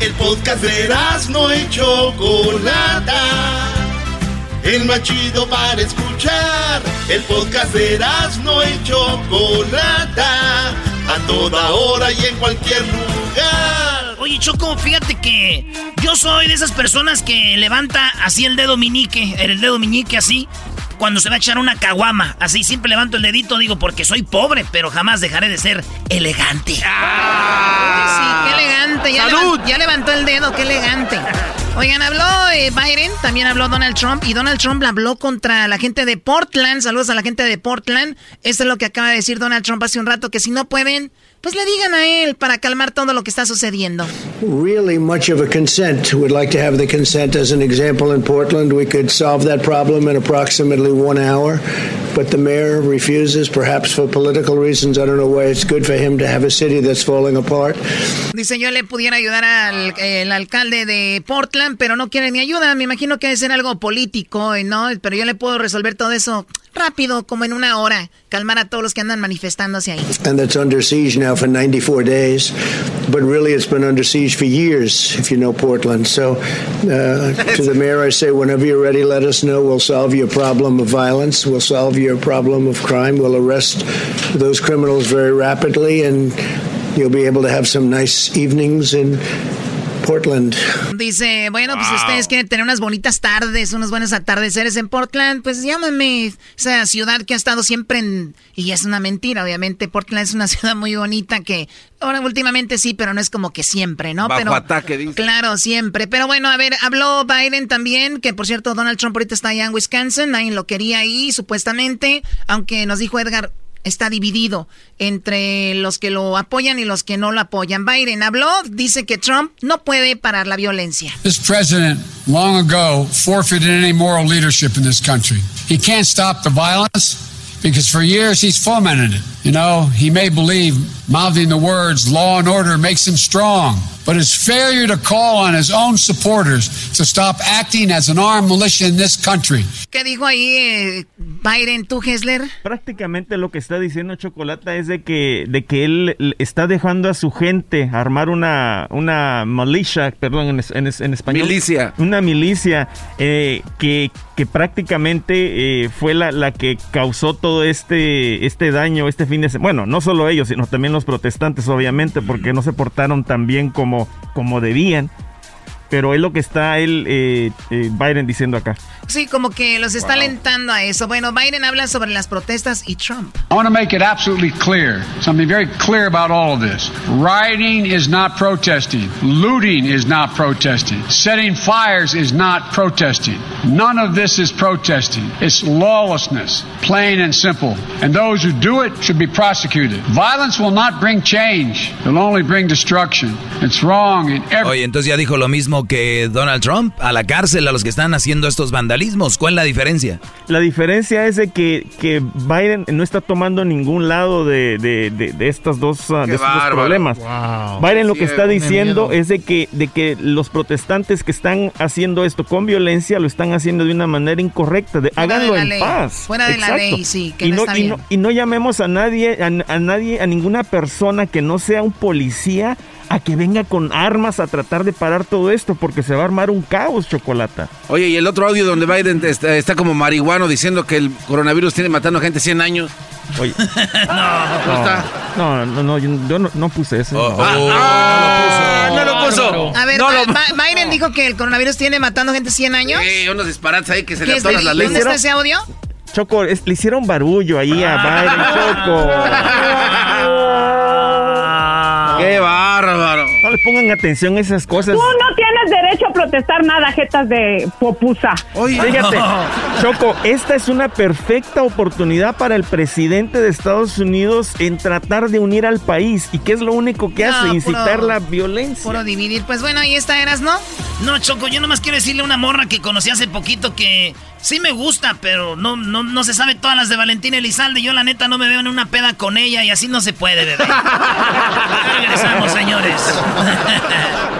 El podcast de no y Chocolata. El más chido para escuchar. El podcast de no y Chocolata. A toda hora y en cualquier lugar. Oye, Choco, fíjate que yo soy de esas personas que levanta así el dedo meñique, el dedo meñique así, cuando se va a echar una caguama. Así siempre levanto el dedito, digo, porque soy pobre, pero jamás dejaré de ser elegante. Sí, qué elegante. Ya, levan- ya levantó el dedo, qué elegante. Oigan, habló eh, Biden, también habló Donald Trump, y Donald Trump habló contra la gente de Portland. Saludos a la gente de Portland. Esto es lo que acaba de decir Donald Trump hace un rato, que si no pueden, pues le digan a él para calmar todo lo que está sucediendo. really much of a consent. We'd like to have the consent as an example in Portland. We could solve that problem in approximately one hour, but the mayor refuses, perhaps for political reasons. I don't know why it's good for him to have a city that's falling apart. Dice, yo le pudiera ayudar al el alcalde de Portland, pero no quiere mi ayuda. Me imagino que debe ser algo político, ¿no? Pero yo le puedo resolver todo eso rápido, como en una hora. Calmar a todos los que andan manifestándose ahí. And that's under siege now for 94 days. But really, it's been under siege for years, if you know Portland. So, uh, to the mayor, I say, whenever you're ready, let us know. We'll solve your problem of violence. We'll solve your problem of crime. We'll arrest those criminals very rapidly, and you'll be able to have some nice evenings in Portland. Dice, bueno, pues si Wow. ustedes quieren tener unas bonitas tardes, unos buenos atardeceres en Portland, pues llámame. Esa ciudad que ha estado siempre en... Y es una mentira, obviamente. Portland es una ciudad muy bonita que... Ahora, últimamente sí, pero no es como que siempre, ¿no? Bajo pero, ataque, dice. Claro, siempre. Pero bueno, a ver, habló Biden también, que por cierto, Donald Trump ahorita está allá en Wisconsin, nadie lo quería ahí, supuestamente, aunque nos dijo Edgar, está dividido entre los que lo apoyan y los que no lo apoyan. Biden habló, dice que Trump no puede parar la violencia. This president long ago forfeited any moral leadership in this country. He can't stop the violence because for years he's fomented it. You know, he may believe mouthing the words law and order makes him strong, but his failure to call on his own supporters to stop acting as an armed militia in this country ¿Qué dijo ahí eh, Biden, tú, Hessler? Prácticamente lo que está diciendo Chocolata es de que, de que él l- está dejando a su gente armar una, una militia, perdón, en, es- en en español. Milicia. Una milicia eh, que, que prácticamente eh, fue la, la que causó todo este, este daño este fin de semana. Bueno, no solo ellos, sino también los protestantes, obviamente, porque no se portaron tan bien como, como debían. Pero es lo que está él, eh, eh, Biden, diciendo acá. Sí, como que los está alentando a eso. Bueno, Biden habla sobre las protestas y Trump. I want to make it absolutely clear, something very clear about all of this. Rioting is not protesting. Looting is not protesting. Setting fires is not protesting. None of this is protesting. It's lawlessness, plain and simple. And those who do it should be prosecuted. Violence will not bring change. It'll only bring destruction. It's wrong in every Oye, entonces ya dijo lo mismo que Donald Trump, a la cárcel a los que están haciendo estos vandalismos. ¿Cuál es la diferencia? La diferencia es de que, que Biden no está tomando ningún lado de, de- de- de estos dos, ah, de estos dos problemas. Wow. Biden lo Sí, que está diciendo miedo. es de que, de que los protestantes que están haciendo esto con violencia lo están haciendo de una manera incorrecta. De, Fuera de háganlo la en ley. paz. Fuera de la ley, sí, que y no está y bien. y no llamemos a nadie, a, a nadie, a ninguna persona que no sea un policía a que venga con armas a tratar de parar todo esto, porque se va a armar un caos, Chocolata. Oye, y el otro audio donde Biden está, está como marihuano diciendo que el coronavirus tiene matando a gente 100 años. Oye. no, está. No, no, no, yo, yo no, no puse eso. Oh, ah, no lo puso. A ver, No lo- Ba- Biden dijo que el coronavirus tiene matando gente 100 años. Sí, unos disparates ahí que se ¿Qué le atoran las ¿Dónde leyes. está ese audio? Choco, es- le hicieron barullo ahí a Biden, Choco. ¡Qué bárbaro! No le pongan atención a esas cosas. Tú no tienes derecho protestar nada, jetas de popusa. Fíjate, Choco, esta es una perfecta oportunidad para el presidente de Estados Unidos en tratar de unir al país. ¿Y qué es lo único que hace? Incitar puro- la violencia. Puro dividir. Pues bueno, ahí está, Eras, ¿no? No, Choco, yo nomás quiero decirle a una morra que conocí hace poquito que sí me gusta, pero no, no, no se sabe todas las de Valentina Elizalde. Yo la neta no me veo en una peda con ella y así no se puede, bebé. Ya regresamos, señores.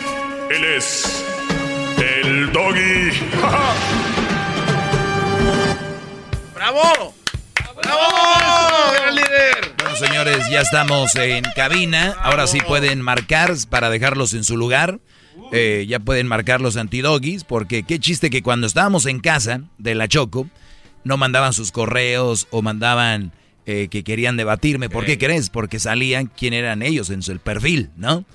Él es el doggy. ¡Bravo! ¡Bravo! ¡Gran líder! Bueno, señores, ya estamos en cabina. Ahora sí pueden marcar para dejarlos en su lugar. Eh, ya pueden marcar los antidoggies, porque qué chiste que cuando estábamos en casa de la Choco, no mandaban sus correos o mandaban eh, que querían debatirme. ¿Por qué crees? Porque salían quién eran ellos en su el perfil, ¿no?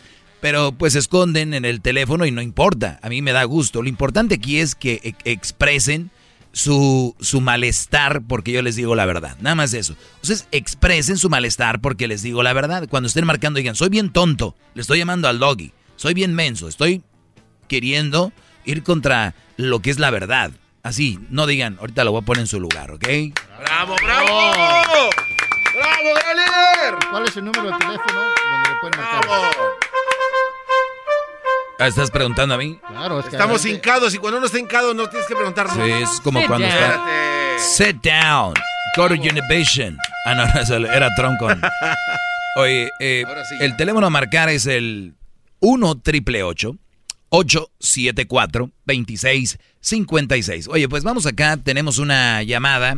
Pero pues se esconden en el teléfono y no importa. A mí me da gusto. Lo importante aquí es que e- expresen su, su malestar porque yo les digo la verdad. Nada más eso. Ustedes expresen su malestar porque les digo la verdad. Cuando estén marcando digan, soy bien tonto, le estoy llamando al doggy, soy bien menso, estoy queriendo ir contra lo que es la verdad. Así, no digan, ahorita lo voy a poner en su lugar, ¿ok? ¡Bravo, bravo! ¡Bravo, gran líder! ¿Cuál es el número de teléfono donde le pueden marcar? Ah, ¿Estás preguntando a mí? Claro, es que Estamos adelante- hincados y cuando uno está hincado no tienes que preguntar. Sí, es como Sit cuando down. está... Sit down. Go to Univision. Ah, no, no, eso era Troncon. Oye, eh, el teléfono a marcar es el 1 triple 874 2656. Oye, pues vamos acá, tenemos una llamada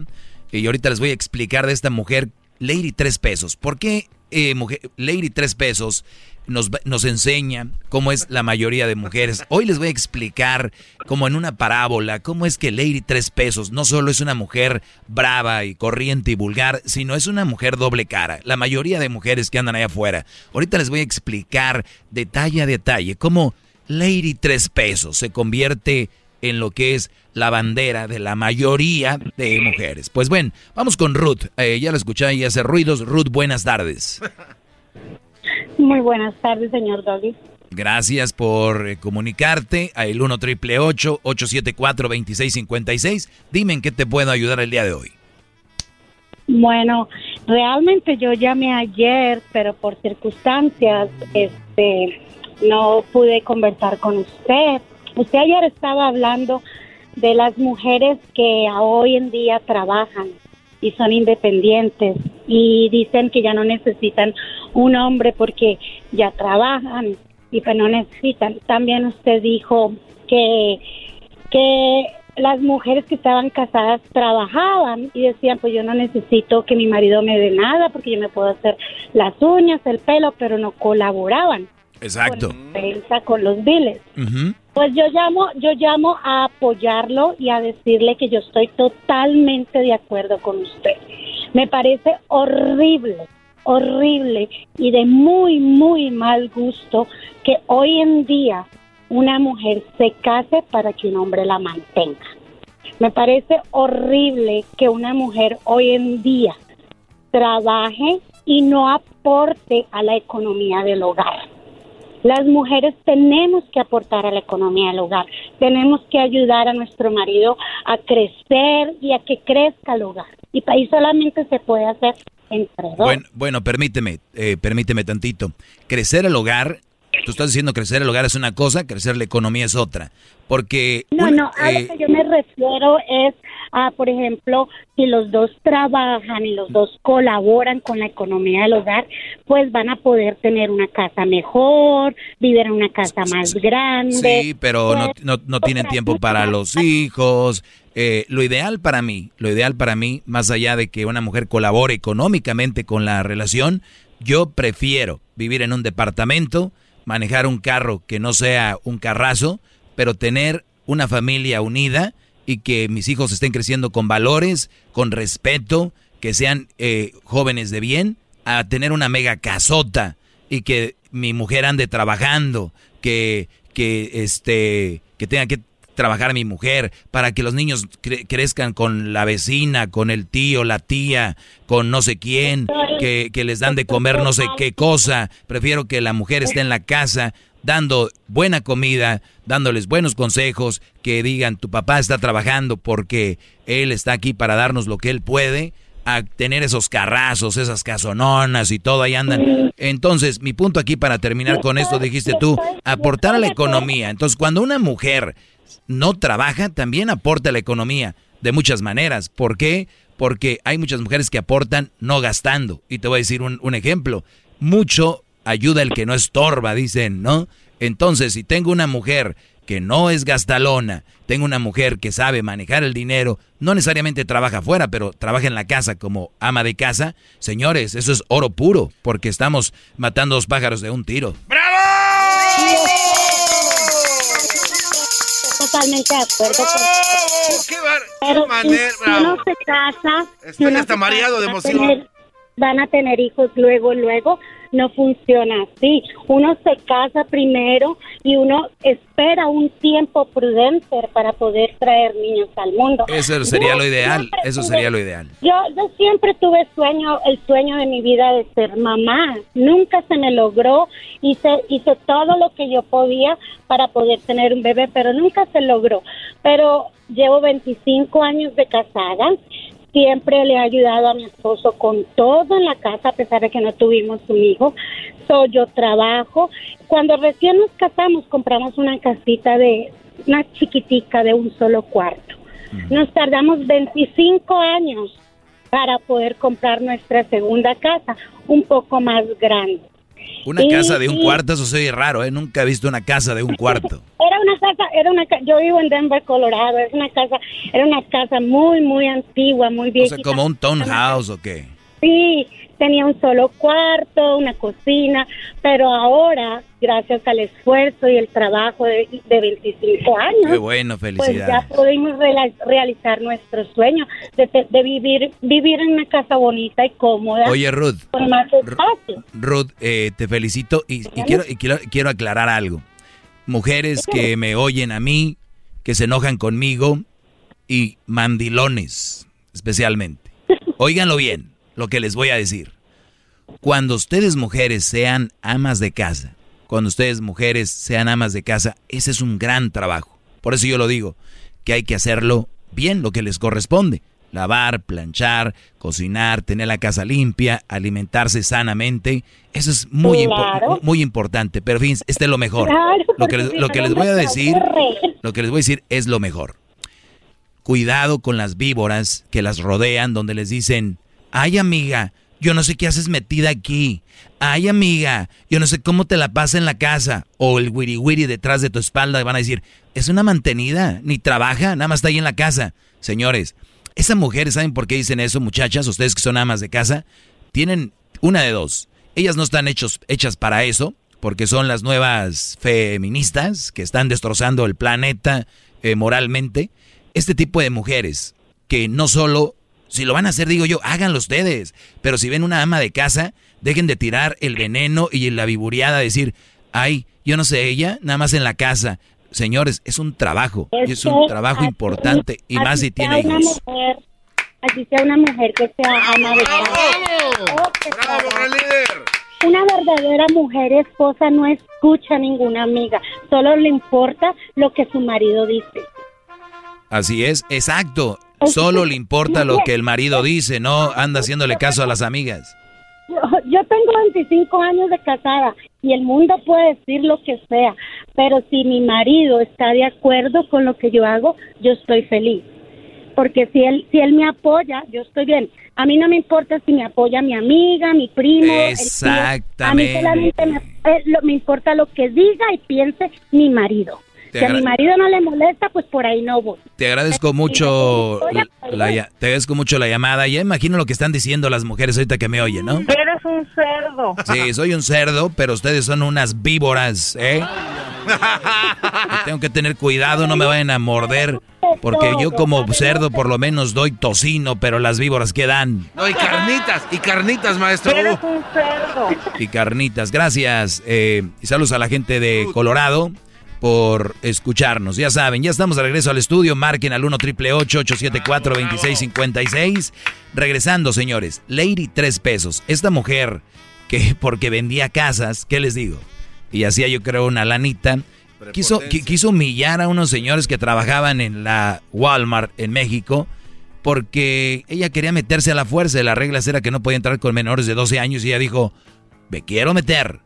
y ahorita les voy a explicar de esta mujer, Lady 3 pesos. ¿Por qué eh, Lady 3 pesos nos, nos enseña cómo es la mayoría de mujeres? Hoy les voy a explicar, como en una parábola, cómo es que Lady 3 pesos no solo es una mujer brava y corriente y vulgar, sino es una mujer doble cara. La mayoría de mujeres que andan allá afuera. Ahorita les voy a explicar detalle a detalle cómo Lady 3 pesos se convierte en lo que es la bandera de la mayoría de mujeres. Pues bueno, vamos con Ruth. Eh, ya la escuché y hace ruidos. Ruth, buenas tardes. Muy buenas tardes, señor Doggy. Gracias por eh, comunicarte a el 1 triple 874 2656. Dime en qué te puedo ayudar el día de hoy. Bueno, realmente yo llamé ayer, pero por circunstancias, este, no pude conversar con usted. Usted ayer estaba hablando de las mujeres que hoy en día trabajan y son independientes y dicen que ya no necesitan un hombre porque ya trabajan y pues no necesitan. También usted dijo que que las mujeres que estaban casadas trabajaban y decían, pues yo no necesito que mi marido me dé nada porque yo me puedo hacer las uñas, el pelo, pero no colaboraban Exacto. Con los biles. Pues yo llamo, yo llamo a apoyarlo y a decirle que yo estoy totalmente de acuerdo con usted. Me parece horrible, horrible y de muy, muy mal gusto que hoy en día una mujer se case para que un hombre la mantenga. Me parece horrible que una mujer hoy en día trabaje y no aporte a la economía del hogar. Las mujeres tenemos que aportar a la economía del hogar, tenemos que ayudar a nuestro marido a crecer y a que crezca el hogar. Y ahí solamente se puede hacer entre dos. Bueno, bueno permíteme, eh, permíteme tantito. Crecer el hogar, tú estás diciendo crecer el hogar es una cosa, crecer la economía es otra. Porque... No, una- no, a eh, lo que yo me refiero es a, por ejemplo, si los dos trabajan y los dos colaboran con la economía del hogar, pues van a poder tener una casa mejor, vivir en una casa más grande. Sí, pero no, Pues, no, no tienen tiempo para los hijos. Eh, lo ideal para mí, lo ideal para mí, más allá de que una mujer colabore económicamente con la relación, yo prefiero vivir en un departamento, manejar un carro que no sea un carrazo, pero tener una familia unida y que mis hijos estén creciendo con valores, con respeto, que sean eh, jóvenes de bien, a tener una mega casota y que mi mujer ande trabajando, que, que, este, que tenga que trabajar mi mujer, para que los niños cre- crezcan con la vecina, con el tío, la tía, con no sé quién, que, que les dan de comer no sé qué cosa. Prefiero que la mujer esté en la casa dando buena comida, dándoles buenos consejos, que digan, tu papá está trabajando porque él está aquí para darnos lo que él puede, a tener esos carrazos, esas casononas y todo ahí andan. Entonces, mi punto aquí para terminar con esto, dijiste tú, aportar a la economía. Entonces, cuando una mujer no trabaja, también aporta a la economía de muchas maneras. ¿Por qué? Porque hay muchas mujeres que aportan no gastando. Y te voy a decir un, un ejemplo. Mucho ayuda el que no estorba, dicen, ¿no? Entonces, si tengo una mujer que no es gastalona, tengo una mujer que sabe manejar el dinero, no necesariamente trabaja afuera, pero trabaja en la casa como ama de casa, señores, eso es oro puro, porque estamos matando dos pájaros de un tiro. Totalmente de acuerdo. con- ¡Qué bar- Pero qué manera, si uno bravo! se casa, Estoy hasta mareado de emoción. tener- Van a tener hijos luego, luego. No funciona así. Uno se casa primero y uno espera un tiempo prudente para poder traer niños al mundo. Eso sería Yo lo ideal, eso tuve- sería lo ideal. Yo, yo siempre tuve sueño, el sueño de mi vida de ser mamá. Nunca se me logró. Hice, hice todo lo que yo podía para poder tener un bebé, pero nunca se logró. Pero llevo 25 años de casada. Siempre le he ayudado a mi esposo con todo en la casa, a pesar de que no tuvimos un hijo. So, yo trabajo. Cuando recién nos casamos, compramos una casita de una chiquitica de un solo cuarto. Nos tardamos 25 años para poder comprar nuestra segunda casa, un poco más grande. Una Y- casa de un cuarto, eso soy raro, ¿eh? Nunca he visto una casa de un cuarto. Era una casa, era una yo vivo en Denver, Colorado, es una casa, era una casa muy, muy antigua, muy O viejita. sea, como un townhouse o qué. Sí, tenía un solo cuarto, una cocina, pero ahora, gracias al esfuerzo y el trabajo de, de 25 años, Qué bueno, pues felicidades. ya pudimos realizar nuestro sueño de vivir vivir en una casa bonita y cómoda. Oye, Ruth. Con más espacio. Ruth, eh, te felicito y, y quiero, y quiero, quiero aclarar algo. Mujeres que me oyen a mí, que se enojan conmigo y mandilones, especialmente. Óiganlo bien, lo que les voy a decir. Cuando ustedes mujeres sean amas de casa, cuando ustedes mujeres sean amas de casa, ese es un gran trabajo. Por eso yo lo digo, que hay que hacerlo bien, lo que les corresponde. Lavar, planchar, cocinar, tener la casa limpia, alimentarse sanamente. Eso es muy, impo- muy importante. Pero fíjense, este es lo mejor. Claro, Lo que, les, lo que les voy a decir, lo que les voy a decir es lo mejor. Cuidado con las víboras que las rodean, donde les dicen, ay amiga, yo no sé qué haces metida aquí. Ay amiga, yo no sé cómo te la pasa en la casa. O el wiri wiri detrás de tu espalda van a decir, es una mantenida, ni trabaja, nada más está ahí en la casa. Señores, esas mujeres, ¿saben por qué dicen eso, muchachas? Ustedes que son amas de casa, tienen una de dos. Ellas no están hechos, hechas para eso, porque son las nuevas feministas que están destrozando el planeta eh, moralmente. Este tipo de mujeres que no solo, si lo van a hacer, digo yo, háganlo ustedes, pero si ven una ama de casa, dejen de tirar el veneno y la vibureada, decir, ay, yo no sé ella, nada más en la casa. Señores, es un trabajo, es un que trabajo así- importante, y más si tiene hijos. mujer, así sea una mujer que sea ama de casa. o que trabaje. Una verdadera mujer esposa no escucha a ninguna amiga, solo le importa lo que su marido dice. Así es, exacto. Solo le importa lo que el marido dice, no anda haciéndole caso a las amigas. Yo, yo tengo 25 años de casada y el mundo puede decir lo que sea, pero si mi marido está de acuerdo con lo que yo hago, yo estoy feliz. Porque si él, si él me apoya, yo estoy bien. A mí no me importa si me apoya mi amiga, mi primo. el tío. A mí Exactamente. solamente me, eh, me importa lo que diga y piense mi marido. Te si a mi marido no le molesta, pues por ahí no voy. Te agradezco mucho la, ya- te agradezco mucho la llamada. Ya imagino lo que están diciendo las mujeres ahorita que me oyen, ¿no? Eres un cerdo. Sí, soy un cerdo, pero ustedes son unas víboras, ¿eh? Y tengo que tener cuidado, no me vayan a morder, porque yo como cerdo por lo menos doy tocino, pero las víboras ¿qué dan? No, y carnitas, y carnitas, maestro. Eres un cerdo. Y carnitas, gracias. eh, y saludos a la gente de Colorado por escucharnos. Ya saben, ya estamos de regreso al estudio. Marquen al 1 triple 874 2656 Regresando, señores. Lady, tres pesos. Esta mujer que porque vendía casas, ¿qué les digo? Y hacía yo creo una lanita. Quiso, qui- quiso humillar a unos señores que trabajaban en la Walmart en México porque ella quería meterse a la fuerza. La regla era que no podía entrar con menores de 12 años y ella dijo, me quiero meter.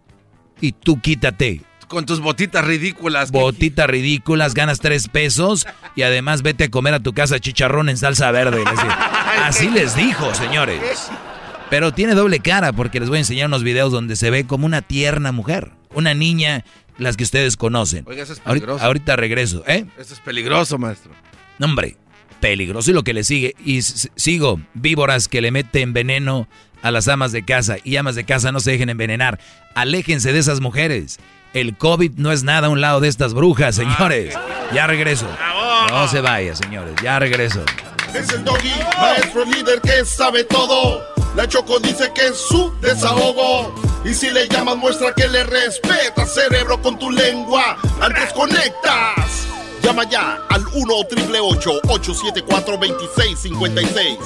Y tú quítate. Con tus botitas ridículas. Botitas ridículas, ganas tres pesos y además vete a comer a tu casa chicharrón en salsa verde. Les. Así les dijo, señores. Pero tiene doble cara porque les voy a enseñar unos videos donde se ve como una tierna mujer. Una niña, las que ustedes conocen. Oiga, eso es peligroso. ahorita regreso, ¿eh? Esto es peligroso, maestro. No, hombre, peligroso y lo que le sigue. Y sigo, víboras que le meten veneno a las amas de casa. Y amas de casa no se dejen envenenar. Aléjense de esas mujeres. El COVID no es nada a un lado de estas brujas, señores. Ya regreso. No se vaya, señores. Ya regreso. Es el doggy, maestro líder que sabe todo. La Choco dice que es su desahogo. Y si le llamas, muestra que le respeta, cerebro, con tu lengua. Antes conectas. Llama ya al 1-888-874-2656.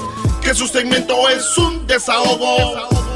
Que su segmento es un desahogo.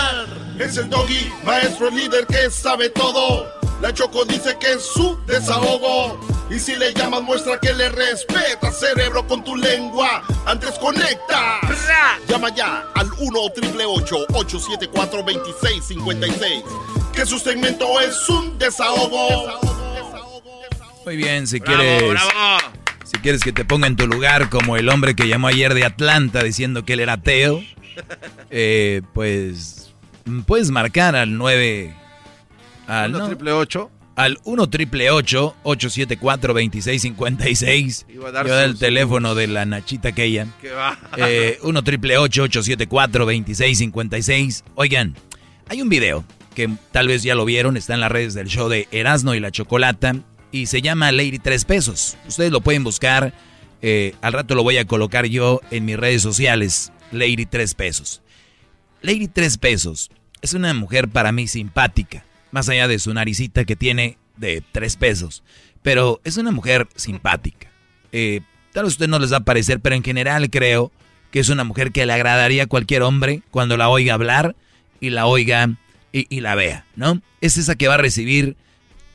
Es el doggy, maestro líder que sabe todo. La Choco dice que es su desahogo. Y si le llamas, muestra que le respeta, cerebro, con tu lengua. Antes conectas. Llama ya al 1-888-874-2656. Que su segmento es un desahogo. Muy bien, si Bravo, quieres. bravo. Si quieres que te ponga en tu lugar como el hombre que llamó ayer de Atlanta diciendo que él era ateo, eh, pues puedes marcar al 9 al 1 no, triple 8. al 1 triple 874 2656 Iba a dar Yo el su- teléfono de la Nachita aquella. Que va. Eh, 1 triple 874 2656 Oigan, hay un video que tal vez ya lo vieron, está en las redes del show de Erasno y la Chocolata y se llama Lady 3 pesos. Ustedes lo pueden buscar, eh, al rato lo voy a colocar yo en mis redes sociales, Lady 3 pesos. Lady 3 pesos es una mujer para mí simpática, más allá de su naricita que tiene de 3 pesos, pero es una mujer simpática. Eh, tal vez a usted no les va a parecer, pero en general creo que es una mujer que le agradaría a cualquier hombre cuando la oiga hablar y la oiga y, y la vea, ¿no? Es esa que va a recibir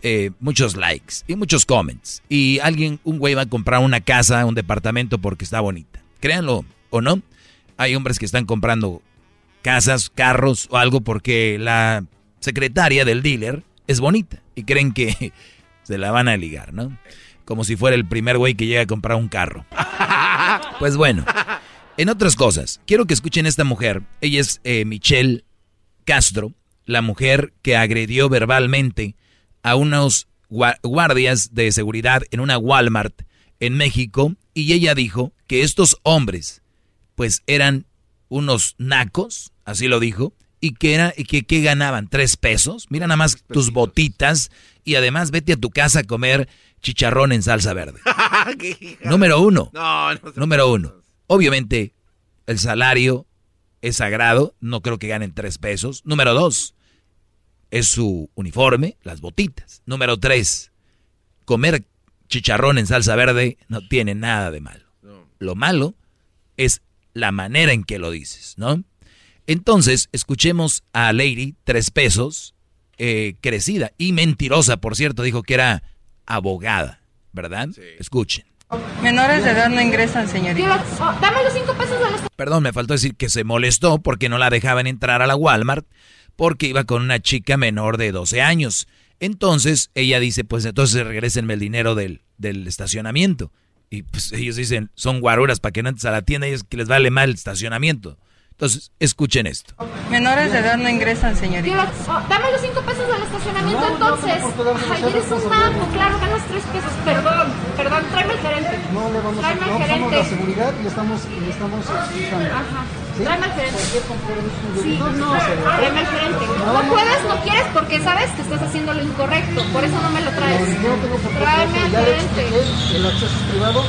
eh, muchos likes y muchos comments. Y alguien, un güey va a comprar una casa, un departamento porque está bonita. Créanlo o no, hay hombres que están comprando casas, carros o algo porque la secretaria del dealer es bonita y creen que se la van a ligar, ¿no? Como si fuera el primer güey que llega a comprar un carro. Pues bueno, en otras cosas, quiero que escuchen a esta mujer. Ella es eh, Michelle Castro, la mujer que agredió verbalmente a unos gua- guardias de seguridad en una Walmart en México y ella dijo que estos hombres pues eran unos nacos, así lo dijo, y que era y que, que ganaban tres pesos. Mira nada más tus botitas y además vete a tu casa a comer chicharrón en salsa verde. Número uno. No, Número uno. Obviamente, el salario es sagrado. No creo que ganen tres pesos. Número dos. Es su uniforme, las botitas. Número tres. Comer chicharrón en salsa verde no tiene nada de malo. Lo Lo malo es la manera en que lo dices, ¿no? Entonces, escuchemos a Lady, tres pesos, eh, crecida y mentirosa, por cierto, dijo que era abogada, ¿verdad? Escuchen. Menores de edad no ingresan, señorita. dame los cinco pesos de los... Perdón, me faltó decir que se molestó porque no la dejaban entrar a la Walmart porque iba con una chica menor de 12 años. Entonces ella dice, pues entonces regresenme el dinero del, del estacionamiento. Y pues ellos dicen, son guaruras para que no entres a la tienda y es que les vale mal el estacionamiento. Entonces, escuchen esto. Menores de edad no ingresan, señorita. Oh, dame los cinco pesos del estacionamiento entonces. Ay, eres un manco, claro, ganas tres pesos. Perdón, perdón, tráeme al gerente. No le vamos tráeme a... al No, somos gerente. la seguridad y estamos, y estamos explicando. Ajá. ¿Sí? Tráeme al gerente. Sí, no, tráeme al gerente. No puedes, no quieres porque sabes que estás haciendo lo incorrecto. Por eso no me lo traes. No tengo por qué Tráeme al gerente. el acceso es privado.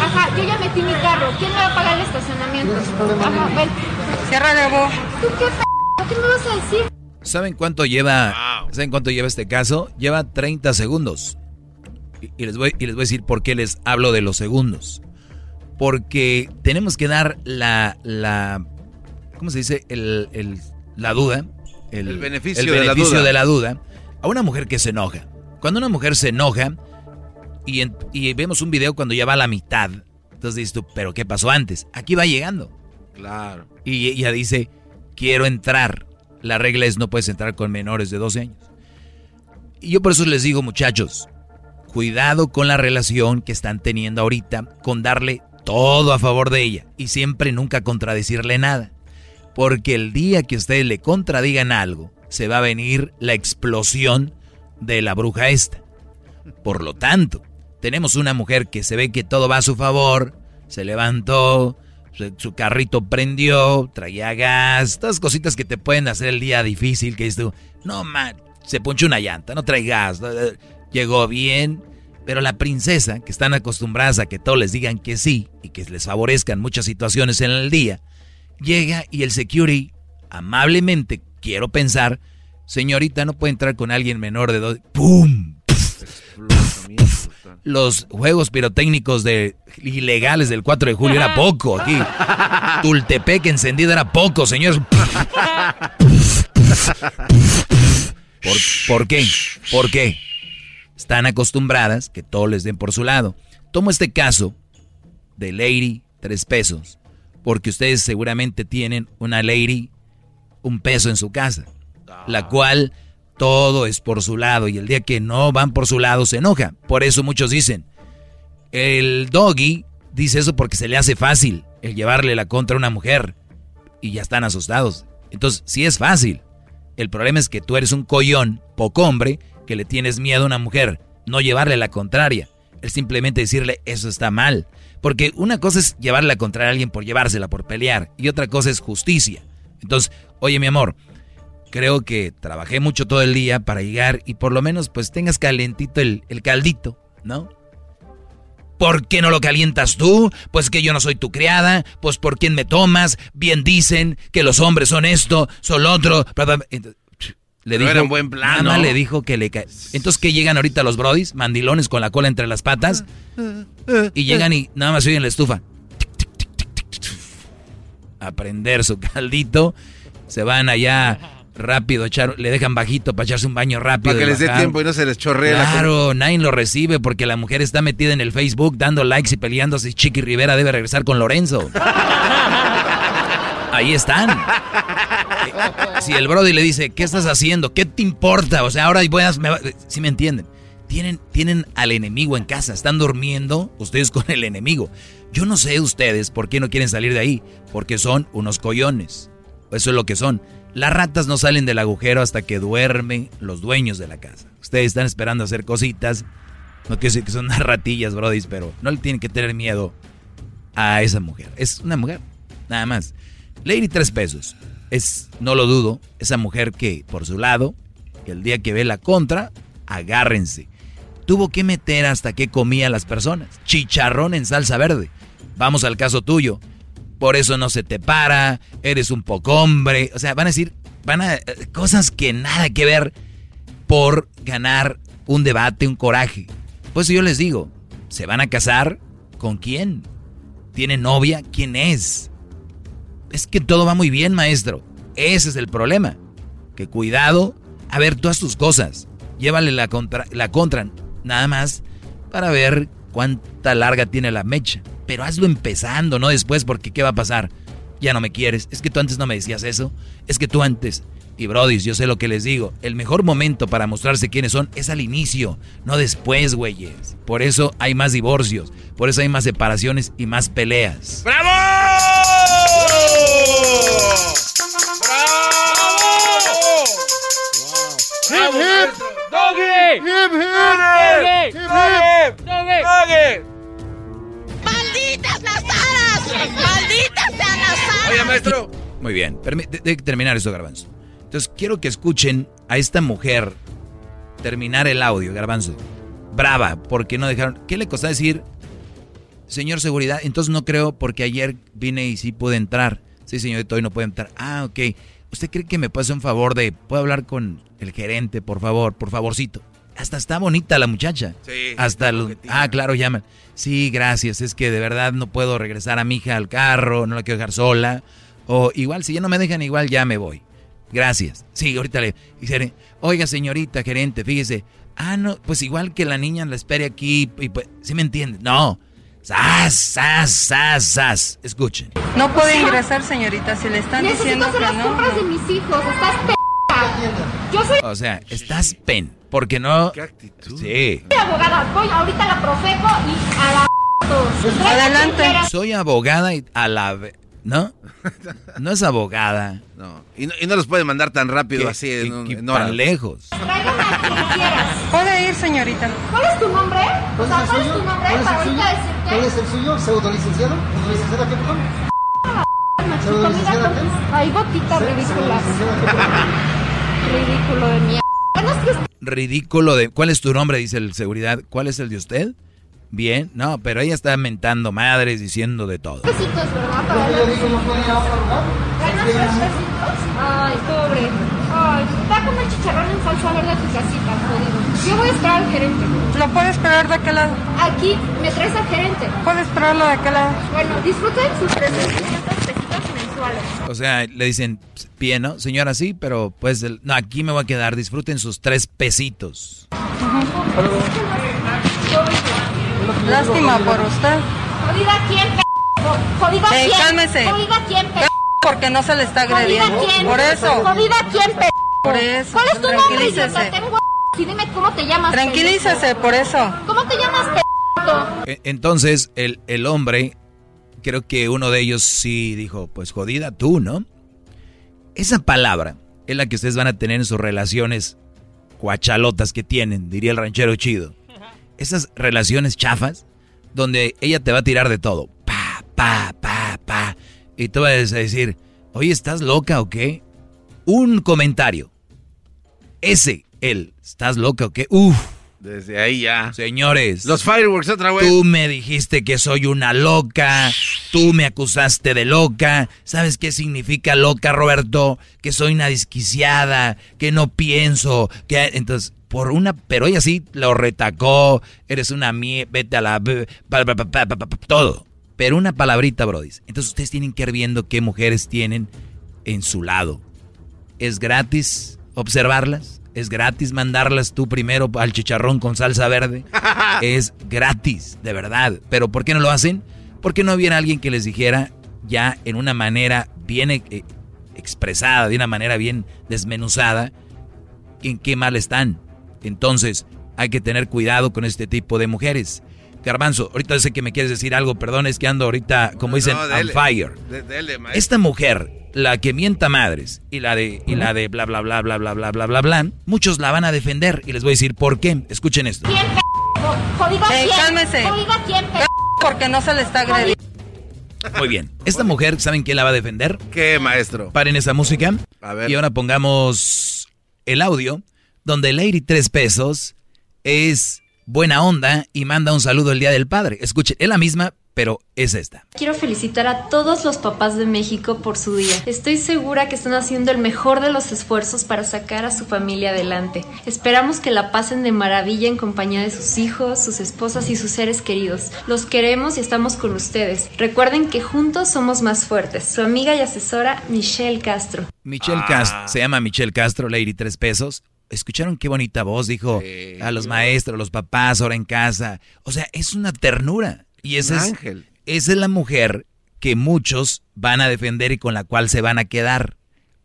Ajá, yo ya metí mi carro. ¿Quién me va a pagar el estacionamiento? Ajá, ven. Cierra de voz. ¿Tú qué p ¿Qué me vas a decir? ¿Saben cuánto lleva? ¿Saben cuánto lleva este caso? Lleva 30 segundos. Y, y les voy, y les voy a decir por qué les hablo de los segundos. Porque tenemos que dar la, la ¿cómo se dice? El, el- la duda. El beneficio el de la beneficio duda. de la duda a una mujer que se enoja. Cuando una mujer se enoja y, en- y vemos un video cuando ya va a la mitad, entonces dices tú, ¿pero qué pasó antes? Aquí va llegando. Claro. Y ella dice, quiero entrar. La regla es no puedes entrar con menores de 12 años. Y yo por eso les digo, muchachos, cuidado con la relación que están teniendo ahorita, con darle todo a favor de ella y siempre nunca contradecirle nada. Porque el día que ustedes le contradigan algo, se va a venir la explosión de la bruja esta. Por lo tanto, tenemos una mujer que se ve que todo va a su favor, se levantó, su, carrito prendió, traía gas, todas cositas que te pueden hacer el día difícil, que dices tú, no man, se ponchó una llanta, no trae gas, eh, llegó bien, pero la princesa, que están acostumbradas a que todos les digan que sí y que les favorezcan muchas situaciones en el día, llega y el security, amablemente, quiero pensar, señorita, no puede entrar con alguien menor de dos, ¡pum! Los juegos pirotécnicos de ilegales del 4 de julio era poco aquí. Tultepec encendido era poco, señores. ¿Por, por qué? ¿Por qué? Están acostumbradas que todo les den por su lado. Tomo este caso de Lady, tres pesos, porque ustedes seguramente tienen una Lady, un peso en su casa, la cual todo es por su lado y el día que no van por su lado se enoja. Por eso muchos dicen, el doggy dice eso porque se le hace fácil el llevarle la contra a una mujer y ya están asustados. Entonces, sí es fácil. El problema es que tú eres un collón, poco hombre, que le tienes miedo a una mujer, no llevarle la contraria. Es simplemente decirle eso está mal. Porque una cosa es llevarle la contraria a alguien por llevársela, por pelear, y otra cosa es justicia. Entonces, oye mi amor, creo que trabajé mucho todo el día para llegar y por lo menos pues tengas calentito el, el caldito, ¿no? ¿Por qué no lo calientas tú? Pues que yo no soy tu criada, pues por quién me tomas, bien dicen que los hombres son esto, son lo otro. Entonces, Le No dijo, era un buen le dijo que le cae. Entonces, ¿qué llegan ahorita los brodis? Mandilones con la cola entre las patas. Y llegan y nada más oyen la estufa. A prender su caldito. Se van allá rápido, echar, le dejan bajito para echarse un baño rápido. Para que les dé tiempo y no se les chorree la Claro, nadie lo recibe porque la mujer está metida en el Facebook dando likes y peleándose. Chiqui Rivera debe regresar con Lorenzo. Ahí están. Si el Brody le dice, ¿qué estás haciendo? ¿Qué te importa? O sea, ahora voy a... Si me entienden. Tienen, tienen al enemigo en casa. Están durmiendo ustedes con el enemigo. Yo no sé ustedes por qué no quieren salir de ahí. Porque son unos collones. Eso es lo que son. Las ratas no salen del agujero hasta que duermen los dueños de la casa. Ustedes están esperando hacer cositas. No quiero decir que son unas ratillas, brodis, pero no le tienen que tener miedo a esa mujer. Es una mujer, nada más. Lady tres pesos. Es, no lo dudo, esa mujer que por su lado, el día que ve la contra, agárrense. Tuvo que meter hasta que comía las personas. Chicharrón en salsa verde. Vamos al caso tuyo. Por eso no se te para, eres un poco hombre. O sea, van a decir, van a cosas que nada que ver por ganar un debate, un coraje. Pues yo les digo, ¿se van a casar con quién? ¿Tiene novia? ¿Quién es? Es que todo va muy bien, maestro. Ese es el problema. Que cuidado. A ver, haz tus cosas. Llévale la contra, la contra. Nada más para ver cuánta larga tiene la mecha. Pero hazlo empezando, no después, porque ¿qué va a pasar? Ya no me quieres. Es que tú antes no me decías eso. Es que tú antes. Y brodis, yo sé lo que les digo. El mejor momento para mostrarse quiénes son es al inicio, no después, güeyes. Por eso hay más divorcios. Por eso hay más separaciones y más peleas. ¡Bravo! ¡Hip, hip! ¡Doggy! ¡Hip, hip! ¡Hip, hip! ¡Doggy! ¡Malditas las aras! ¡Malditas sean las aras! Oye, maestro. Muy bien, de- terminar esto, Garbanzo. Entonces quiero que escuchen a esta mujer terminar el audio, Garbanzo. Brava, porque no dejaron. ¿Qué le costó decir, señor seguridad? Entonces no creo, porque ayer vine y sí pude entrar. Sí, señorito, hoy no puede entrar. Ah, ok. ¿Usted cree que me puede hacer un favor de. ¿Puedo hablar con el gerente, por favor? Por favorcito. Hasta está bonita la muchacha. Sí, Hasta el- Ah, claro, llaman. Sí, gracias. Es que de verdad no puedo regresar a mi hija al carro, no la quiero dejar sola. O igual, si ya no me dejan igual, ya me voy. Gracias. Sí, ahorita le dice, oiga señorita gerente, fíjese. Ah, no, pues igual que la niña la espere aquí. Y pues, ¿Sí me entiende? No. Sas, sas, sas, sas. Escuchen. No puede ingresar, señorita, si le están Necesito diciendo hacer que las no. compras de mis hijos. Estás. Yo soy O sea, estás pen. Porque no. Sí. abogada. Voy ahorita a la Profeco y a la. todos. Adelante. Soy abogada y a la. ¿No? No es abogada. No. Y no, y no los puede mandar tan rápido ¿Qué? así en, un- ¿Qué- en tan lejos. Puede ir, señorita. ¿Cuál es tu nombre? O sea, ¿cuál es tu nombre ¿Cuál es el suyo? ¿Cuál es el suyo? ¿Pseudolicenciado? ¿Licenciada qué, perdón? ¿Pseudolicenciada qué? Ay, gotita ridícula. Ridículo de mierda. Ridículo de. ¿Cuál es tu nombre? Dice el seguridad. ¿Cuál es el de usted? Bien. No, pero ella está mentando madres, diciendo de todo. besitos, ¿verdad? Para Yo digo, ¿no puede ir a otro lugar? ¿Ganas tres? Ay, pobre. Ay, va a comer chicharrón en salsa verde a tu casita, jodido. Yo voy a esperar al gerente. ¿Lo puede esperar de aquel lado? Aquí, me traes al gerente. Puede esperarlo de aquel lado. Bueno, disfruten sus 300 pesitos mensuales. O sea, le dicen, pie, ¿no? Señora, sí, pero pues, el- no, aquí me voy a quedar. Disfruten sus tres pesitos. Lástima por usted. Jodida quién, p. Jodida Ey, quién. cálmese. Jodida quién, p. Porque no se le está Jodida agrediendo. quién. Por eso. Jodida quién, p. Por eso. ¿Cuál es tu nombre, Tranquilícese. idiota? Tengo y dime cómo te llamas. Tranquilícese, pendejo. por eso. ¿Cómo te llamas, p? E- Entonces, el, el hombre, creo que uno de ellos sí dijo, pues jodida tú, ¿no? Esa palabra es la que ustedes van a tener en sus relaciones cuachalotas que tienen, diría el ranchero chido. Esas relaciones chafas, donde ella te va a tirar de todo. Pa, pa, pa, pa. Y tú vas a decir, oye, ¿estás loca o qué? Un comentario. Ese, él, ¿estás loca o qué? Uf. Desde ahí ya. Señores. Los fireworks otra vez. Tú me dijiste que soy una loca. Tú me acusaste de loca. ¿Sabes qué significa loca, Roberto? Que soy una desquiciada, que no pienso, que entonces por una, pero ella sí lo retacó. Eres una mie, vete a la todo. Pero una palabrita, Brody. Entonces ustedes tienen que ir viendo qué mujeres tienen en su lado. Es gratis observarlas. Es gratis mandarlas tú primero al chicharrón con salsa verde. es gratis, de verdad. Pero ¿por qué no lo hacen? Porque no hubiera alguien que les dijera ya en una manera bien eh, expresada, de una manera bien desmenuzada, en qué mal están. Entonces, hay que tener cuidado con este tipo de mujeres. Garbanzo, ahorita sé que me quieres decir algo, perdón, es que ando ahorita, como dicen, No, on fire. De- dele, maestro. Esta mujer, la que mienta madres y la de y la de bla bla bla bla bla bla bla bla bla, muchos la van a defender y les voy a decir por qué. Escuchen esto. ¿Quién, p? Jodida Ey, quién. cálmese. Jodida quién, p. Porque no se le está agrediendo. Muy bien. Esta mujer, ¿saben quién la va a defender? ¿Qué, maestro? Paren esa música. A ver. Y ahora pongamos el audio donde Lady Tres Pesos es buena onda y manda un saludo el Día del Padre. Escuchen, es la misma, pero es esta. Quiero felicitar a todos los papás de México por su día. Estoy segura que están haciendo el mejor de los esfuerzos para sacar a su familia adelante. Esperamos que la pasen de maravilla en compañía de sus hijos, sus esposas y sus seres queridos. Los queremos y estamos con ustedes. Recuerden que juntos somos más fuertes. Su amiga y asesora Michelle Castro. Michelle Castro, se llama Michelle Castro, Lady Tres Pesos. ¿Escucharon qué bonita voz? Dijo a los maestros, los papás, ahora en casa. O sea, es una ternura. Y esa es, ángel. esa es la mujer que muchos van a defender y con la cual se van a quedar.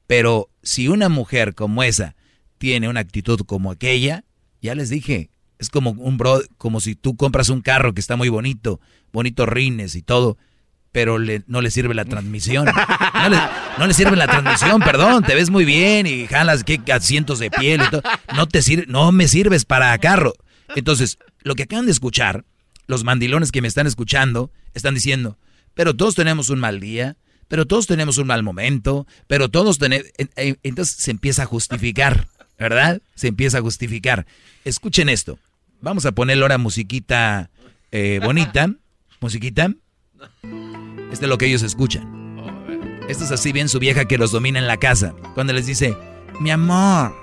Pero si una mujer como esa tiene una actitud como aquella, ya les dije, es como un bro, como si tú compras un carro que está muy bonito, bonitos rines y todo, pero no le sirve la transmisión. No le, no le sirve la transmisión, perdón, te ves muy bien y jalas que asientos de piel y todo. No te sirve, no me sirves para carro. Entonces, lo que acaban de escuchar, los mandilones que me están escuchando, están diciendo, pero todos tenemos un mal día, pero todos tenemos un mal momento, pero todos tenemos... Entonces se empieza a justificar, ¿verdad? Se empieza a justificar. Escuchen esto. Vamos a ponerle ahora musiquita eh, bonita. Musiquita. Este es lo que ellos escuchan. Esto es así bien su vieja que los domina en la casa. Cuando les dice, mi amor,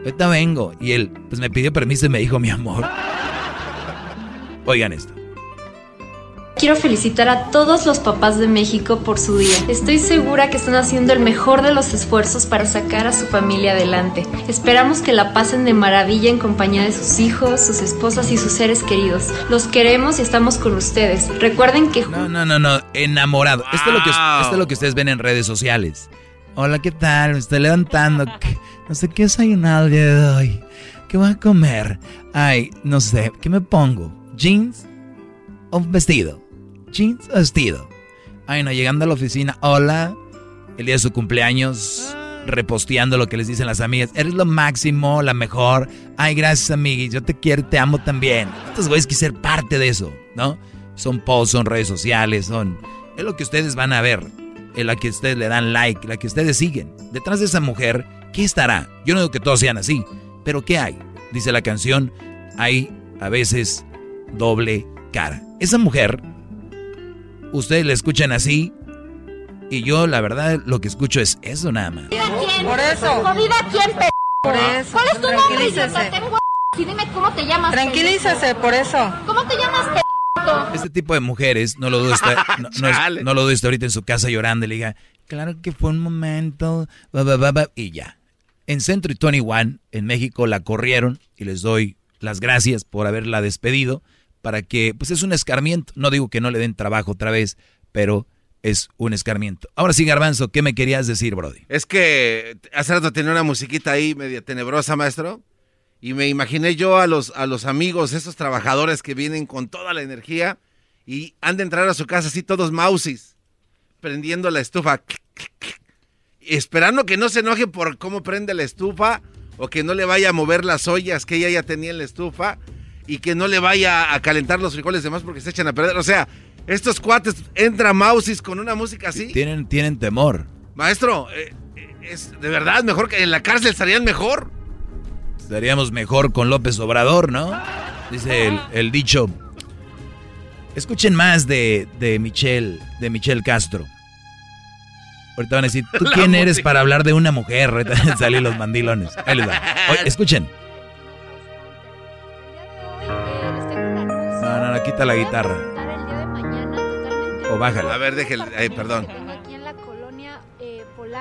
ahorita vengo. Y él, pues me pidió permiso y me dijo, mi amor. Oigan esto. Quiero felicitar a todos los papás de México por su día. Estoy segura que están haciendo el mejor de los esfuerzos para sacar a su familia adelante. Esperamos que la pasen de maravilla en compañía de sus hijos, sus esposas y sus seres queridos. Los queremos y estamos con ustedes. Recuerden que No, no, no, no. Enamorado. Esto, es lo que, esto es lo que ustedes ven en redes sociales. Hola, ¿qué tal? Me estoy levantando. ¿Qué- No sé qué desayunar el día de hoy. ¿Qué voy a comer? Ay, no sé. ¿Qué me pongo? ¿Jeans o vestido? ¿Jeans o vestido? Ay, no, llegando a la oficina. Hola. El día de su cumpleaños. Reposteando lo que les dicen las amigas. Eres lo máximo, la mejor. Ay, gracias, amiguis. Yo te quiero, te amo también. Estos güeyes quieren ser parte de eso, ¿no? Son posts, son redes sociales, son... Es lo que ustedes van a ver. Es la que ustedes le dan like, la que ustedes siguen. Detrás de esa mujer, ¿qué estará? Yo no digo que todos sean así, pero ¿qué hay? Dice la canción, hay a veces doble cara. Esa mujer, ustedes la escuchan así, y yo la verdad lo que escucho es eso nada más. Por eso. ¿Jodida quién, p Por eso. ¿Cuál es tu nombre? Tengo y dime cómo te llamas. Tranquilícese, por eso. ¿Cómo te llamas, p Este tipo de mujeres, no lo dudo, está, no, no no lo dudo, está ahorita en su casa llorando y le diga, claro que fue un momento, ba, ba, ba, ba", y ya. En Centro y 21, en México, la corrieron y les doy las gracias por haberla despedido para que, pues es un escarmiento. No digo que no le den trabajo otra vez, pero es un escarmiento. Ahora sí, Garbanzo, ¿qué me querías decir, Brody? Es que hace rato tenía una musiquita ahí media tenebrosa, maestro. Y me imaginé yo a los, a los amigos, esos trabajadores que vienen con toda la energía y han de entrar a su casa así todos mausis, prendiendo la estufa. Esperando que no se enoje por cómo prende la estufa o que no le vaya a mover las ollas que ella ya tenía en la estufa y que no le vaya a calentar los frijoles demás porque se echan a perder. O sea, estos cuates entran mausis con una música así. Tienen, tienen temor. Maestro, eh, eh, es de verdad mejor que en la cárcel estarían mejor. Estaríamos mejor con López Obrador, ¿no? Dice el, el dicho. Escuchen más de, de Michelle, de Michelle Castro. Ahorita van a decir, ¿tú quién eres para hablar de una mujer? Ahorita van a salir los mandilones. Ahí les va. Oye, escuchen. Quita la guitarra. O bájala. A ver, déjale, ay, perdón.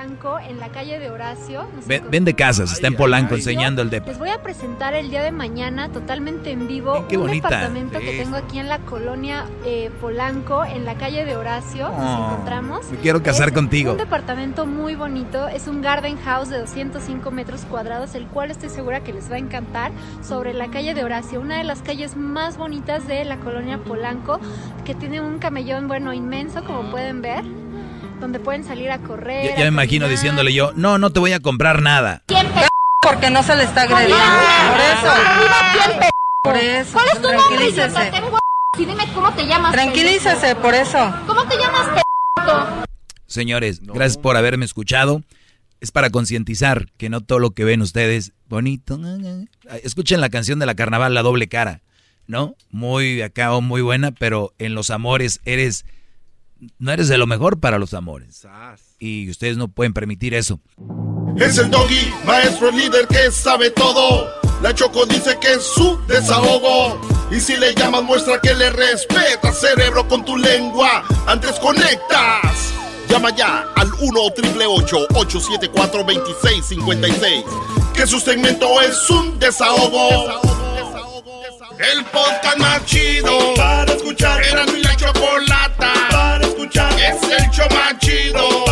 Polanco, en la calle de Horacio. Vende casas, está en Polanco ay. enseñando el depa. Les voy a presentar el día de mañana totalmente en vivo qué un bonita. departamento que tengo aquí en la colonia eh, Polanco, en la calle de Horacio. Oh, Nos encontramos. me quiero casar Es contigo. Un departamento muy bonito, es un garden house de 205 metros cuadrados, el cual estoy segura que les va a encantar, sobre la calle de Horacio, una de las calles más bonitas de la colonia Polanco, que tiene un camellón, bueno, inmenso, como pueden ver, donde pueden salir a correr. Ya, ya me imagino caminar. diciéndole yo, no, no te voy a comprar nada. ¿Quién p Porque no se le está agrediendo. Por eso. ¿Quién p Por eso. ¿Cuál es tu nombre? Tranquilícese. Tengo y dime cómo te llamas. Tranquilícese, por eso. ¿Cómo te llamas, p Señores, gracias por haberme escuchado. Es para concientizar que no todo lo que ven ustedes bonito. Escuchen la canción de la carnaval, La Doble Cara. ¿no? Muy acá o muy buena, pero en los amores eres, no eres de lo mejor para los amores. Y ustedes no pueden permitir eso. Es el doggy, maestro líder que sabe todo. La Choco dice que es su desahogo. Y si le llamas, muestra que le respeta, cerebro, con tu lengua. Antes conectas. Llama ya al 1-888-874-2656. Que su segmento es un desahogo. El podcast más chido para escuchar. Era mi la chocolata para es el show chido.